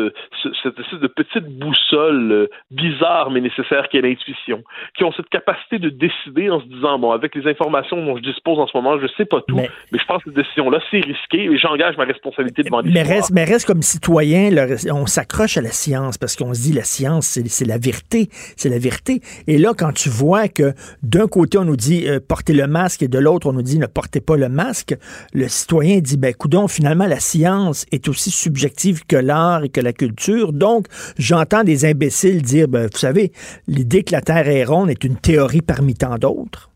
Speaker 14: cette espèce de petite boussole euh, bizarre mais nécessaire qu'est l'intuition, qui ont cette capacité de décider en se disant, bon, avec les informations dont je dispose en ce moment, je sais pas tout, mais, mais je pense que cette décision là c'est risqué et j'engage ma responsabilité devant
Speaker 1: mais reste, mais reste comme citoyen, on s'accroche à la science parce qu'on se dit la science, c'est la vérité, c'est la vérité. Et là, quand tu vois que d'un côté, on nous dit euh, portez le masque et de l'autre, on nous dit ne portez pas le masque, le citoyen dit, ben, coudon, finalement, la science est aussi subjective que l'art et que la culture. Donc, j'entends des imbéciles dire, ben, vous savez, l'idée que la Terre est ronde est une théorie parmi tant d'autres.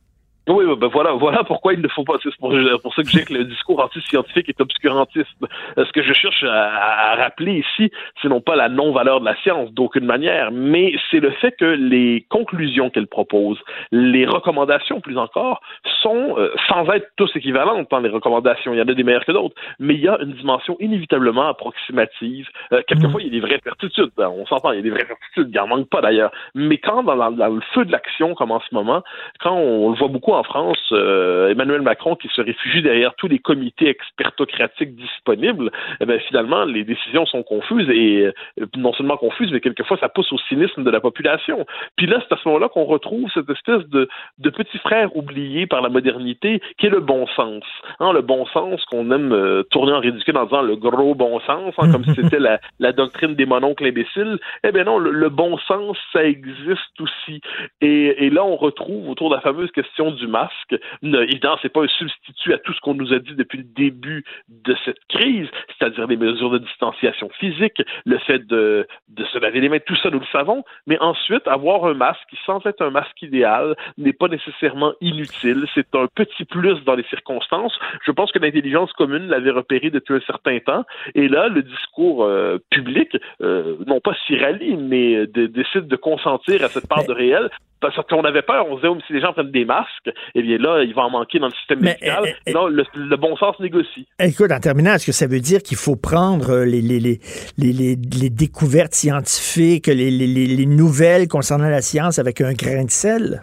Speaker 14: Oui, ben voilà, voilà pourquoi il ne faut pas. C'est pour, pour, ça que j'ai que le discours anti-scientifique est obscurantiste. Ce que je cherche à, rappeler ici, c'est non pas la non-valeur de la science d'aucune manière, mais c'est le fait que les conclusions qu'elle propose, les recommandations plus encore, sont euh, sans être tous équivalentes dans les recommandations. Il y en a des meilleures que d'autres, mais il y a une dimension inévitablement approximative. Euh, quelquefois, il y a des vraies certitudes. Ben, on s'entend, il y a des vraies certitudes. Il en manque pas d'ailleurs. Mais quand dans, dans le feu de l'action, comme en ce moment, quand on le voit beaucoup en France, euh, Emmanuel Macron qui se réfugie derrière tous les comités expertocratiques disponibles, eh bien, finalement, les décisions sont confuses et euh, non seulement confuses, mais quelquefois ça pousse au cynisme de la population. Puis là, c'est à ce moment-là qu'on retrouve cette espèce de, de petit frère oublié par la modernité qui est le bon sens. Hein, le bon sens qu'on aime euh, tourner en ridicule en disant le gros bon sens, hein, comme si c'était la, la, doctrine des mononcles imbéciles. Eh bien non, le, bon sens, ça existe aussi. Et, et là, on retrouve autour de la fameuse question du masque. évidemment, c'est pas un substitut à tout ce qu'on nous a dit depuis le début de cette crise, c'est-à-dire les mesures de distanciation physique, le fait de, de se laver les mains, tout ça, nous le savons. Mais ensuite, avoir un masque qui, sans être un masque idéal, n'est pas nécessairement inutile. C'est un petit plus dans les circonstances. Je pense que l'intelligence commune l'avait repéré depuis un certain temps. Et là, le discours euh, public, euh, non pas s'y rallie, mais décide de consentir à cette part de réel parce qu'on avait peur, on se disait, oh, si les gens prennent des masques, eh bien là, il va en manquer dans le système médical. Eh, eh, non, le, bon sens négocie.
Speaker 1: Écoute, en terminant, est-ce que ça veut dire qu'il faut prendre euh, les, les, les, les, les découvertes scientifiques, les nouvelles concernant la science avec un grain de sel?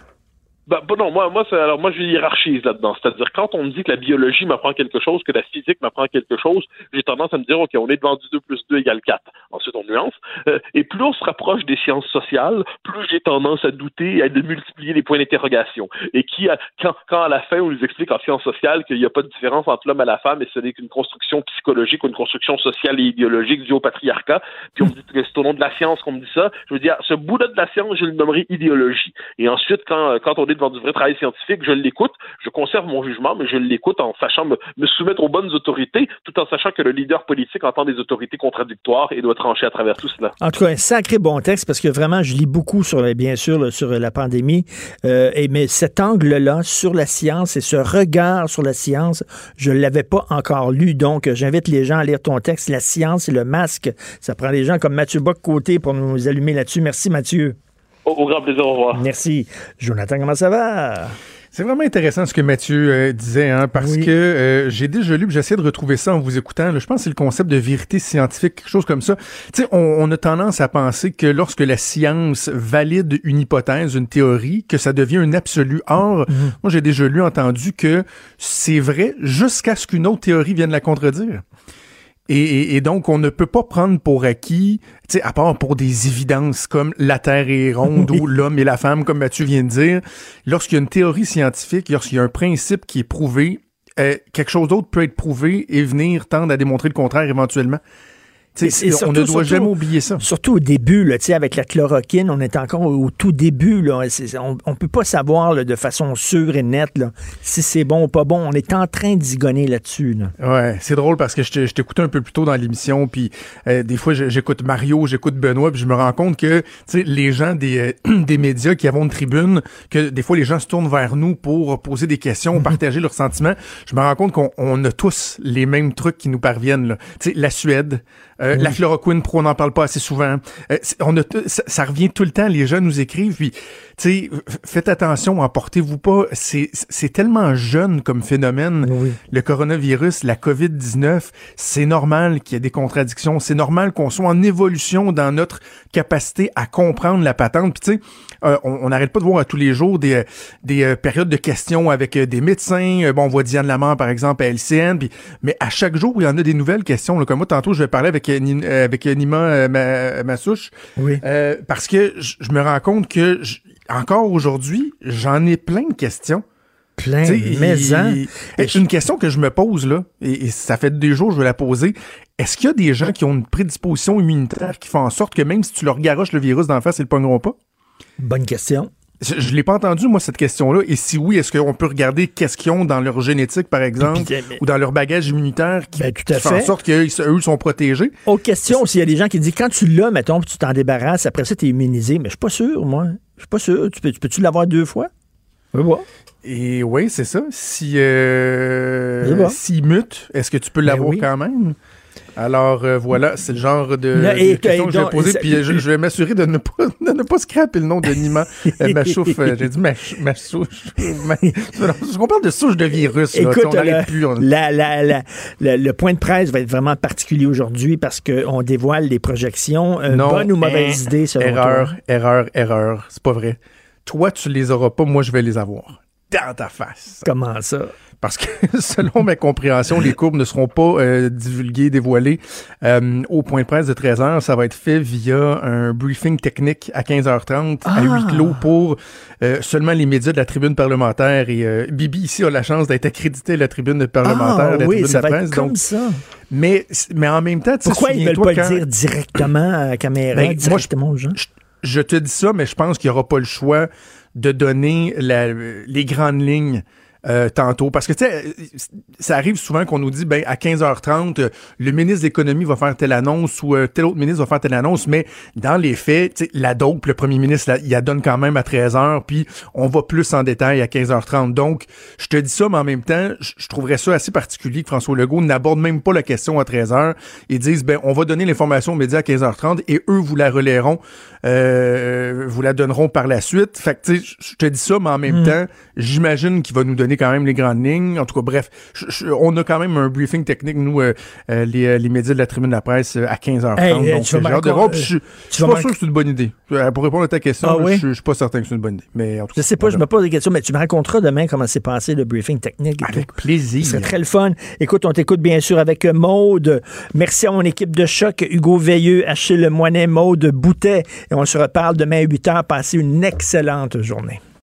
Speaker 14: Ben, non, moi, moi, alors moi, je hiérarchise là-dedans. C'est-à-dire, quand on me dit que la biologie m'apprend quelque chose, que la physique m'apprend quelque chose, j'ai tendance à me dire, OK, on est devant du 2 plus 2 égale 4. Ensuite, on nuance. Euh, et plus on se rapproche des sciences sociales, plus j'ai tendance à douter et à multiplier les points d'interrogation. Et qui, quand, quand à la fin, on nous explique en sciences sociales qu'il n'y a pas de différence entre l'homme et la femme et ce n'est qu'une construction psychologique ou une construction sociale et idéologique due au patriarcat, puis on me dit que c'est au nom de la science qu'on me dit ça, je veux dire, ce bout-là de la science, je le nommerai idéologie. Et ensuite, quand, quand on est devant du vrai travail scientifique, je l'écoute, je conserve mon jugement, mais je l'écoute en sachant me, soumettre aux bonnes autorités, tout en sachant que le leader politique entend des autorités contradictoires et doit trancher à travers tout cela.
Speaker 1: En tout cas, un sacré bon texte parce que vraiment, je lis beaucoup sur, bien sûr, sur la pandémie, euh, mais cet angle-là sur la science et ce regard sur la science, je ne l'avais pas encore lu. Donc, j'invite les gens à lire ton texte, La science et le masque. Ça prend des gens comme Mathieu Bock-Côté pour nous allumer là-dessus. Merci, Mathieu.
Speaker 14: Au, grand plaisir, au revoir.
Speaker 1: Merci. Jonathan, comment ça va?
Speaker 15: C'est vraiment intéressant ce que Mathieu euh, disait, hein, parce que euh, j'ai déjà lu, j'essaie de retrouver ça en vous écoutant. je pense que c'est le concept de vérité scientifique, quelque chose comme ça. Tu sais, on, a tendance à penser que lorsque la science valide une hypothèse, une théorie, que ça devient un absolu. Or, mhm. moi j'ai déjà lu, entendu que c'est vrai jusqu'à ce qu'une autre théorie vienne la contredire. Et, et, donc, on ne peut pas prendre pour acquis, tu sais, à part pour des évidences comme la Terre est ronde ou l'homme et la femme, comme Mathieu vient de dire, lorsqu'il y a une théorie scientifique, lorsqu'il y a un principe qui est prouvé, euh, quelque chose d'autre peut être prouvé et venir tendre à démontrer le contraire éventuellement on ne doit jamais oublier ça.
Speaker 1: Surtout au début, là, avec la chloroquine, on est encore au, tout début. Là, on ne peut pas savoir de façon sûre et nette là, si c'est bon ou pas bon. On est en train d'y gonner là-dessus. Là.
Speaker 15: Ouais, c'est drôle parce que je t'écoutais un peu plus tôt dans l'émission, puis euh, des fois j'écoute Mario, j'écoute Benoît, puis je me rends compte que les gens des, euh, des médias qui avons une tribune, que des fois les gens se tournent vers nous pour poser des questions, partager leurs sentiments. Je me rends compte qu'on a tous les mêmes trucs qui nous parviennent. Là. la Suède, euh, la chloroquine pro, on n'en parle pas assez souvent? Euh, on a ça, revient tout le temps. Les gens nous écrivent, puis, tu sais, faites attention, emportez-vous pas. C'est tellement jeune comme phénomène. Le coronavirus, la COVID-19, c'est normal qu'il y ait des contradictions. C'est normal qu'on soit en évolution dans notre capacité à comprendre la patente. Puis, tu sais, euh, on n'arrête pas de voir à tous les jours des, des périodes de questions avec des médecins. bon, on voit Diane Lamar, par exemple, à LCN. Mais à chaque jour, il y en a des nouvelles questions. Là, comme moi, tantôt, je vais parler avec euh, avec, Nima euh, Massouche.
Speaker 1: Oui.
Speaker 15: Euh, parce que je me rends compte que encore aujourd'hui, j'en ai plein de questions
Speaker 1: Plein, hein.
Speaker 15: il- Une question que je me pose, là, et, et ça fait des jours que je veux la poser. Est-ce qu'il y a des gens qui ont une prédisposition immunitaire qui font en sorte que même si tu leur garoches le virus d'en face, ils le pogneront pas?
Speaker 1: Bonne question.
Speaker 15: Je, je l'ai pas entendu, moi, cette question-là. Et si oui, est-ce qu'on peut regarder qu'est-ce qu'ils ont dans leur génétique, par exemple,
Speaker 1: puis, mais-
Speaker 15: ou dans leur bagage immunitaire qui,
Speaker 1: Ben, tout à
Speaker 15: qui fait en sorte qu'eux eux sont protégés?
Speaker 1: Autre question, s'il y a des gens qui disent quand tu l'as, mettons, puis tu t'en débarrasses, après ça, tu es immunisé. Mais je suis pas sûr, moi. Je suis pas sûr. Tu peux- tu peux-tu l'avoir deux fois? Oui, oui.
Speaker 15: Et oui, c'est ça. Si euh, s'il mute, est-ce que tu peux l'avoir
Speaker 1: oui.
Speaker 15: quand même? Alors euh, voilà, c'est le genre de,
Speaker 1: Là,
Speaker 15: de
Speaker 1: et-
Speaker 15: question
Speaker 1: et
Speaker 15: que je vais poser.
Speaker 1: ça-
Speaker 15: Puis euh, je, je vais m'assurer de ne pas de ne pas scraper le nom de Nima euh, Machouf. Euh, J'ai dit ma, ma qu'on parle de souche de virus. Là,
Speaker 1: Écoute,
Speaker 15: sais, on
Speaker 1: le,
Speaker 15: plus. on-
Speaker 1: la- la- la- le- le point de presse va être vraiment particulier aujourd'hui parce qu'on dévoile les projections. Euh,
Speaker 15: Non,
Speaker 1: bonne ou mauvaise
Speaker 15: hein,
Speaker 1: idée, selon
Speaker 15: Erreur,
Speaker 1: toi?
Speaker 15: erreur, erreur. C'est pas vrai. Toi, tu les auras pas, moi, je vais les avoir. Dans ta face.
Speaker 1: Comment ça?
Speaker 15: Parce que, selon ma compréhension, les courbes ne seront pas euh, divulguées, dévoilées euh, au point de presse de 13h. Ça va être fait via un briefing technique à 15h30 à
Speaker 1: Ah!
Speaker 15: huis clos pour euh, seulement les médias de la tribune parlementaire. Et Bibi, ici, a la chance d'être accrédité à la tribune parlementaire,
Speaker 1: Ah,
Speaker 15: la
Speaker 1: oui,
Speaker 15: tribune
Speaker 1: ça
Speaker 15: de la
Speaker 1: va
Speaker 15: presse.
Speaker 1: être comme
Speaker 15: donc-
Speaker 1: ça.
Speaker 15: mais, mais en même temps, tu sais,
Speaker 1: Pourquoi ils veulent
Speaker 15: souviens-toi
Speaker 1: pas
Speaker 15: quand-
Speaker 1: le dire directement à la caméra,
Speaker 15: Ben, moi, je-
Speaker 1: aux gens?
Speaker 15: je te dis ça, mais je pense qu'il n'y aura pas le choix de donner la- les grandes lignes euh, tantôt. Parce que, tu sais, ça arrive souvent qu'on nous dit, ben, à 15h30, euh, le ministre de l'Économie va faire telle annonce ou euh, tel autre ministre va faire telle annonce, mais dans les faits, la dope, le premier ministre, il la donne quand même à 13h, puis on va plus en détail à 15h30. Donc, je te dis ça, mais en même temps, je trouverais ça assez particulier que François Legault n'aborde même pas la question à 13h. Ils disent, ben, on va donner l'information aux médias à 15h30 et eux vous la relayeront, vous la donneront par la suite. Fait que, tu sais, je te dis ça, mais en même
Speaker 1: Mm.
Speaker 15: temps, j'imagine qu'il va nous donner quand même les grandes lignes. En tout cas, bref, on a quand même un briefing technique, nous, euh, euh, les, euh, les médias de la tribune de la presse, euh, à 15h30.
Speaker 1: Hey, euh,
Speaker 15: donc,
Speaker 1: tu vas
Speaker 15: je suis pas sûr que c'est une bonne idée. Euh, Pour répondre à ta question,
Speaker 1: Ah oui?
Speaker 15: je, suis pas certain que c'est une bonne idée. Mais en tout
Speaker 1: Je sais pas, je me pose des questions, mais tu me raconteras demain comment s'est passé le briefing technique. et
Speaker 15: Avec
Speaker 1: tout.
Speaker 15: plaisir.
Speaker 1: C'est très le fun. Écoute, on t'écoute bien sûr avec Maude. Merci à mon équipe de choc, Hugo Veilleux, Achille Moinet, Maude Boutet. On se reparle demain à 8 h. Passez une excellente journée.